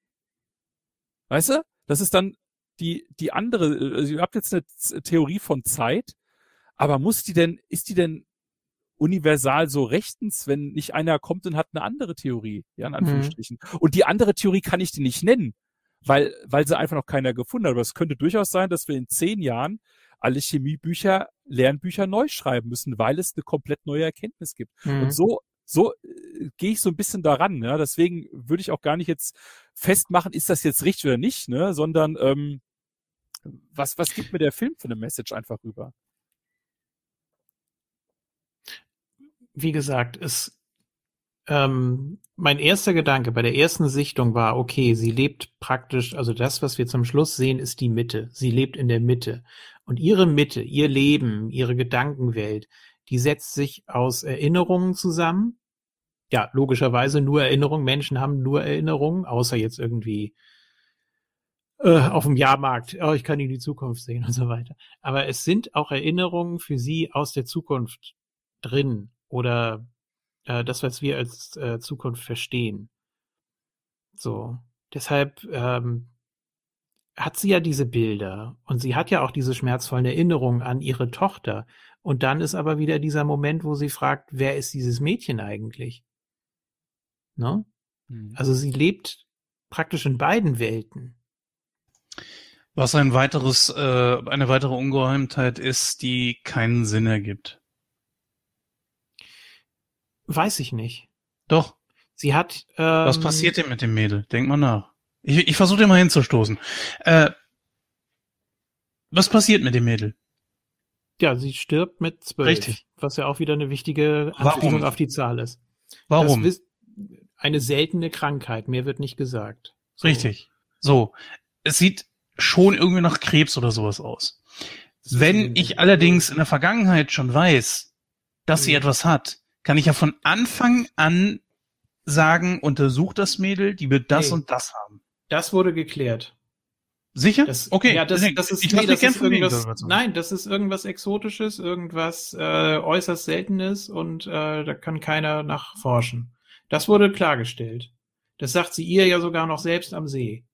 Weißt du? Das ist dann die, die andere, also ihr habt jetzt eine Theorie von Zeit, aber muss die denn, ist die denn universal so rechtens, wenn nicht einer kommt und hat eine andere Theorie, ja, in mhm. Anführungsstrichen. Mhm. Und die andere Theorie kann ich dir nicht nennen, weil, weil sie einfach noch keiner gefunden hat. Aber es könnte durchaus sein, dass wir in zehn Jahren alle Chemiebücher, Lernbücher neu schreiben müssen, weil es eine komplett neue Erkenntnis gibt. Mhm. Und so, so äh, gehe ich so ein bisschen daran. Ne? Deswegen würde ich auch gar nicht jetzt festmachen, ist das jetzt richtig oder nicht, ne? sondern ähm, was, was gibt mir der Film für eine Message einfach rüber? Wie gesagt, es ähm, mein erster Gedanke bei der ersten Sichtung war, okay, sie lebt praktisch, also das, was wir zum Schluss sehen, ist die Mitte. Sie lebt in der Mitte. Und ihre Mitte, ihr Leben, ihre Gedankenwelt, die setzt sich aus Erinnerungen zusammen. Ja, logischerweise nur Erinnerungen. Menschen haben nur Erinnerungen, außer jetzt irgendwie äh, auf dem Jahrmarkt. Oh, ich kann in die Zukunft sehen <laughs> und so weiter. Aber es sind auch Erinnerungen für sie aus der Zukunft drin oder äh, das, was wir als äh, Zukunft verstehen. So, deshalb ähm, hat sie ja diese Bilder und sie hat ja auch diese schmerzvollen Erinnerungen an ihre Tochter. Und dann ist aber wieder dieser Moment, wo sie fragt, wer ist dieses Mädchen eigentlich? Ne? Mhm. Also sie lebt praktisch in beiden Welten. Was ein weiteres, äh, eine weitere Ungeheimtheit ist, die keinen Sinn ergibt. Weiß ich nicht. Doch. Sie hat. Ähm, Was passiert denn mit dem Mädel? Denk mal nach. Ich, ich versuche dir mal hinzustoßen. Äh, was passiert mit dem Mädel? Ja, sie stirbt mit zwölf. Richtig. Was ja auch wieder eine wichtige Anspielung auf die Zahl ist. Warum? Das eine seltene Krankheit, mehr wird nicht gesagt. So. Richtig. So. Es sieht schon irgendwie nach Krebs oder sowas aus. Wenn ich allerdings in der Vergangenheit schon weiß, dass mhm. sie etwas hat, kann ich ja von Anfang an sagen, untersuch das Mädel, die wird das nee. und das haben. Das wurde geklärt. Sicher? Das, okay. Ja, das, das ist, ich nee, das ist irgendwas, nein, das ist irgendwas Exotisches, irgendwas äh, äußerst Seltenes und äh, da kann keiner nachforschen. Das wurde klargestellt. Das sagt sie ihr ja sogar noch selbst am See.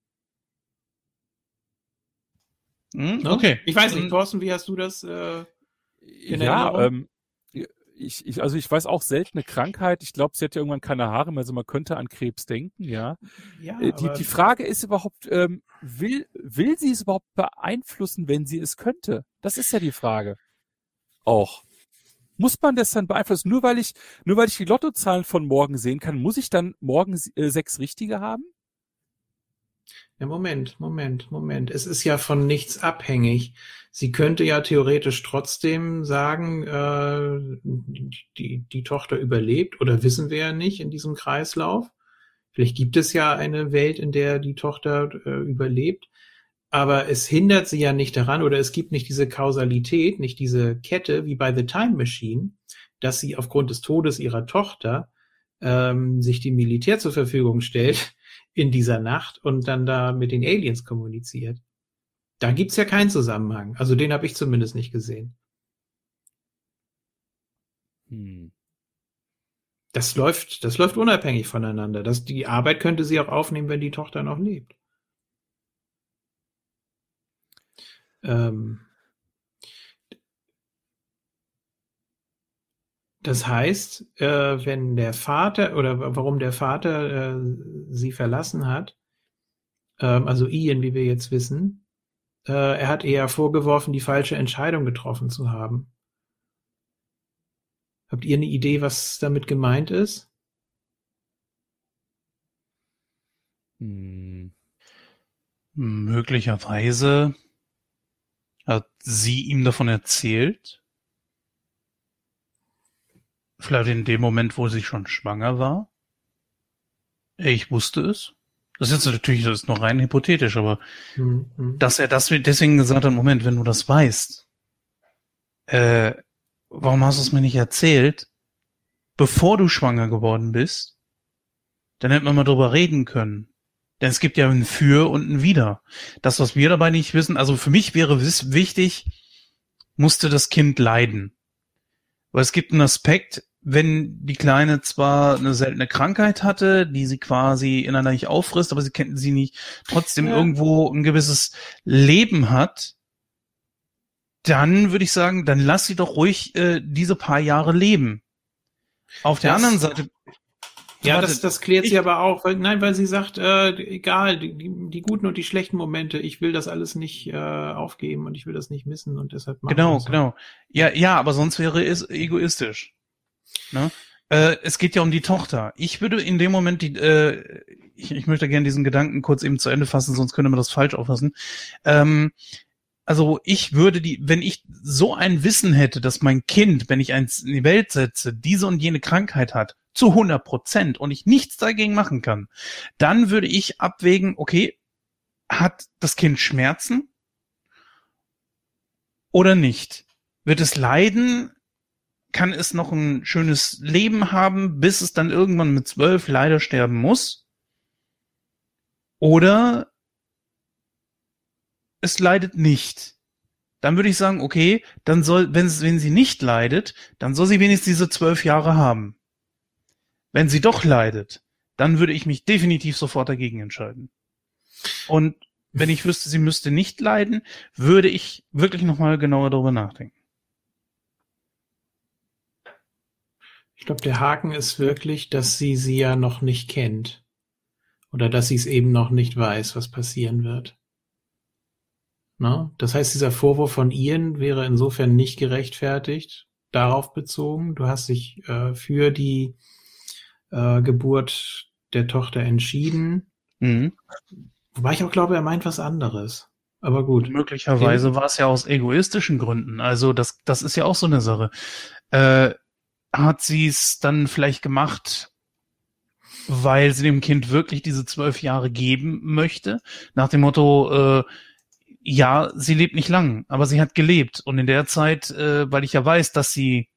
Hm, ne? Okay. Ich weiß nicht, Thorsten, wie hast du das? Äh, ja, ähm, ich, ich, also ich weiß auch seltene Krankheit. Ich glaube, sie hat ja irgendwann keine Haare mehr, also man könnte an Krebs denken, ja. ja äh, die, die Frage ist überhaupt, ähm, will, will sie es überhaupt beeinflussen, wenn sie es könnte? Das ist ja die Frage. Auch. Muss man das dann beeinflussen? Nur weil ich, nur weil ich die Lottozahlen von morgen sehen kann, muss ich dann morgen äh, sechs richtige haben? Ja, Moment, Moment, Moment. Es ist ja von nichts abhängig. Sie könnte ja theoretisch trotzdem sagen, äh, die, die Tochter überlebt oder wissen wir ja nicht in diesem Kreislauf. Vielleicht gibt es ja eine Welt, in der die Tochter äh, überlebt. Aber es hindert sie ja nicht daran oder es gibt nicht diese Kausalität, nicht diese Kette wie bei The Time Machine, dass sie aufgrund des Todes ihrer Tochter ähm, sich dem Militär zur Verfügung stellt in dieser Nacht und dann da mit den Aliens kommuniziert. Da gibt's ja keinen Zusammenhang. Also den habe ich zumindest nicht gesehen. Hm. Das läuft, das läuft unabhängig voneinander. Das, die Arbeit könnte sie auch aufnehmen, wenn die Tochter noch lebt. Ähm, Das heißt, äh, wenn der Vater oder warum der Vater äh, sie verlassen hat, ähm, also Ian, wie wir jetzt wissen, äh, er hat eher vorgeworfen, die falsche Entscheidung getroffen zu haben. Habt ihr eine Idee, was damit gemeint ist? Hm. Möglicherweise hat sie ihm davon erzählt Vielleicht in dem Moment, wo sie schon schwanger war? Ich wusste es. Das ist jetzt natürlich, das ist noch rein hypothetisch, aber mhm. dass er das deswegen gesagt hat, Moment, wenn du das weißt, äh, warum hast du es mir nicht erzählt, bevor du schwanger geworden bist? Dann hätten wir mal drüber reden können. Denn es gibt ja ein Für und ein Wider. Das, was wir dabei nicht wissen, also für mich wäre wichtig, musste das Kind leiden. Weil es gibt einen Aspekt, wenn die Kleine zwar eine seltene Krankheit hatte, die sie quasi ineinander nicht auffrisst, aber sie kennt sie nicht, trotzdem ja. irgendwo ein gewisses Leben hat, dann würde ich sagen, dann lass sie doch ruhig äh, diese paar Jahre leben. Auf der das, anderen Seite ja, Warte, das, das klärt ich, sie aber auch. Weil, nein, weil sie sagt, äh, egal, die, die guten und die schlechten Momente, ich will das alles nicht äh, aufgeben und ich will das nicht missen und deshalb Genau, so. genau. Ja, ja, aber sonst wäre es egoistisch. Ne? Äh, es geht ja um die Tochter. Ich würde in dem Moment die, äh, ich, ich möchte gerne diesen Gedanken kurz eben zu Ende fassen, sonst könnte man das falsch auffassen. Ähm, also ich würde die, wenn ich so ein Wissen hätte, dass mein Kind, wenn ich eins in die Welt setze, diese und jene Krankheit hat, zu 100 Prozent und ich nichts dagegen machen kann, dann würde ich abwägen, okay, hat das Kind Schmerzen oder nicht? Wird es leiden? Kann es noch ein schönes Leben haben, bis es dann irgendwann mit zwölf leider sterben muss? Oder es leidet nicht? Dann würde ich sagen, okay, dann soll, wenn, wenn sie nicht leidet, dann soll sie wenigstens diese zwölf Jahre haben. Wenn sie doch leidet, dann würde ich mich definitiv sofort dagegen entscheiden. Und wenn ich wüsste, sie müsste nicht leiden, würde ich wirklich nochmal genauer darüber nachdenken. Ich glaube, der Haken ist wirklich, dass sie sie ja noch nicht kennt. Oder dass sie es eben noch nicht weiß, was passieren wird. Na? Das heißt, dieser Vorwurf von Ian wäre insofern nicht gerechtfertigt, darauf bezogen. Du hast dich äh, für die äh, Geburt der Tochter entschieden. Mhm. Wobei ich auch glaube, er meint was anderes. Aber gut. Möglicherweise war es ja aus egoistischen Gründen. Also das, das ist ja auch so eine Sache. Äh, hat sie es dann vielleicht gemacht, weil sie dem Kind wirklich diese zwölf Jahre geben möchte? Nach dem Motto, äh, ja, sie lebt nicht lang, aber sie hat gelebt. Und in der Zeit, äh, weil ich ja weiß, dass sie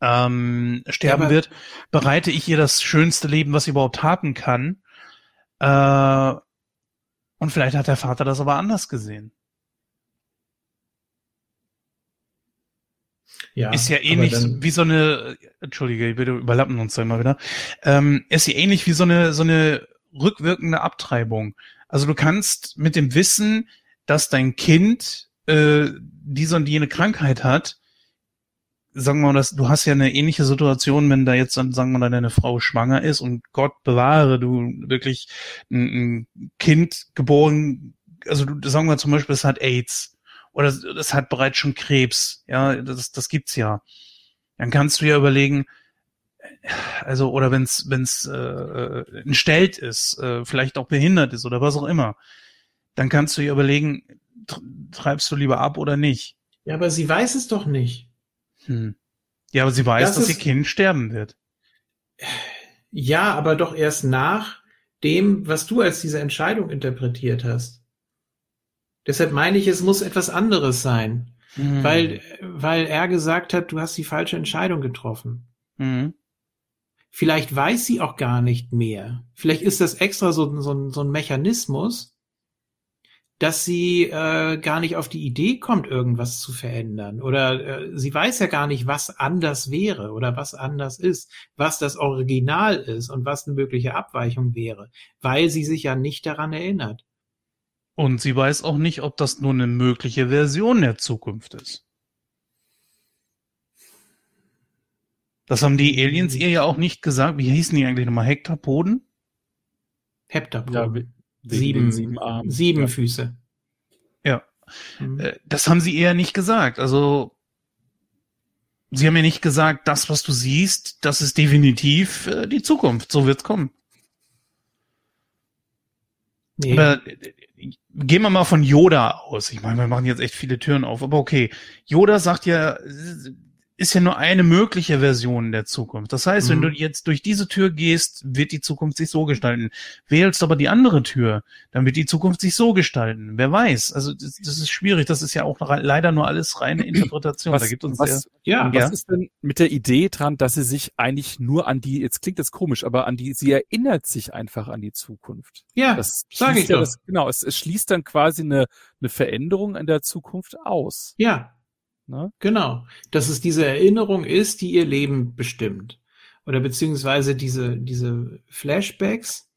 ähm, sterben ja, wird, bereite ich ihr das schönste Leben, was sie überhaupt haben kann. Äh, und vielleicht hat der Vater das aber anders gesehen. Ja, ist ja ähnlich wie so eine, entschuldige, wir überlappen uns da immer wieder, ähm, ist ja ähnlich wie so eine, so eine rückwirkende Abtreibung. Also du kannst mit dem Wissen, dass dein Kind äh, diese und jene Krankheit hat, sagen wir mal, dass du hast ja eine ähnliche Situation, wenn da jetzt dann, sagen wir mal, deine Frau schwanger ist und Gott bewahre, du wirklich ein, ein Kind geboren, also du, sagen wir zum Beispiel, es hat AIDS oder es hat bereits schon Krebs, ja, das, das gibt's ja. Dann kannst du ja überlegen, also oder wenn es wenn es äh, entstellt ist, äh, vielleicht auch behindert ist oder was auch immer, dann kannst du ja überlegen, treibst du lieber ab oder nicht. Ja, aber sie weiß es doch nicht. Hm. Ja, aber sie weiß, das dass ist, ihr Kind sterben wird. Ja, aber doch erst nach dem, was du als diese Entscheidung interpretiert hast. Deshalb meine ich, es muss etwas anderes sein. Mhm. Weil, weil er gesagt hat, du hast die falsche Entscheidung getroffen. Mhm. Vielleicht weiß sie auch gar nicht mehr. Vielleicht ist das extra so, so, so ein Mechanismus, dass sie äh, gar nicht auf die Idee kommt, irgendwas zu verändern. Oder äh, sie weiß ja gar nicht, was anders wäre oder was anders ist, was das Original ist und was eine mögliche Abweichung wäre, weil sie sich ja nicht daran erinnert. Und sie weiß auch nicht, ob das nur eine mögliche Version der Zukunft ist. Das haben die Aliens ihr ja auch nicht gesagt. Wie hießen die eigentlich nochmal? Hektapoden? Heptapoden. Sieben, sieben, Arme. sieben ja. Füße. Ja. Mhm. Äh, das haben sie eher nicht gesagt. Also, sie haben ja nicht gesagt, das, was du siehst, das ist definitiv äh, die Zukunft. So wird's kommen. Nee. Aber äh, gehen wir mal von Yoda aus. Ich meine, wir machen jetzt echt viele Türen auf, aber okay. Yoda sagt ja, ist ja nur eine mögliche Version der Zukunft. Das heißt, mhm. wenn du jetzt durch diese Tür gehst, wird die Zukunft sich so gestalten. Wählst aber die andere Tür, dann wird die Zukunft sich so gestalten. Wer weiß? Also das, das ist schwierig. Das ist ja auch leider nur alles reine <clears throat> Interpretation. Was, da gibt uns was, ja, ja, was ist denn mit der Idee dran, dass sie sich eigentlich nur an die, jetzt klingt das komisch, aber an die, sie erinnert sich einfach an die Zukunft. Ja, das sage ich ja doch. Das, genau, es, es schließt dann quasi eine, eine Veränderung in der Zukunft aus. Ja, Ne? Genau. Dass es diese Erinnerung ist, die ihr Leben bestimmt. Oder beziehungsweise diese, diese Flashbacks,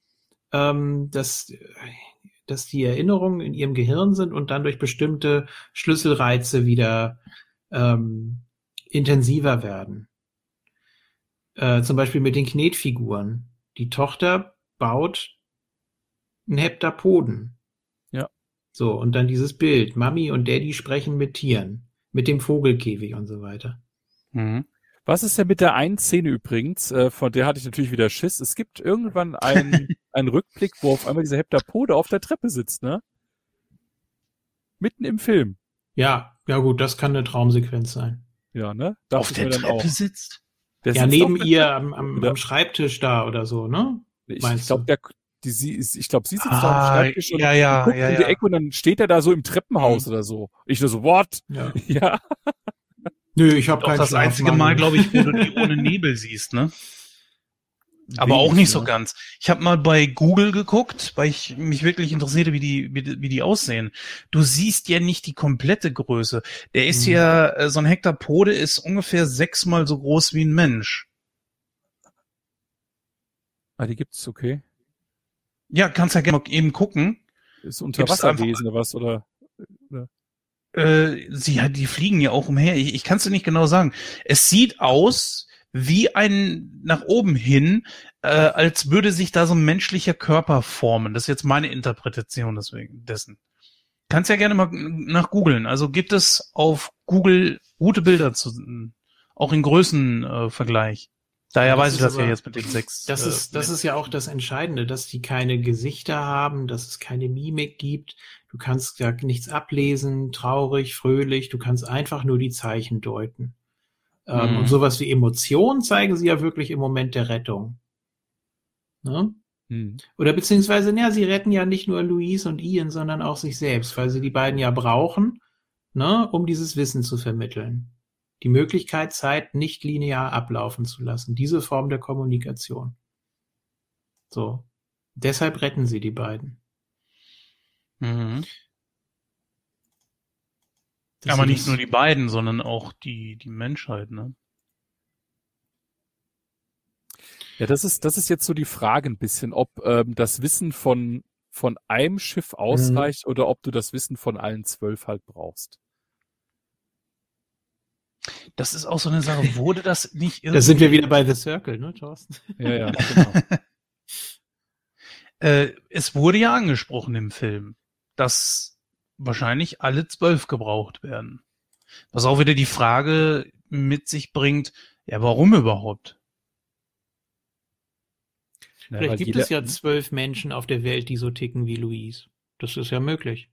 ähm, dass, dass die Erinnerungen in ihrem Gehirn sind und dann durch bestimmte Schlüsselreize wieder ähm, intensiver werden. Äh, zum Beispiel mit den Knetfiguren. Die Tochter baut einen Heptapoden. Ja. So, und dann dieses Bild. Mami und Daddy sprechen mit Tieren mit dem Vogelkäfig und so weiter. Mhm. Was ist denn mit der einen Szene übrigens, äh, von der hatte ich natürlich wieder Schiss. Es gibt irgendwann einen, <laughs> einen Rückblick, wo auf einmal dieser Heptapode auf der Treppe sitzt, ne? Mitten im Film. Ja, ja gut, das kann eine Traumsequenz sein. Ja, ne? Darf auf der Treppe auch. sitzt? Der ja, sitzt neben ihr am, am, am, Schreibtisch da oder so, ne? Ich, ich glaube, der, die, sie, ich glaube, sie sitzt ah, da am Schreibtisch und, ja, ja, guckt ja, in die Ecke und dann steht er da so im Treppenhaus mhm. oder so. Ich nur so, what? Ja. <laughs> ja. Nö, ich habe kein Das einzige Mal, glaube ich, wo du die ohne Nebel siehst, ne? Aber auch nicht so ganz. Ich habe mal bei Google geguckt, weil ich mich wirklich interessierte, wie die, wie, wie die aussehen. Du siehst ja nicht die komplette Größe. Der ist hm. ja, äh, so ein Hektapode ist ungefähr sechsmal so groß wie ein Mensch. Ah, die gibt's, okay. Ja, kannst ja gerne eben gucken. Ist Unterwasserwesen oder was, oder? oder? Äh, sie, die fliegen ja auch umher. Ich, ich kann es dir nicht genau sagen. Es sieht aus wie ein nach oben hin, äh, als würde sich da so ein menschlicher Körper formen. Das ist jetzt meine Interpretation deswegen dessen. Kannst ja gerne mal nach googeln. Also gibt es auf Google gute Bilder zu, auch in Größenvergleich. Äh, Daher weiß ich das aber, ja jetzt mit den sechs. Das ist, äh, das ist ja auch das Entscheidende, dass die keine Gesichter haben, dass es keine Mimik gibt. Du kannst ja nichts ablesen, traurig, fröhlich. Du kannst einfach nur die Zeichen deuten. Ähm, mhm. Und sowas wie Emotionen zeigen sie ja wirklich im Moment der Rettung. Ne? Mhm. Oder beziehungsweise, ja, sie retten ja nicht nur Louise und Ian, sondern auch sich selbst, weil sie die beiden ja brauchen, ne, um dieses Wissen zu vermitteln die Möglichkeit, Zeit nicht linear ablaufen zu lassen. Diese Form der Kommunikation. So. Deshalb retten sie die beiden. Mhm. Aber nicht nur die beiden, sondern auch die, die Menschheit, ne? Ja, das ist, das ist jetzt so die Frage ein bisschen, ob ähm, das Wissen von, von einem Schiff ausreicht mhm. oder ob du das Wissen von allen zwölf halt brauchst. Das ist auch so eine Sache. Wurde das nicht irgendwie. Da sind wir wieder bei The Circle, ne, Thorsten? Ja, ja, genau. <laughs> äh, es wurde ja angesprochen im Film, dass wahrscheinlich alle zwölf gebraucht werden. Was auch wieder die Frage mit sich bringt, ja, warum überhaupt? Vielleicht gibt es ja zwölf Menschen auf der Welt, die so ticken wie Louise. Das ist ja möglich.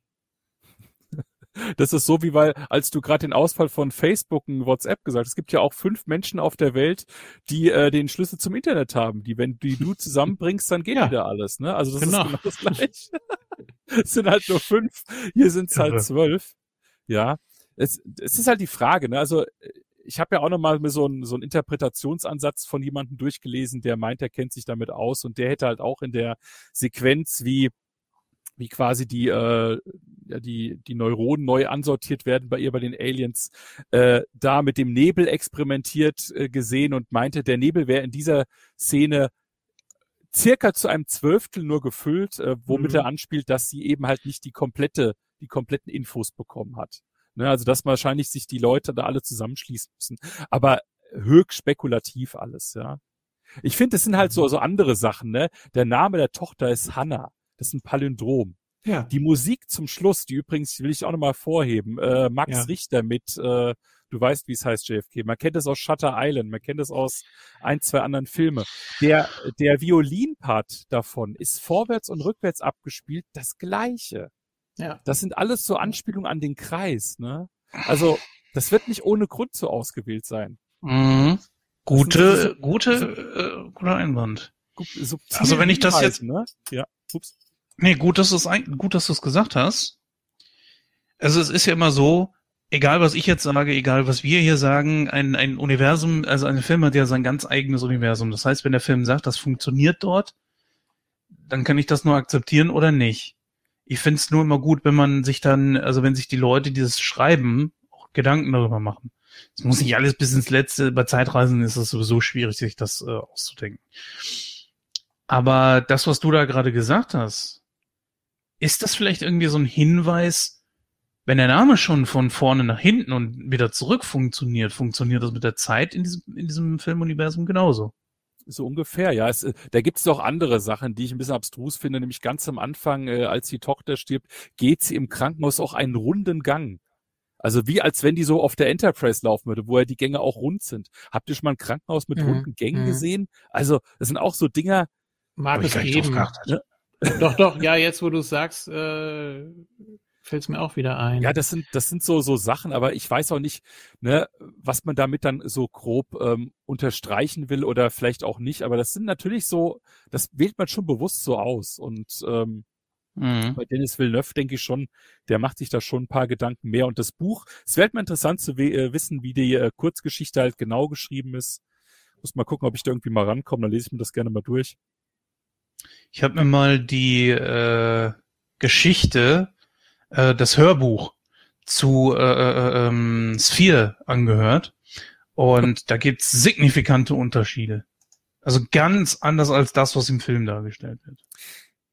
Das ist so wie weil, als du gerade den Ausfall von Facebook und WhatsApp gesagt hast, es gibt ja auch fünf Menschen auf der Welt, die äh, den Schlüssel zum Internet haben. Die, wenn die du zusammenbringst, dann geht ja. wieder alles. Ne? Also das genau. ist genau das gleiche. <laughs> es sind halt nur fünf, hier sind es halt zwölf. Ja. Es, es ist halt die Frage, ne? Also ich habe ja auch nochmal so einen, so einen Interpretationsansatz von jemandem durchgelesen, der meint, er kennt sich damit aus und der hätte halt auch in der Sequenz, wie wie quasi die, äh, ja, die, die Neuronen neu ansortiert werden bei ihr, bei den Aliens, äh, da mit dem Nebel experimentiert äh, gesehen und meinte, der Nebel wäre in dieser Szene circa zu einem Zwölftel nur gefüllt, äh, womit mhm. er anspielt, dass sie eben halt nicht die komplette, die kompletten Infos bekommen hat. Ne, also dass wahrscheinlich sich die Leute da alle zusammenschließen müssen. Aber höchst spekulativ alles, ja. Ich finde, es sind halt so, so andere Sachen, ne? Der Name der Tochter ist Hannah. Das ist ein Palindrom. Ja. Die Musik zum Schluss, die übrigens will ich auch nochmal vorheben, äh, Max ja. Richter mit, äh, du weißt, wie es heißt, JFK. Man kennt es aus Shutter Island, man kennt es aus ein, zwei anderen Filme. Der, der Violinpart davon ist vorwärts und rückwärts abgespielt das gleiche. Ja. Das sind alles so Anspielungen an den Kreis, ne? Also, das wird nicht ohne Grund so ausgewählt sein. Mhm. Gute, gute, äh, guter Einwand. Also wenn ich das jetzt, ne? Ja. Ups. Nee, gut, dass du es gut, dass du es gesagt hast. Also es ist ja immer so, egal was ich jetzt sage, egal was wir hier sagen, ein, ein Universum, also ein Film hat ja sein ganz eigenes Universum. Das heißt, wenn der Film sagt, das funktioniert dort, dann kann ich das nur akzeptieren oder nicht. Ich finde es nur immer gut, wenn man sich dann, also wenn sich die Leute dieses Schreiben auch Gedanken darüber machen. Es muss nicht alles bis ins Letzte, bei Zeitreisen ist es sowieso schwierig, sich das äh, auszudenken. Aber das, was du da gerade gesagt hast, ist das vielleicht irgendwie so ein Hinweis, wenn der Name schon von vorne nach hinten und wieder zurück funktioniert, funktioniert das mit der Zeit in diesem, in diesem Filmuniversum genauso? So ungefähr, ja. Es, äh, da gibt es auch andere Sachen, die ich ein bisschen abstrus finde, nämlich ganz am Anfang, äh, als die Tochter stirbt, geht sie im Krankenhaus auch einen runden Gang. Also wie als wenn die so auf der Enterprise laufen würde, wo ja die Gänge auch rund sind. Habt ihr schon mal ein Krankenhaus mit mhm. runden Gängen mhm. gesehen? Also das sind auch so Dinger. Mag es geben. Ja. Doch, doch, ja, jetzt wo du es sagst, äh, fällt es mir auch wieder ein. Ja, das sind, das sind so, so Sachen, aber ich weiß auch nicht, ne, was man damit dann so grob ähm, unterstreichen will oder vielleicht auch nicht. Aber das sind natürlich so, das wählt man schon bewusst so aus. Und ähm, Mhm. Bei Dennis Villeneuve denke ich schon, der macht sich da schon ein paar Gedanken mehr. Und das Buch, es wäre mal interessant zu äh, wissen, wie die äh, Kurzgeschichte halt genau geschrieben ist. Muss mal gucken, ob ich da irgendwie mal rankomme, dann lese ich mir das gerne mal durch. Ich habe mir mal die äh, Geschichte, äh, das Hörbuch zu äh, äh, ähm, Sphere angehört. Und da gibt's signifikante Unterschiede. Also ganz anders als das, was im Film dargestellt wird.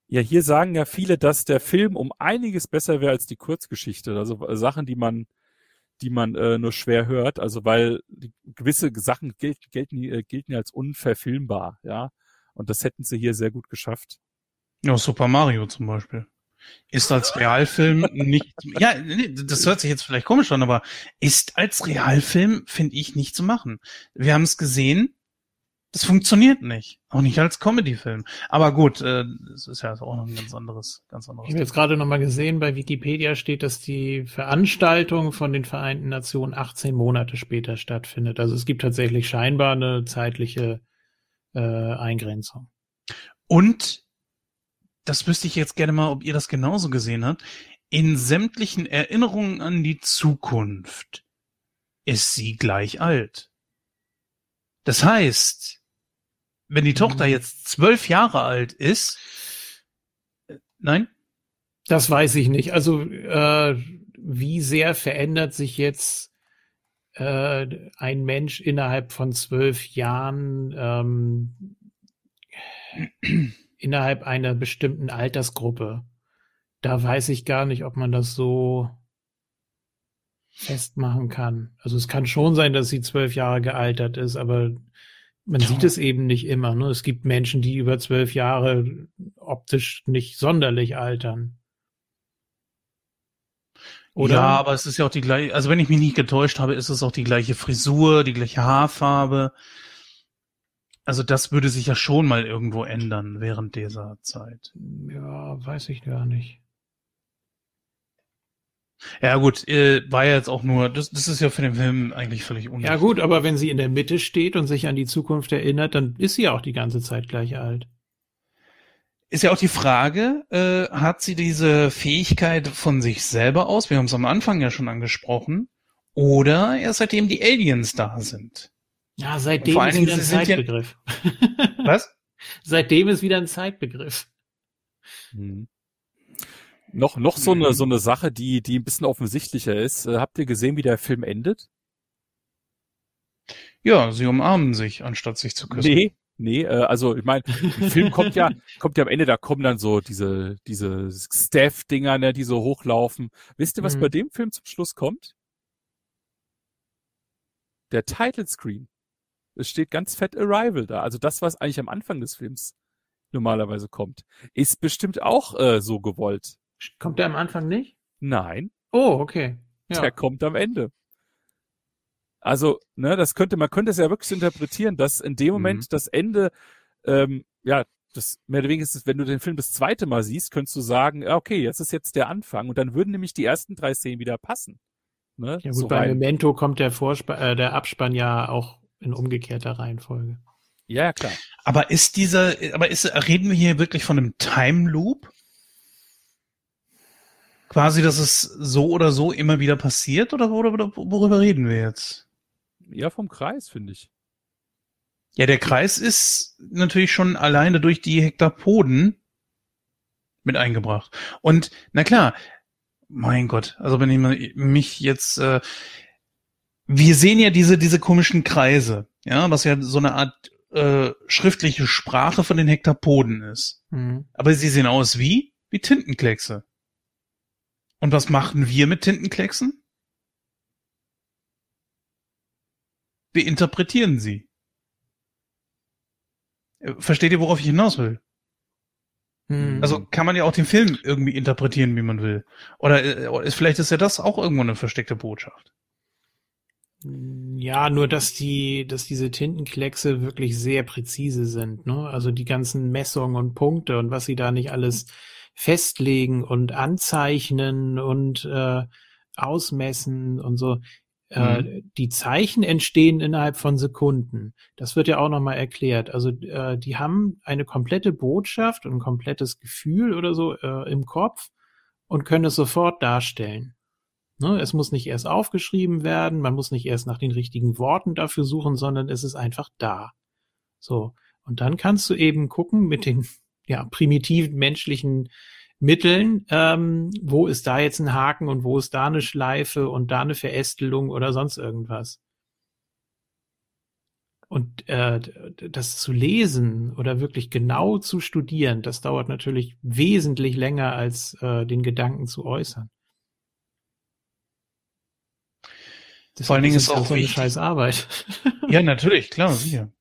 Ja, hier sagen ja viele, dass der Film um einiges besser wäre als die Kurzgeschichte. Also äh, Sachen, die man, die man äh, nur schwer hört. Also weil gewisse Sachen gel gelten, äh, gelten als unverfilmbar, ja. Und das hätten sie hier sehr gut geschafft. Ja, Super Mario zum Beispiel. Ist als Realfilm <laughs> nicht, ja, nee, das hört sich jetzt vielleicht komisch an, aber ist als Realfilm, finde ich, nicht zu machen. Wir haben es gesehen, das funktioniert nicht. Auch nicht als Comedy-Film. Aber gut, äh, das ist ja auch noch ein ganz anderes, ganz anderes. Ich habe jetzt gerade nochmal gesehen, bei Wikipedia steht, dass die Veranstaltung von den Vereinten Nationen 18 Monate später stattfindet. Also es gibt tatsächlich scheinbar eine zeitliche äh, Eingrenzung. Und das wüsste ich jetzt gerne mal, ob ihr das genauso gesehen habt. In sämtlichen Erinnerungen an die Zukunft ist sie gleich alt. Das heißt, wenn die Tochter mhm. jetzt zwölf Jahre alt ist, äh, nein? Das weiß ich nicht. Also äh, wie sehr verändert sich jetzt äh, ein Mensch innerhalb von zwölf Jahren ähm, innerhalb einer bestimmten Altersgruppe? Da weiß ich gar nicht, ob man das so festmachen kann. Also es kann schon sein, dass sie zwölf Jahre gealtert ist, aber man ja. sieht es eben nicht immer. Ne? Es gibt Menschen, die über zwölf Jahre optisch nicht sonderlich altern. Oder? Ja, aber es ist ja auch die gleiche, also wenn ich mich nicht getäuscht habe, ist es auch die gleiche Frisur, die gleiche Haarfarbe. Also das würde sich ja schon mal irgendwo ändern während dieser Zeit. Ja, weiß ich gar nicht. Ja gut, äh, war ja jetzt auch nur, das, das ist ja für den Film eigentlich völlig unnötig. Ja gut, aber wenn sie in der Mitte steht und sich an die Zukunft erinnert, dann ist sie ja auch die ganze Zeit gleich alt. Ist ja auch die Frage, äh, hat sie diese Fähigkeit von sich selber aus? Wir haben es am Anfang ja schon angesprochen. Oder erst seitdem die Aliens da sind. Ja, seitdem ist wieder ein Zeitbegriff. Ja, <laughs> was? Seitdem ist wieder ein Zeitbegriff. Hm. Noch, noch so eine, mhm. so eine Sache, die, die ein bisschen offensichtlicher ist. Äh, habt ihr gesehen, wie der Film endet? Ja, sie umarmen sich, anstatt sich zu küssen. Nee, nee, äh, also ich meine, der Film kommt ja, <laughs> kommt ja am Ende, da kommen dann so diese, diese Staff-Dinger, ne, die so hochlaufen. Wisst ihr, was mhm. bei dem Film zum Schluss kommt? Der Title Screen. Es steht ganz fett Arrival da. Also das, was eigentlich am Anfang des Films normalerweise kommt, ist bestimmt auch äh, so gewollt. Kommt der am Anfang nicht? Nein. Oh, okay. Ja. Der kommt am Ende. Also, ne, das könnte, man könnte es ja wirklich interpretieren, dass in dem Moment mhm. das Ende, ähm, ja, das mehr oder weniger ist, wenn du den Film das zweite Mal siehst, könntest du sagen, okay, jetzt ist jetzt der Anfang und dann würden nämlich die ersten drei Szenen wieder passen. Ne? Ja gut, so bei rein. Memento kommt der, Vorsp äh, der Abspann ja auch in umgekehrter Reihenfolge. Ja, klar. Aber ist dieser, aber ist, reden wir hier wirklich von einem Time Loop? Quasi, dass es so oder so immer wieder passiert oder worüber, worüber reden wir jetzt? Ja, vom Kreis, finde ich. Ja, der Kreis ist natürlich schon alleine durch die Hektapoden mit eingebracht. Und na klar, mein Gott, also wenn ich mich jetzt, äh, wir sehen ja diese diese komischen Kreise, ja, was ja so eine Art äh, schriftliche Sprache von den Hektapoden ist. Mhm. Aber sie sehen aus wie wie Tintenkleckse. Und was machen wir mit Tintenklecksen? Wir interpretieren sie. Äh, versteht ihr, worauf ich hinaus will? Hm. Also kann man ja auch den Film irgendwie interpretieren, wie man will. Oder äh, ist, vielleicht ist ja das auch irgendwo eine versteckte Botschaft. Ja, nur dass die, dass diese Tintenkleckse wirklich sehr präzise sind, ne? Also die ganzen Messungen und Punkte und was sie da nicht alles festlegen und anzeichnen und äh, ausmessen und so. Äh, mhm. die Zeichen entstehen innerhalb von Sekunden. Das wird ja auch nochmal erklärt. Also äh, die haben eine komplette Botschaft und ein komplettes Gefühl oder so äh, im Kopf und können es sofort darstellen. Ne? Es muss nicht erst aufgeschrieben werden, man muss nicht erst nach den richtigen Worten dafür suchen, sondern es ist einfach da. So. Und dann kannst du eben gucken mit den ja, primitiven menschlichen Mitteln, ähm, wo ist da jetzt ein Haken und wo ist da eine Schleife und da eine Verästelung oder sonst irgendwas. Und äh, das zu lesen oder wirklich genau zu studieren, das dauert natürlich wesentlich länger als äh, den Gedanken zu äußern. Das Vor allen Dingen ist auch so eine scheiß Arbeit. <laughs> Ja, natürlich, klar, sicher.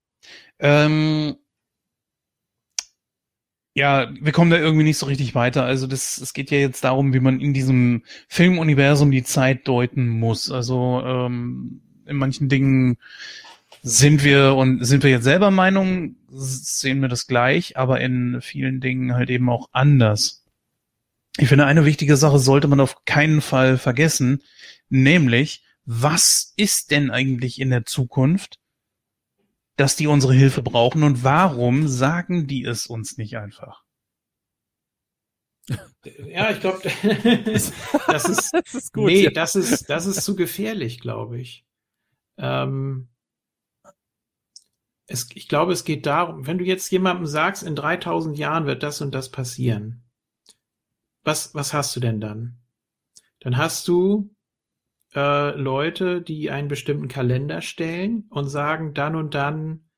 Ähm, ja, wir kommen da irgendwie nicht so richtig weiter. Also das, es geht ja jetzt darum, wie man in diesem Filmuniversum die Zeit deuten muss. Also ähm, in manchen Dingen sind wir und sind wir jetzt selber Meinung, sehen wir das gleich, aber in vielen Dingen halt eben auch anders. Ich finde, eine wichtige Sache sollte man auf keinen Fall vergessen, nämlich, was ist denn eigentlich in der Zukunft? Dass die unsere Hilfe brauchen und warum sagen die es uns nicht einfach? Ja, ich glaube, <laughs> das ist, das ist gut. Nee, ja. das ist, das ist zu gefährlich, glaube ich. Ähm, es, ich glaube, es geht darum, wenn du jetzt jemandem sagst, in 3000 Jahren wird das und das passieren. Was, was hast du denn dann? Dann hast du äh, Leute, die einen bestimmten Kalender stellen und sagen, dann und dann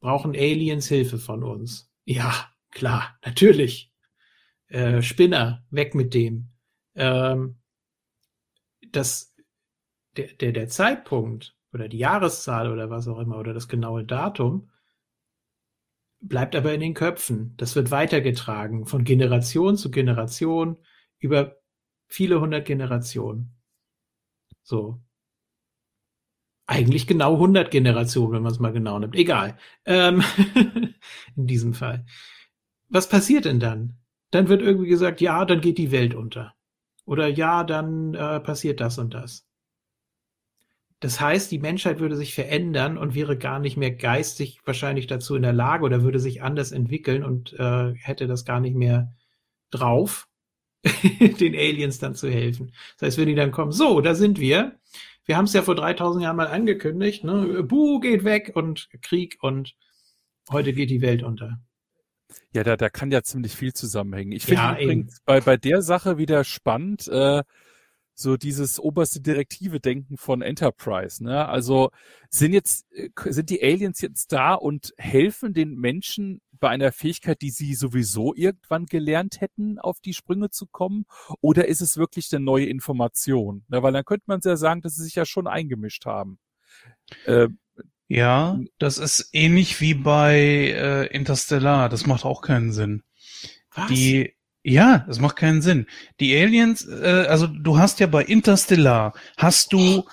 brauchen Aliens Hilfe von uns. Ja, klar, natürlich. Äh, Spinner, weg mit dem. Ähm, das, der, der, der Zeitpunkt oder die Jahreszahl oder was auch immer oder das genaue Datum bleibt aber in den Köpfen. Das wird weitergetragen von Generation zu Generation über viele hundert Generationen. So. Eigentlich genau 100 Generationen, wenn man es mal genau nimmt. Egal. Ähm, <laughs> in diesem Fall. Was passiert denn dann? Dann wird irgendwie gesagt, ja, dann geht die Welt unter. Oder ja, dann äh, passiert das und das. Das heißt, die Menschheit würde sich verändern und wäre gar nicht mehr geistig wahrscheinlich dazu in der Lage oder würde sich anders entwickeln und äh, hätte das gar nicht mehr drauf. <laughs> den Aliens dann zu helfen. Das heißt, wenn die dann kommen, so, da sind wir. Wir haben es ja vor 3000 Jahren mal angekündigt, ne? Buh geht weg und Krieg und heute geht die Welt unter. Ja, da, da kann ja ziemlich viel zusammenhängen. Ich finde ja, übrigens bei, bei der Sache wieder spannend, äh, so dieses oberste direktive Denken von Enterprise. Ne? Also sind jetzt äh, sind die Aliens jetzt da und helfen den Menschen bei einer Fähigkeit, die sie sowieso irgendwann gelernt hätten, auf die Sprünge zu kommen? Oder ist es wirklich eine neue Information? Na, weil dann könnte man ja sagen, dass sie sich ja schon eingemischt haben. Äh, ja, das ist ähnlich wie bei äh, Interstellar. Das macht auch keinen Sinn. Was? Die, ja, das macht keinen Sinn. Die Aliens, äh, also du hast ja bei Interstellar, hast du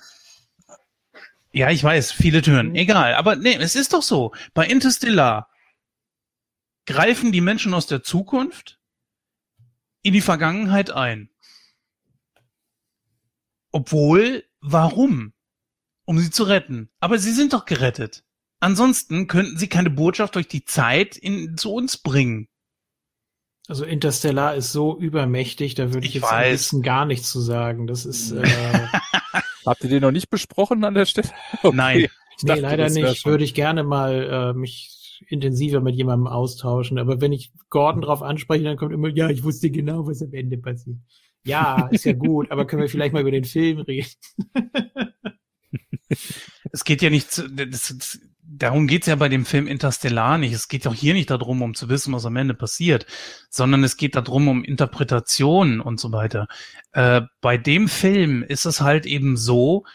ja, ich weiß, viele Türen. Egal, aber nee, es ist doch so. Bei Interstellar greifen die Menschen aus der Zukunft in die Vergangenheit ein. Obwohl warum? Um sie zu retten. Aber sie sind doch gerettet. Ansonsten könnten sie keine Botschaft durch die Zeit in, zu uns bringen. Also Interstellar ist so übermächtig, da würde ich, ich, jetzt weiß. am liebsten gar nichts zu sagen. Das ist <laughs> äh, Habt ihr den noch nicht besprochen an der Stelle? Okay. Nein. nee, dachte, leider nicht. Würde ich gerne mal äh, mich intensiver mit jemandem austauschen. Aber wenn ich Gordon drauf anspreche, dann kommt immer, ja, ich wusste genau, was am Ende passiert. Ja, ist ja gut, aber können wir vielleicht mal über den Film reden? <laughs> Es geht ja nicht das, darum geht's ja bei dem Film Interstellar nicht. Es geht auch hier nicht darum, um zu wissen, was am Ende passiert, sondern es geht darum, um Interpretationen und so weiter. Äh, bei dem Film ist es halt eben so,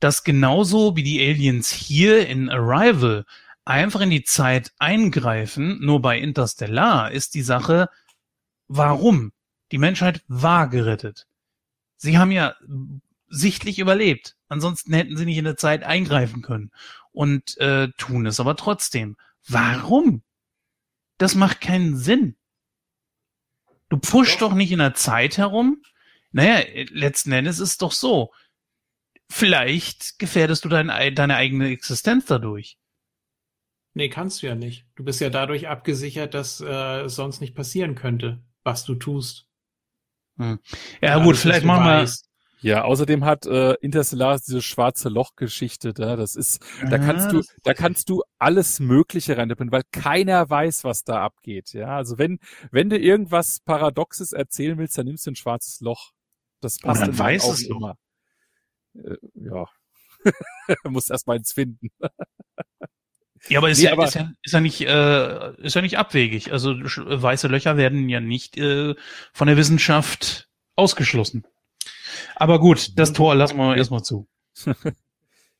dass genauso wie die Aliens hier in Arrival einfach in die Zeit eingreifen, nur bei Interstellar ist die Sache, warum? Die Menschheit war gerettet. Sie haben ja sichtlich überlebt. Ansonsten hätten sie nicht in der Zeit eingreifen können und äh, tun es aber trotzdem. Warum? Das macht keinen Sinn. Du pfuscht doch nicht in der Zeit herum. Naja, letzten Endes ist es doch so. Vielleicht gefährdest du dein, ei- deine eigene Existenz dadurch. Nee, kannst du ja nicht. Du bist ja dadurch abgesichert, dass äh, es sonst nicht passieren könnte, was du tust. Ja, Alles, gut, vielleicht machen wir. Hm. Ja, außerdem hat äh, Interstellar diese schwarze Loch-Geschichte da. Das ist, da kannst Ja, du, da kannst du alles Mögliche reintippen, weil keiner weiß, was da abgeht. Ja, also wenn, wenn du irgendwas Paradoxes erzählen willst, dann nimmst du ein schwarzes Loch. Das passt meinen weißes Augen Loch. immer. Äh, ja. <laughs> du musst erst mal eins finden. Ja, aber ist, Nee, ja, aber- ist, ja, ist ja nicht, äh, ist ja nicht abwegig. Also weiße Löcher werden ja nicht äh, von der Wissenschaft ausgeschlossen. Aber gut, das Tor lassen wir erstmal zu. <laughs>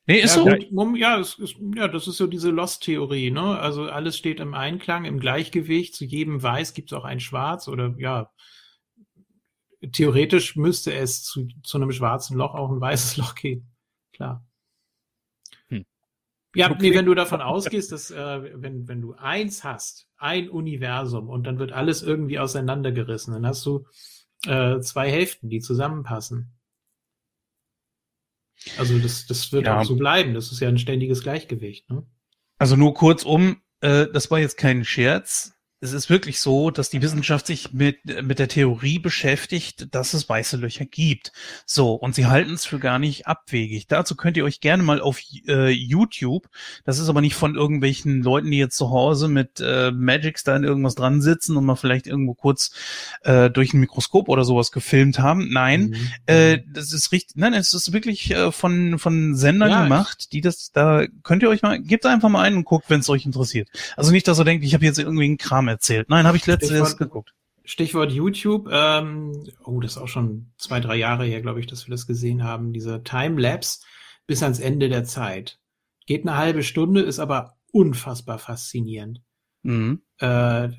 Nee, ist ja, so. gut, ja, ist, ja, das ist so diese Lost-Theorie, ne? Also alles steht im Einklang, im Gleichgewicht. Zu jedem Weiß gibt es auch ein Schwarz oder ja. Theoretisch müsste es zu, zu einem schwarzen Loch auch ein weißes <laughs> Loch geben. Klar. Ja, Okay. nee, wenn du davon ausgehst, dass äh, wenn, wenn du eins hast, ein Universum und dann wird alles irgendwie auseinandergerissen, dann hast du äh, zwei Hälften, die zusammenpassen. Also das, das wird Ja. auch so bleiben. Das ist ja ein ständiges Gleichgewicht. Ne? Also nur kurzum, äh, das war jetzt kein Scherz. Es ist wirklich so, dass die Wissenschaft sich mit, mit der Theorie beschäftigt, dass es weiße Löcher gibt. So, und sie halten es für gar nicht abwegig. Dazu könnt ihr euch gerne mal auf äh, YouTube, das ist aber nicht von irgendwelchen Leuten, die jetzt zu Hause mit äh, Magics da in irgendwas dran sitzen und mal vielleicht irgendwo kurz äh, durch ein Mikroskop oder sowas gefilmt haben. Nein, Mhm. äh, das ist richtig, nein, es ist wirklich äh, von, von Sendern Ja, gemacht, die das, da könnt ihr euch mal, gebt einfach mal ein und guckt, wenn es euch interessiert. Also nicht, dass ihr denkt, ich habe jetzt irgendwie einen Kram erzählt. Nein, habe ich erst geguckt. Stichwort YouTube. Ähm, oh, das ist auch schon zwei, drei Jahre her, glaube ich, dass wir das gesehen haben. Diese Timelapse bis ans Ende der Zeit. Geht eine halbe Stunde, ist aber unfassbar faszinierend. Mhm. Äh,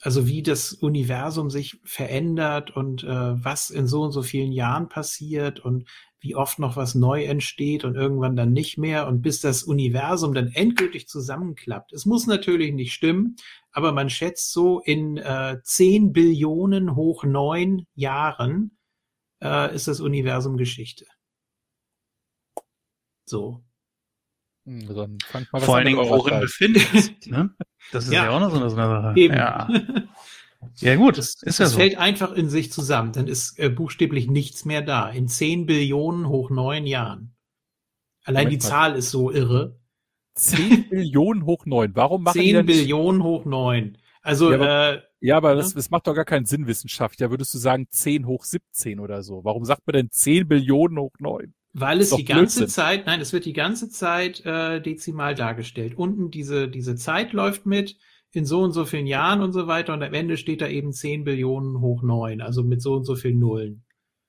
also wie das Universum sich verändert und äh, was in so und so vielen Jahren passiert und wie oft noch was neu entsteht und irgendwann dann nicht mehr und bis das Universum dann endgültig zusammenklappt. Es muss natürlich nicht stimmen, aber man schätzt so in äh, 10 Billionen hoch neun Jahren äh, ist das Universum Geschichte. So. Hm, Dann fangt mal was Vor allen mit Dingen, worin befindet <laughs> es ne? Das ist ja. Ja. auch noch so eine Sache. Eben. Ja. <laughs> ja, gut, Das, ist ja das so. fällt einfach in sich zusammen. Dann ist äh, buchstäblich nichts mehr da. In 10 Billionen hoch neun Jahren. Allein die Moment mal. Zahl ist so irre. 10 <laughs> Billionen hoch 9. Warum machen die 10 dann nicht, Billionen hoch neun. Also, Ja, äh, Ja, aber Ja. das, das macht doch gar keinen Sinn wissenschaftlich. Da würdest du sagen 10 hoch 17 oder so. Warum sagt man denn 10 Billionen hoch 9? weil es die ganze Blödsinn. Zeit, nein, es wird die ganze Zeit äh, dezimal dargestellt. Unten diese, diese Zeit läuft mit in so und so vielen Jahren und so weiter und am Ende steht da eben 10 Billionen hoch neun, also mit so und so vielen Nullen.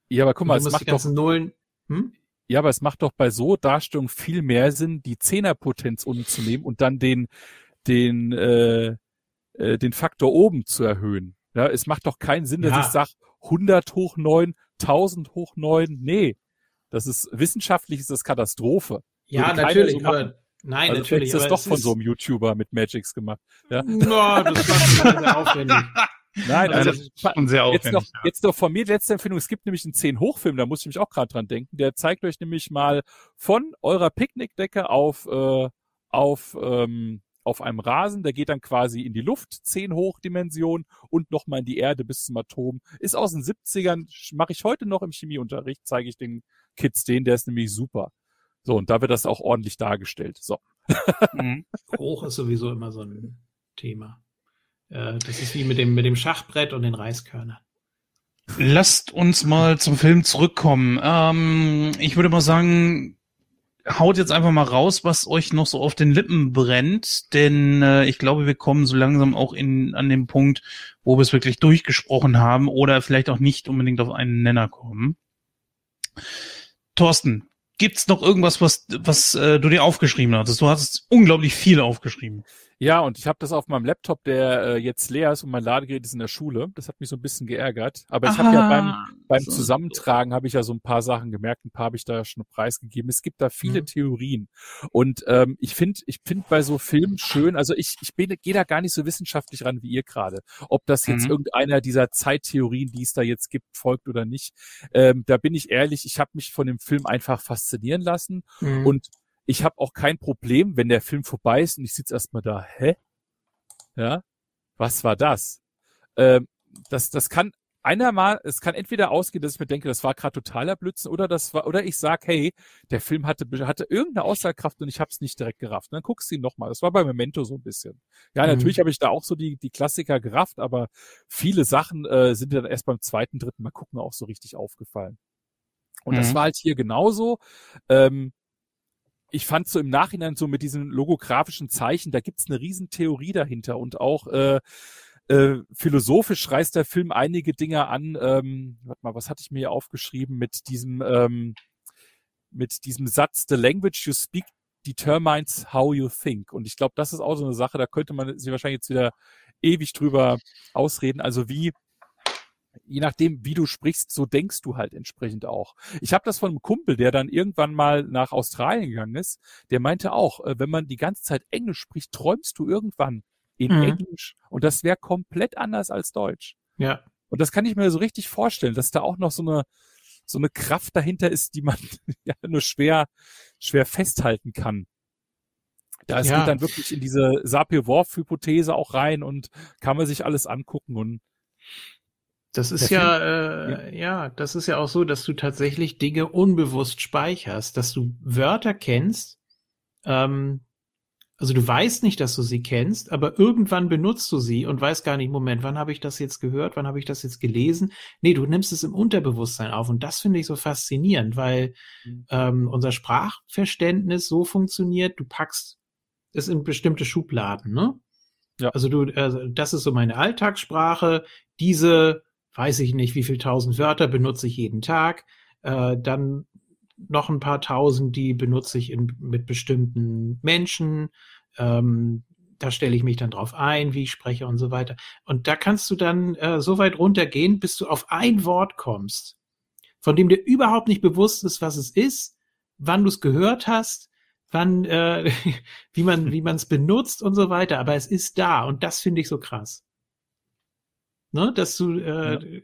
Ja, aber guck mal, es die macht doch, Nullen, hm? ja, aber es macht doch bei so Darstellungen viel mehr Sinn, die Zehnerpotenz unten zu nehmen und dann den, den, äh, äh, den Faktor oben zu erhöhen. Ja, es macht doch keinen Sinn, dass Ja. ich sage 100 hoch 9, 1000 hoch 9. Nee. Das ist, wissenschaftlich ist das Katastrophe. Ja, Würde natürlich, aber. Nein, also natürlich. ist das aber doch es von ist, so einem YouTuber mit Magics gemacht. Ja? No, das war schon sehr, aufwendig. <laughs> Nein, also, also schon sehr aufwendig. Jetzt noch, ja. jetzt noch von mir letzte Empfehlung. Es gibt nämlich einen 10 Hochfilm, da muss ich mich auch gerade dran denken. Der zeigt euch nämlich mal von eurer Picknickdecke auf, äh, auf, ähm, auf einem Rasen, der geht dann quasi in die Luft, 10 Hochdimensionen und nochmal in die Erde bis zum Atom. Ist aus den 70ern, mache ich heute noch im Chemieunterricht, zeige ich den Kids den, der ist nämlich super. So, und da wird das auch ordentlich dargestellt. So. Mhm. Hoch ist sowieso immer so ein Thema. Äh, das ist wie mit dem, mit dem Schachbrett und den Reiskörnern. Lasst uns mal zum Film zurückkommen. Ähm, ich würde mal sagen, haut jetzt einfach mal raus, was euch noch so auf den Lippen brennt, denn äh, ich glaube, wir kommen so langsam auch in an den Punkt, wo wir es wirklich durchgesprochen haben oder vielleicht auch nicht unbedingt auf einen Nenner kommen. Thorsten, gibt's noch irgendwas, was was äh, du dir aufgeschrieben hast? Du hast unglaublich viel aufgeschrieben. Ja, und ich habe das auf meinem Laptop, der äh, jetzt leer ist und mein Ladegerät ist in der Schule. Das hat mich so ein bisschen geärgert. Aber ich habe ja beim, beim. Zusammentragen habe ich ja so ein paar Sachen gemerkt. Ein paar habe ich da schon preisgegeben. Es gibt da viele mhm. Theorien. Und ähm, ich finde, ich finde bei so Filmen schön, also ich, ich gehe da gar nicht so wissenschaftlich ran wie ihr gerade. Ob das jetzt mhm. irgendeiner dieser Zeittheorien, die es da jetzt gibt, folgt oder nicht. Ähm, da bin ich ehrlich, ich habe mich von dem Film einfach faszinieren lassen. Mhm. Und ich habe auch kein Problem, wenn der Film vorbei ist und ich sitze erstmal da, hä? Ja, was war das? Ähm, das, das kann einermal, es kann entweder ausgehen, dass ich mir denke, das war gerade totaler Blödsinn, oder das war, oder ich sag, hey, der Film hatte, hatte irgendeine Aussagekraft und ich habe es nicht direkt gerafft. Und dann guckst du ihn nochmal. Das war bei Memento so ein bisschen. Ja, mhm. natürlich habe ich da auch so die, die Klassiker gerafft, aber viele Sachen äh, sind dann erst beim zweiten, dritten Mal gucken auch so richtig aufgefallen. Und mhm. das war halt hier genauso. Ähm, ich fand so im Nachhinein so mit diesen logografischen Zeichen, da gibt's eine Riesentheorie dahinter und auch äh, äh, philosophisch reißt der Film einige Dinge an. Ähm, warte mal, was hatte ich mir hier aufgeschrieben mit diesem ähm, mit diesem Satz: The language you speak determines how you think. Und ich glaube, das ist auch so eine Sache, da könnte man sich wahrscheinlich jetzt wieder ewig drüber ausreden. Also wie je nachdem, wie du sprichst, so denkst du halt entsprechend auch. Ich habe das von einem Kumpel, der dann irgendwann mal nach Australien gegangen ist, der meinte auch, äh, wenn man die ganze Zeit Englisch spricht, träumst du irgendwann in mhm. Englisch und das wäre komplett anders als Deutsch. Ja. Und das kann ich mir so richtig vorstellen, dass da auch noch so eine so eine Kraft dahinter ist, die man <laughs> ja nur schwer schwer festhalten kann. Da es ja. geht dann wirklich in diese Sapir-Whorf-Hypothese auch rein und kann man sich alles angucken und das ist ja, äh, ja, das ist ja auch so, dass du tatsächlich Dinge unbewusst speicherst, dass du Wörter kennst, ähm, also du weißt nicht, dass du sie kennst, aber irgendwann benutzt du sie und weißt gar nicht, Moment, wann habe ich das jetzt gehört, wann habe ich das jetzt gelesen? Nee, du nimmst es im Unterbewusstsein auf und das finde ich so faszinierend, weil mhm. ähm, unser Sprachverständnis so funktioniert, du packst es in bestimmte Schubladen, ne? Ja. Also du, also das ist so meine Alltagssprache, diese weiß ich nicht, wie viel tausend Wörter benutze ich jeden Tag. Äh, dann noch ein paar tausend, die benutze ich in, mit bestimmten Menschen. Ähm, da stelle ich mich dann drauf ein, wie ich spreche und so weiter. Und da kannst du dann äh, so weit runtergehen, bis du auf ein Wort kommst, von dem dir überhaupt nicht bewusst ist, was es ist, wann du es gehört hast, wann, äh, <laughs> wie man, <laughs> wie man es benutzt und so weiter. Aber es ist da und das finde ich so krass ne, dass du äh, ja.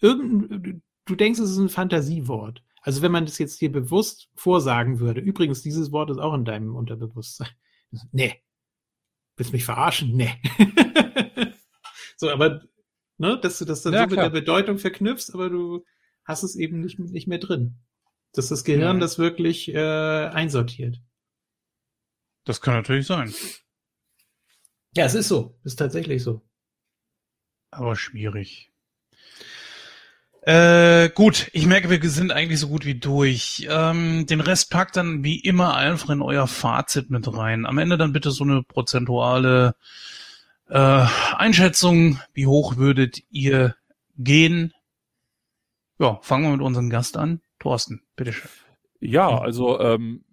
irgendein, du denkst, es ist ein Fantasiewort. Also wenn man das jetzt dir bewusst vorsagen würde, übrigens, dieses Wort ist auch in deinem Unterbewusstsein. Nee. Willst mich verarschen? Nee. <laughs> so, aber, ne, dass du das dann ja, so klar. mit der Bedeutung verknüpfst, aber du hast es eben nicht, nicht mehr drin. Dass das Gehirn ja. das wirklich äh, einsortiert. Das kann natürlich sein. Ja, es ist so. Ist tatsächlich so aber schwierig. Äh, gut, ich merke, wir sind eigentlich so gut wie durch. Ähm, den Rest packt dann wie immer einfach in euer Fazit mit rein. Am Ende dann bitte so eine prozentuale äh, Einschätzung. Wie hoch würdet ihr gehen? Ja, fangen wir mit unserem Gast an. Thorsten, bitteschön. Ja, also ähm,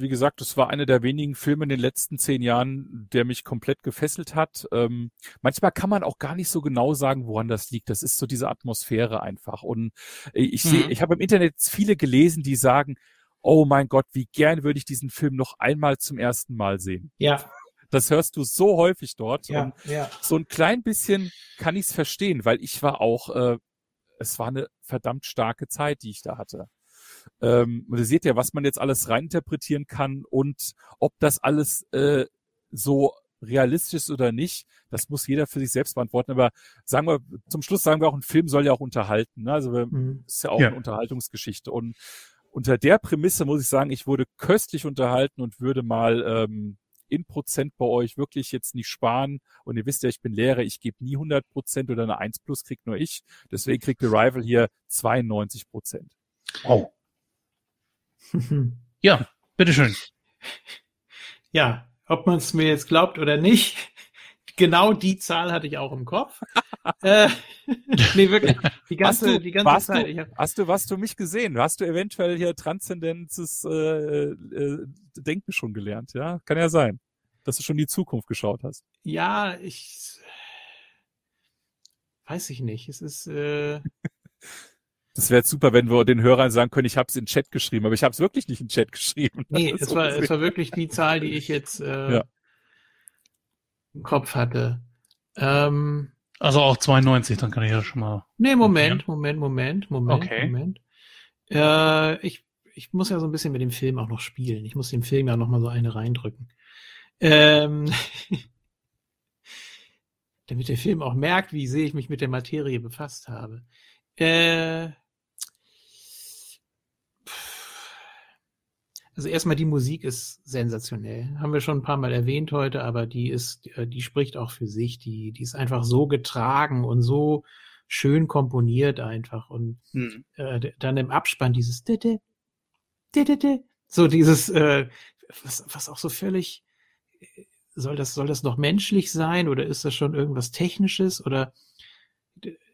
wie gesagt, das war einer der wenigen Filme in den letzten zehn Jahren, der mich komplett gefesselt hat. Ähm, manchmal kann man auch gar nicht so genau sagen, woran das liegt. Das ist so diese Atmosphäre einfach. Und ich sehe, mhm. ich habe im Internet viele gelesen, die sagen, oh mein Gott, wie gern würde ich diesen Film noch einmal zum ersten Mal sehen. Ja. Das hörst du so häufig dort. Ja, und ja. so ein klein bisschen kann ich es verstehen, weil ich war auch, äh, es war eine verdammt starke Zeit, die ich da hatte. Ähm, und ihr seht ja, was man jetzt alles reininterpretieren kann und ob das alles äh, so realistisch ist oder nicht, das muss jeder für sich selbst beantworten. Aber sagen wir, zum Schluss sagen wir auch, ein Film soll ja auch unterhalten. Ne? Also Mhm. ist ja auch Ja. eine Unterhaltungsgeschichte. Und unter der Prämisse muss ich sagen, ich wurde köstlich unterhalten und würde mal ähm, in Prozent bei euch wirklich jetzt nicht sparen. Und ihr wisst ja, ich bin Lehrer, ich gebe nie 100 Prozent oder eine 1 plus kriegt nur ich. Deswegen kriegt The Rival hier 92 Prozent. Wow. <laughs> Ja, bitteschön. ja, ob man es mir jetzt glaubt oder nicht, genau die Zahl hatte ich auch im Kopf. <laughs> äh, <laughs> nee, wirklich. Die ganze, Hast du- die ganze Zeit. du- hab, Hast du, hast du mich gesehen? Hast du eventuell hier transzendentes äh, äh, Denken schon gelernt? Ja, kann ja sein, dass du schon die Zukunft geschaut hast. ja, ich weiß ich nicht. Es ist äh, Das wäre super, wenn wir den Hörern sagen können, ich habe es in den Chat geschrieben, aber ich habe es wirklich nicht in den Chat geschrieben. nee, <laughs> es war, es war wirklich die Zahl, die ich jetzt äh, Ja. im Kopf hatte. Ähm, Also auch 92, dann kann ich ja schon mal. Nee, Moment, Moment, Moment, Moment, Okay. Moment. Äh, ich, ich muss ja so ein bisschen mit dem Film auch noch spielen. Ich muss dem Film ja noch mal so eine reindrücken. Ähm, <laughs> damit der Film auch merkt, wie sehr ich mich mit der Materie befasst habe. Äh, also erstmal die Musik ist sensationell. Haben wir schon ein paar Mal erwähnt heute, aber die ist, äh, die spricht auch für sich. Die, die ist einfach so getragen und so schön komponiert einfach und Hm. äh, dann im Abspann dieses Ditte, Ditte, so dieses, äh, was, was auch so völlig, äh, soll das, soll das noch menschlich sein oder ist das schon irgendwas Technisches oder,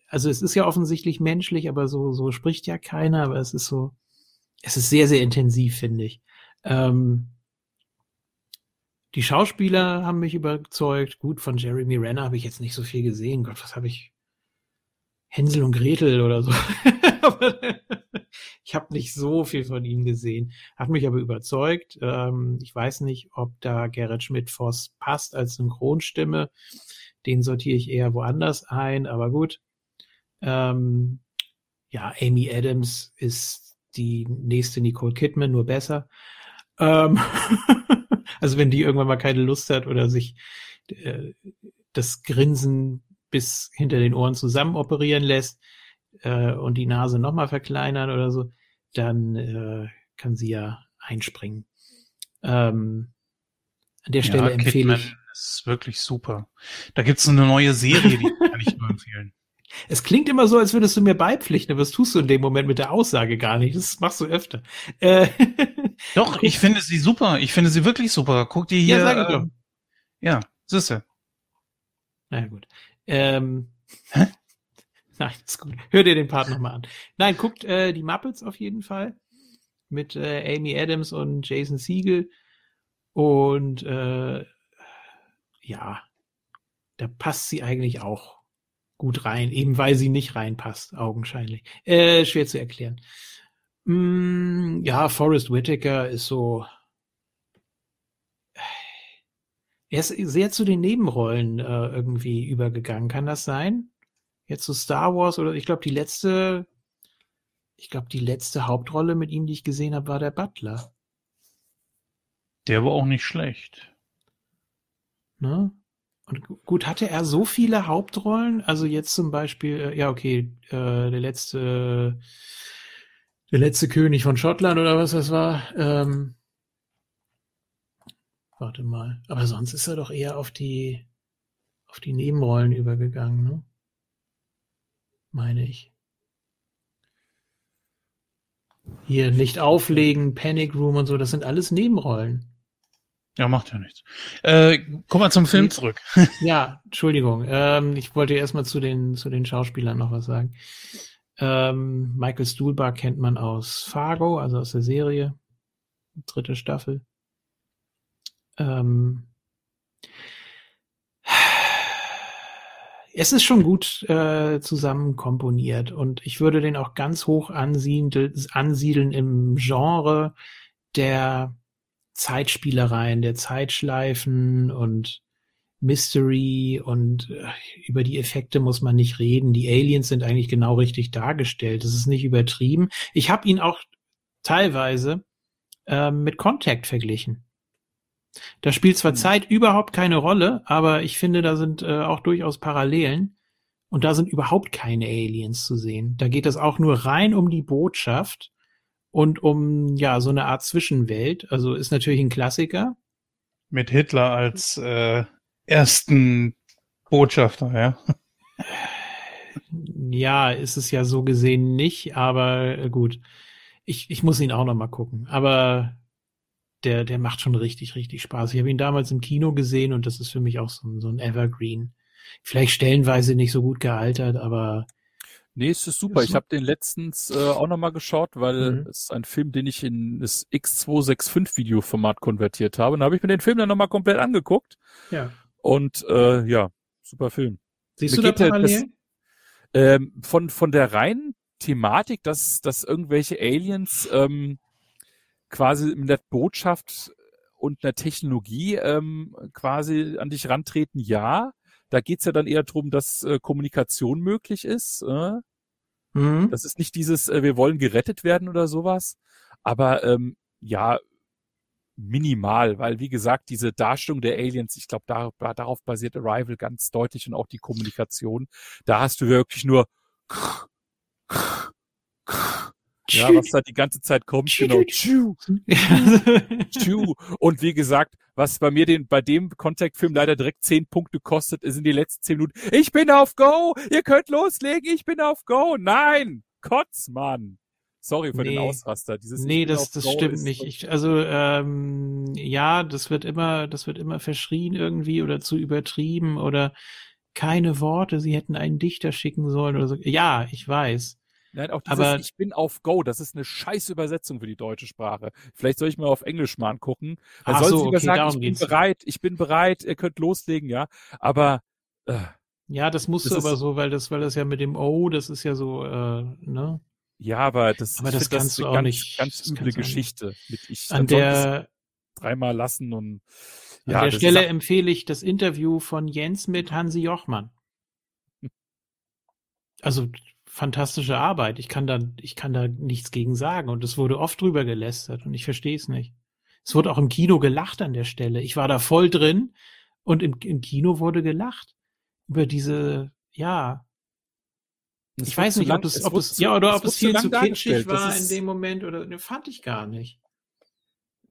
also es ist ja offensichtlich menschlich, aber so, so spricht ja keiner, aber es ist so, es ist sehr, sehr intensiv, finde ich. Ähm, die Schauspieler haben mich überzeugt. Gut, von Jeremy Renner habe ich jetzt nicht so viel gesehen. Gott, was habe ich? Hänsel und Gretel oder so. <laughs> Ich habe nicht so viel von ihm gesehen. Hat mich aber überzeugt. Ähm, ich weiß nicht, ob da Gerrit Schmidt-Voss passt als Synchronstimme. Den sortiere ich eher woanders ein, aber gut. Ähm, ja, Amy Adams ist die nächste Nicole Kidman, nur besser. Ähm, <laughs> also wenn die irgendwann mal keine Lust hat oder sich äh, das Grinsen bis hinter den Ohren zusammen operieren lässt äh, und die Nase nochmal verkleinern oder so, dann äh, kann sie ja einspringen. Ähm, an der Stelle ja, empfehle Kidman ich. ist wirklich super. Da gibt's eine neue Serie, die kann ich nur empfehlen. <laughs> Es klingt immer so, als würdest du mir beipflichten, aber das tust du in dem Moment mit der Aussage gar nicht. Das machst du öfter. Äh, <laughs> Doch, ich finde sie super. Ich finde sie wirklich super. Guck dir hier. ja, sag ich ähm, ja, siehste. Na ja, gut. Ähm, <laughs> Nein, ist gut. Hör dir den Part nochmal an. Nein, guckt äh, die Muppets auf jeden Fall mit äh, Amy Adams und Jason Siegel. Und äh, ja, da passt sie eigentlich auch gut rein, eben weil sie nicht reinpasst, augenscheinlich. Äh, schwer zu erklären. Mm, ja, Forrest Whitaker ist so. Er ist sehr zu den Nebenrollen äh, irgendwie übergegangen. Kann das sein? Jetzt so Star Wars oder ich glaube die letzte, ich glaube die letzte Hauptrolle mit ihm, die ich gesehen habe, war der Butler. Der war auch nicht schlecht. Ne? Und gu- gut, hatte er so viele Hauptrollen? Also jetzt zum Beispiel, äh, ja okay, äh, der letzte, der letzte König von Schottland oder was das war. Ähm, warte mal, aber sonst ist er doch eher auf die, auf die Nebenrollen übergegangen, ne? Meine ich. Hier nicht auflegen, Panic Room und so, das sind alles Nebenrollen. Ja, macht ja nichts. Äh, komm mal zum Film zurück. Ja, Entschuldigung. Ähm, ich wollte erstmal zu den, zu den Schauspielern noch was sagen. Ähm, Michael Stuhlbar kennt man aus Fargo, also aus der Serie. Dritte Staffel. Ähm, es ist schon gut äh, zusammen komponiert und ich würde den auch ganz hoch ansiedeln, ansiedeln im Genre der Zeitspielereien der Zeitschleifen und Mystery und äh, über die Effekte muss man nicht reden. Die Aliens sind eigentlich genau richtig dargestellt. Das ist nicht übertrieben. Ich habe ihn auch teilweise äh, mit Contact verglichen. Da spielt zwar hm. Zeit überhaupt keine Rolle, aber ich finde, da sind äh, auch durchaus Parallelen. Und da sind überhaupt keine Aliens zu sehen. Da geht es auch nur rein um die Botschaft und um ja so eine Art Zwischenwelt. Also ist natürlich ein Klassiker. Mit Hitler als äh, ersten Botschafter, ja. Ja, ist es ja so gesehen nicht, aber gut. Ich, ich muss ihn auch noch mal gucken. Aber der, der macht schon richtig, richtig Spaß. Ich habe ihn damals im Kino gesehen und das ist für mich auch so, so ein Evergreen. Vielleicht stellenweise nicht so gut gealtert, aber Nee, es ist super. Ich habe den letztens äh, auch nochmal geschaut, weil mhm. es ist ein Film, den ich in das X265 Videoformat konvertiert habe. Und da habe ich mir den Film dann nochmal komplett angeguckt. Ja. Und äh, ja, super Film. Siehst mir du da parallel? ähm, von, von der reinen Thematik, dass, dass irgendwelche Aliens ähm, quasi mit der Botschaft und einer Technologie ähm, quasi an dich rantreten, ja. Da geht's ja dann eher darum, dass äh, Kommunikation möglich ist. Äh? Mhm. Das ist nicht dieses, äh, wir wollen gerettet werden oder sowas. Aber ähm, ja, minimal, weil wie gesagt, diese Darstellung der Aliens, ich glaube, da, darauf basiert Arrival ganz deutlich und auch die Kommunikation. Da hast du wirklich nur <laughs> ja, was da die ganze Zeit kommt, genau. <laughs> Und wie gesagt, was bei mir den, bei dem Contact-Film leider direkt zehn Punkte kostet, sind die letzten zehn Minuten. Ich bin auf Go! Ihr könnt loslegen, ich bin auf Go! Nein! Kotzmann! Sorry für nee. den Ausraster. Dieses nee, das, das stimmt nicht. Ich, also ähm, ja, das wird immer, das wird immer verschrien irgendwie oder zu übertrieben oder keine Worte. Sie hätten einen Dichter schicken sollen oder so. Ja, ich weiß. Nein, auch dieses aber, Ich bin auf Go, das ist eine scheiß Übersetzung für die deutsche Sprache. Vielleicht soll ich mal auf Englisch mal angucken. Dann soll so, okay, sagen, ich bin geht's. bereit, ich bin bereit, ihr könnt loslegen, ja. Aber äh, ja, das musst du aber so, weil das, weil das ja mit dem O, das ist ja so, äh, ne? Ja, aber das, aber das kannst das du auch ganz, nicht. Ganz üble Geschichte. Mit ich an der dreimal lassen und ja, an der Stelle empfehle ich das Interview von Jens mit Hansi Jochmann. <laughs> Also fantastische Arbeit. Ich kann da, ich kann da nichts gegen sagen. Und es wurde oft drüber gelästert und ich verstehe es nicht. Es wurde auch im Kino gelacht an der Stelle. Ich war da voll drin und im, im Kino wurde gelacht über diese, ja. Es ich weiß nicht, lang, ob es, ob es, ja, oder ob es viel zu kitschig war in dem Moment oder, ne, fand ich gar nicht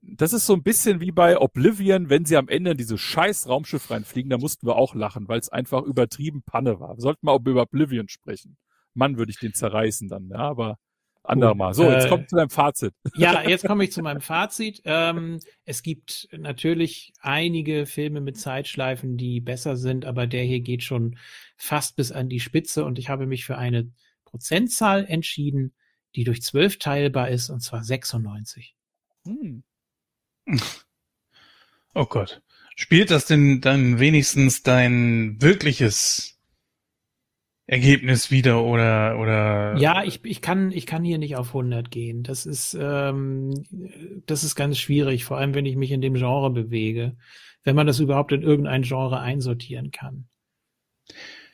das ist so ein bisschen wie bei Oblivion, wenn sie am Ende in dieses scheiß Raumschiff reinfliegen, da mussten wir auch lachen, weil es einfach übertrieben Panne war. Wir sollten mal über Oblivion sprechen. Mann, würde ich den zerreißen dann, ja, aber andermal. So, jetzt äh, kommt zu deinem Fazit. Ja, <laughs> jetzt komme ich zu meinem Fazit. Ähm, es gibt natürlich einige Filme mit Zeitschleifen, die besser sind, aber der hier geht schon fast bis an die Spitze und ich habe mich für eine Prozentzahl entschieden, die durch zwölf teilbar ist, und zwar 96. Hm. Oh Gott. Spielt das denn dann wenigstens dein wirkliches Ergebnis wieder oder oder ja ich, ich kann ich kann hier nicht auf 100 gehen. Das ist ähm, das ist ganz schwierig vor allem wenn ich mich in dem Genre bewege wenn man das überhaupt in irgendein Genre einsortieren kann.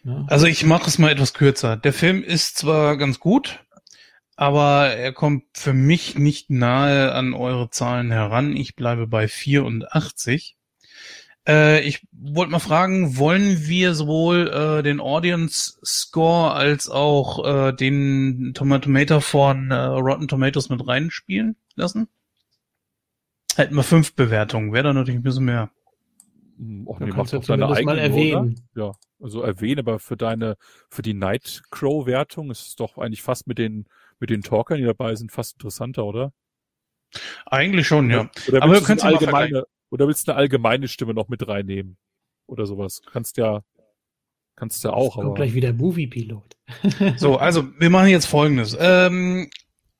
Ja. also ich mache es mal etwas kürzer. Der Film ist zwar ganz gut aber er kommt für mich nicht nahe an eure Zahlen heran. Ich bleibe bei 84 äh, ich wollte mal fragen, wollen wir sowohl äh, den Audience Score als auch äh, den Tomato von äh, Rotten Tomatoes mit reinspielen lassen? Hätten wir fünf Bewertungen, wäre da natürlich ein bisschen mehr. Hm, Och, nee, mach doch deine eigene, mal erwähnen. Oder? Ja, also erwähnen, aber für deine, für die Nightcrow-Wertung ist es doch eigentlich fast mit den, mit den Talkern, die dabei sind, fast interessanter, oder? Eigentlich schon, ja. Oder aber du kannst allgemeine, oder willst du eine allgemeine Stimme noch mit reinnehmen? Oder sowas? Kannst ja, kannst ja auch. Kommt aber... gleich wieder Movie-Pilot. so, also wir machen jetzt folgendes. Ähm,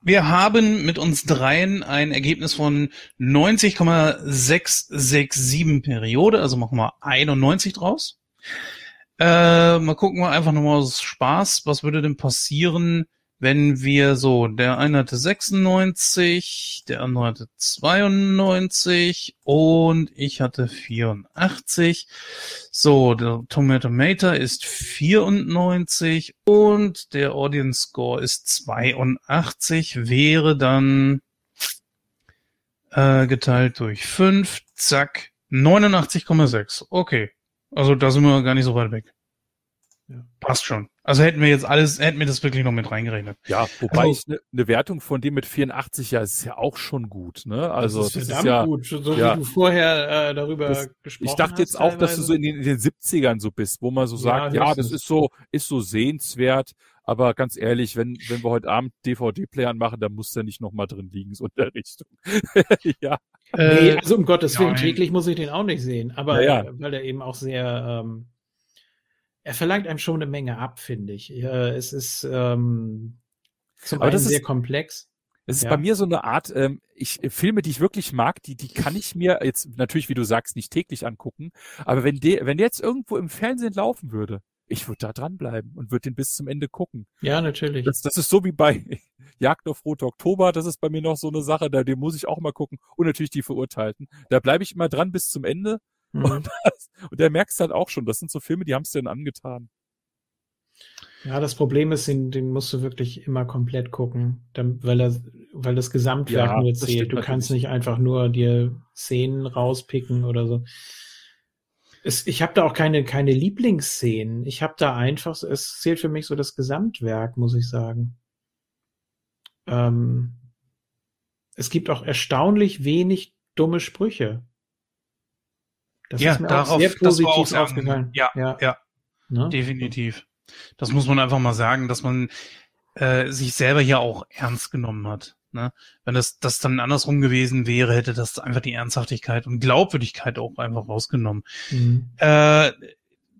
wir haben mit uns dreien ein Ergebnis von 90,667 Periode, also machen wir 91 draus. Äh, mal gucken wir einfach nochmal aus Spaß, was würde denn passieren, wenn wir so, der eine hatte 96, der andere hatte 92 und ich hatte 84. So, der Tomatometer ist 94 und der Audience Score ist 82, wäre dann äh, geteilt durch 5, zack, 89,6. Okay. Also da sind wir gar nicht so weit weg. Ja. Passt schon. Also hätten wir jetzt alles, hätten wir das wirklich noch mit reingerechnet. Ja, wobei also, ich eine ne Wertung von dem mit 84 ja ist ja auch schon gut, ne? Also das ist, das ist ja gut, so ja, wie du vorher äh, darüber das, gesprochen hast. Ich dachte jetzt auch, dass du so in den, in den 70ern so bist, wo man so sagt, ja, ja das ist so, ist so sehenswert. Aber ganz ehrlich, wenn, wenn wir heute Abend DVD-Player machen, dann muss der nicht nochmal drin liegen, so in der Richtung. <laughs> ja. Äh, nee, also um Gottes Willen, täglich muss ich den auch nicht sehen. Aber ja, ja. weil er eben auch sehr, ähm, er verlangt einem schon eine Menge ab, finde ich. Es ist ähm, zum Aber einen sehr ist, komplex. Es ist ja. bei mir so eine Art, ähm, ich Filme, die ich wirklich mag, die die kann ich mir jetzt natürlich, wie du sagst, nicht täglich angucken. Aber wenn der, wenn der jetzt irgendwo im Fernsehen laufen würde, ich würde da dranbleiben und würde den bis zum Ende gucken. Ja, natürlich. Das, das ist so wie bei <laughs> Jagd auf Rote Oktober, das ist bei mir noch so eine Sache, da den muss ich auch mal gucken. Und natürlich die Verurteilten. Da bleibe ich immer dran bis zum Ende <laughs> Mhm. Und, das, und der merkst halt auch schon, das sind so Filme, die haben es denn angetan. Ja, das Problem ist, den, den musst du wirklich immer komplett gucken, weil, er, weil das Gesamtwerk ja, nur zählt. Du kannst nicht einfach nur dir Szenen rauspicken oder so. Es, ich habe da auch keine, keine Lieblingsszenen. Ich habe da einfach, es zählt für mich so das Gesamtwerk, muss ich sagen. Ähm, es gibt auch erstaunlich wenig dumme Sprüche. Das ja, ist mir darauf, auch sehr positiv auch sagen, aufgefallen. Ja, ja, ja ne? definitiv. Das muss man einfach mal sagen, dass man äh, sich selber hier auch ernst genommen hat. Ne? Wenn das, das dann andersrum gewesen wäre, hätte das einfach die Ernsthaftigkeit und Glaubwürdigkeit auch einfach rausgenommen. Mhm. Äh,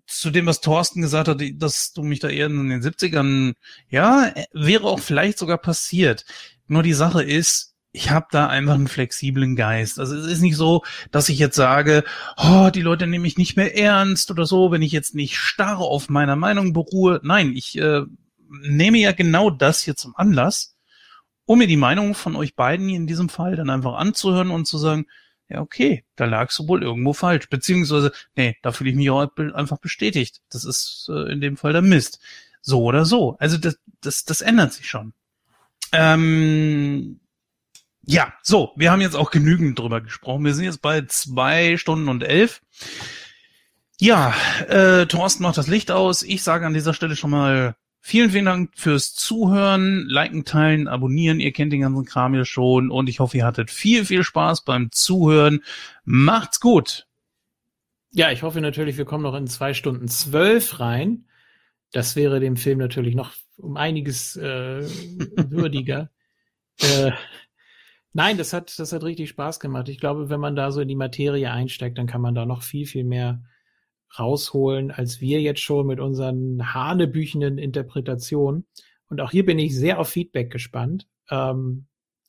zu dem, was Thorsten gesagt hat, dass du mich da eher in den 70ern, ja, wäre auch vielleicht sogar passiert. Nur die Sache ist, ich habe da einfach einen flexiblen Geist. Also es ist nicht so, dass ich jetzt sage, oh, die Leute nehmen mich nicht mehr ernst oder so, wenn ich jetzt nicht starr auf meiner Meinung beruhe. Nein, ich äh, nehme ja genau das hier zum Anlass, um mir die Meinung von euch beiden in diesem Fall dann einfach anzuhören und zu sagen, ja, okay, da lagst du wohl irgendwo falsch. Beziehungsweise, nee, da fühle ich mich auch einfach bestätigt. Das ist äh, in dem Fall der Mist. So oder so. Also das, das, das ändert sich schon. Ähm, ja, so, wir haben jetzt auch genügend drüber gesprochen. Wir sind jetzt bei zwei Stunden und elf. Ja, äh, Thorsten macht das Licht aus. Ich sage an dieser Stelle schon mal vielen, vielen Dank fürs Zuhören, liken, teilen, abonnieren. Ihr kennt den ganzen Kram ja schon und ich hoffe, ihr hattet viel, viel Spaß beim Zuhören. Macht's gut. Ja, ich hoffe natürlich, wir kommen noch in zwei Stunden zwölf rein. Das wäre dem Film natürlich noch um einiges äh, würdiger. <laughs> äh, Nein, das hat, das hat richtig Spaß gemacht. Ich glaube, wenn man da so in die Materie einsteigt, dann kann man da noch viel, viel mehr rausholen, als wir jetzt schon mit unseren hanebüchenden Interpretationen. Und auch hier bin ich sehr auf Feedback gespannt. Ähm,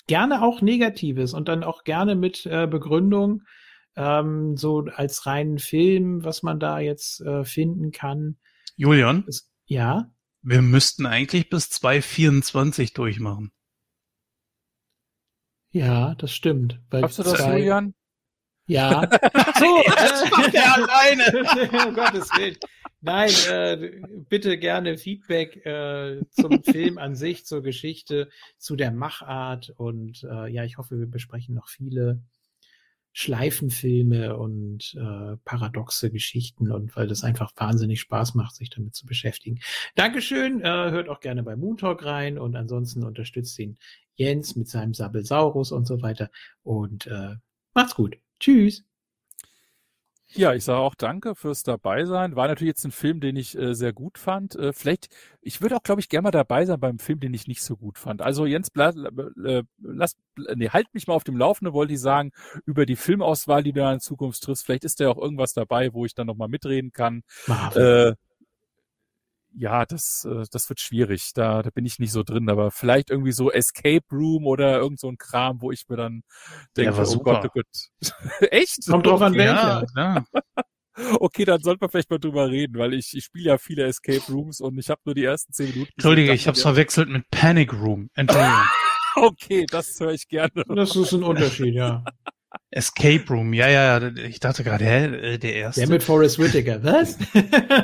gerne auch Negatives und dann auch gerne mit äh, Begründung, ähm, so als reinen Film, was man da jetzt äh, finden kann. Julian? Es, ja? Wir müssten eigentlich bis 224 durchmachen. Ja, das stimmt. Hast du das, zwei... Julian? Ja. <laughs> so, das macht er alleine. um Gottes Willen. Nein, äh, bitte gerne Feedback äh, zum <laughs> Film an sich, zur Geschichte, zu der Machart und äh, ja, ich hoffe, wir besprechen noch viele Schleifenfilme und äh, paradoxe Geschichten und weil das einfach wahnsinnig Spaß macht, sich damit zu beschäftigen. Dankeschön, äh, hört auch gerne bei Moon Talk rein und ansonsten unterstützt ihn Jens mit seinem Sabbelsaurus und so weiter und äh, macht's gut. Tschüss. Ja, ich sage auch danke fürs dabei sein. War natürlich jetzt ein Film, den ich äh, sehr gut fand. Äh, vielleicht, ich würde auch, glaube ich, gerne mal dabei sein beim Film, den ich nicht so gut fand. Also Jens, bleib, äh, lass, nee, halt mich mal auf dem Laufenden, wollte ich sagen, über die Filmauswahl, die du in Zukunft triffst. Vielleicht ist da auch irgendwas dabei, wo ich dann nochmal mitreden kann. Äh, ja, das, äh, das wird schwierig. Da, da bin ich nicht so drin, aber vielleicht irgendwie so Escape Room oder irgend so ein Kram, wo ich mir dann denke, oh Gott, oh Gott. <laughs> Echt? Kommt drauf an welcher. Ja, ja. <laughs> Okay, dann sollten wir vielleicht mal drüber reden, weil ich, ich spiele ja viele Escape Rooms und ich habe nur die ersten zehn Minuten. Entschuldige, ich habe es verwechselt mit Panic Room. Entschuldigung. <laughs> okay, das höre ich gerne. Das ist ein Unterschied, ja. Escape Room, ja, ja, ich dachte gerade, hä, äh, der erste. Der mit Forrest Whitaker, was?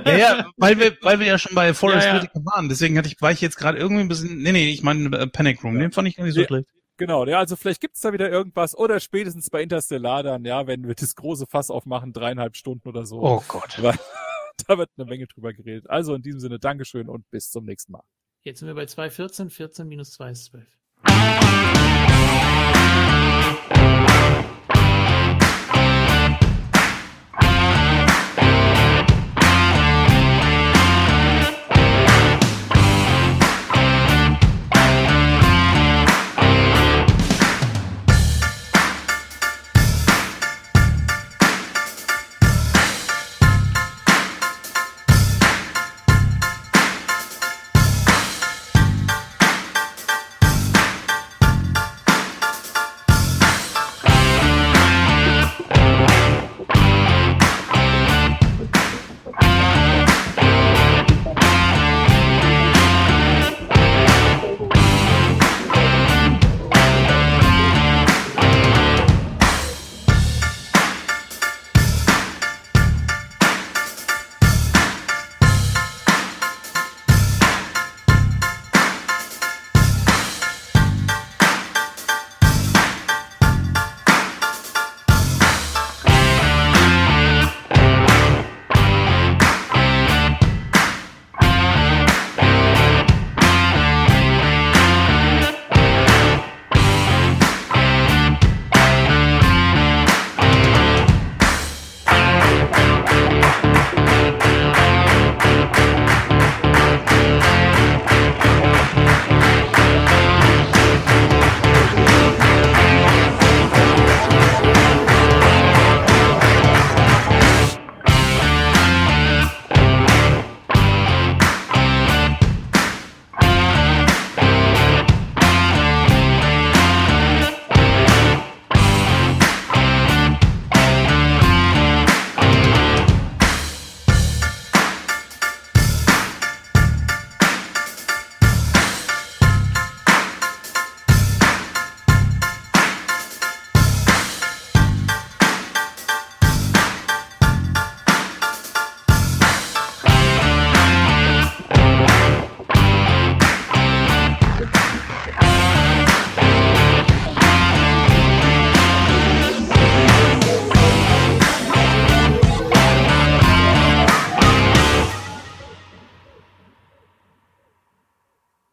ja, ja, weil wir, weil wir ja schon bei Forrest ja, ja. Whitaker waren, deswegen hatte ich, war ich jetzt gerade irgendwie ein bisschen, nee, nee, ich meine äh, Panic Room, ja. den fand ich gar nicht so schlecht. Genau, ja, also vielleicht gibt's da wieder irgendwas oder spätestens bei Interstellar dann, ja, wenn wir das große Fass aufmachen, dreieinhalb Stunden oder so. Oh Gott. <laughs> Weil, da wird eine Menge drüber geredet. Also in diesem Sinne, Dankeschön und bis zum nächsten Mal. Jetzt sind wir bei 2,14, 14 minus 2 ist 12.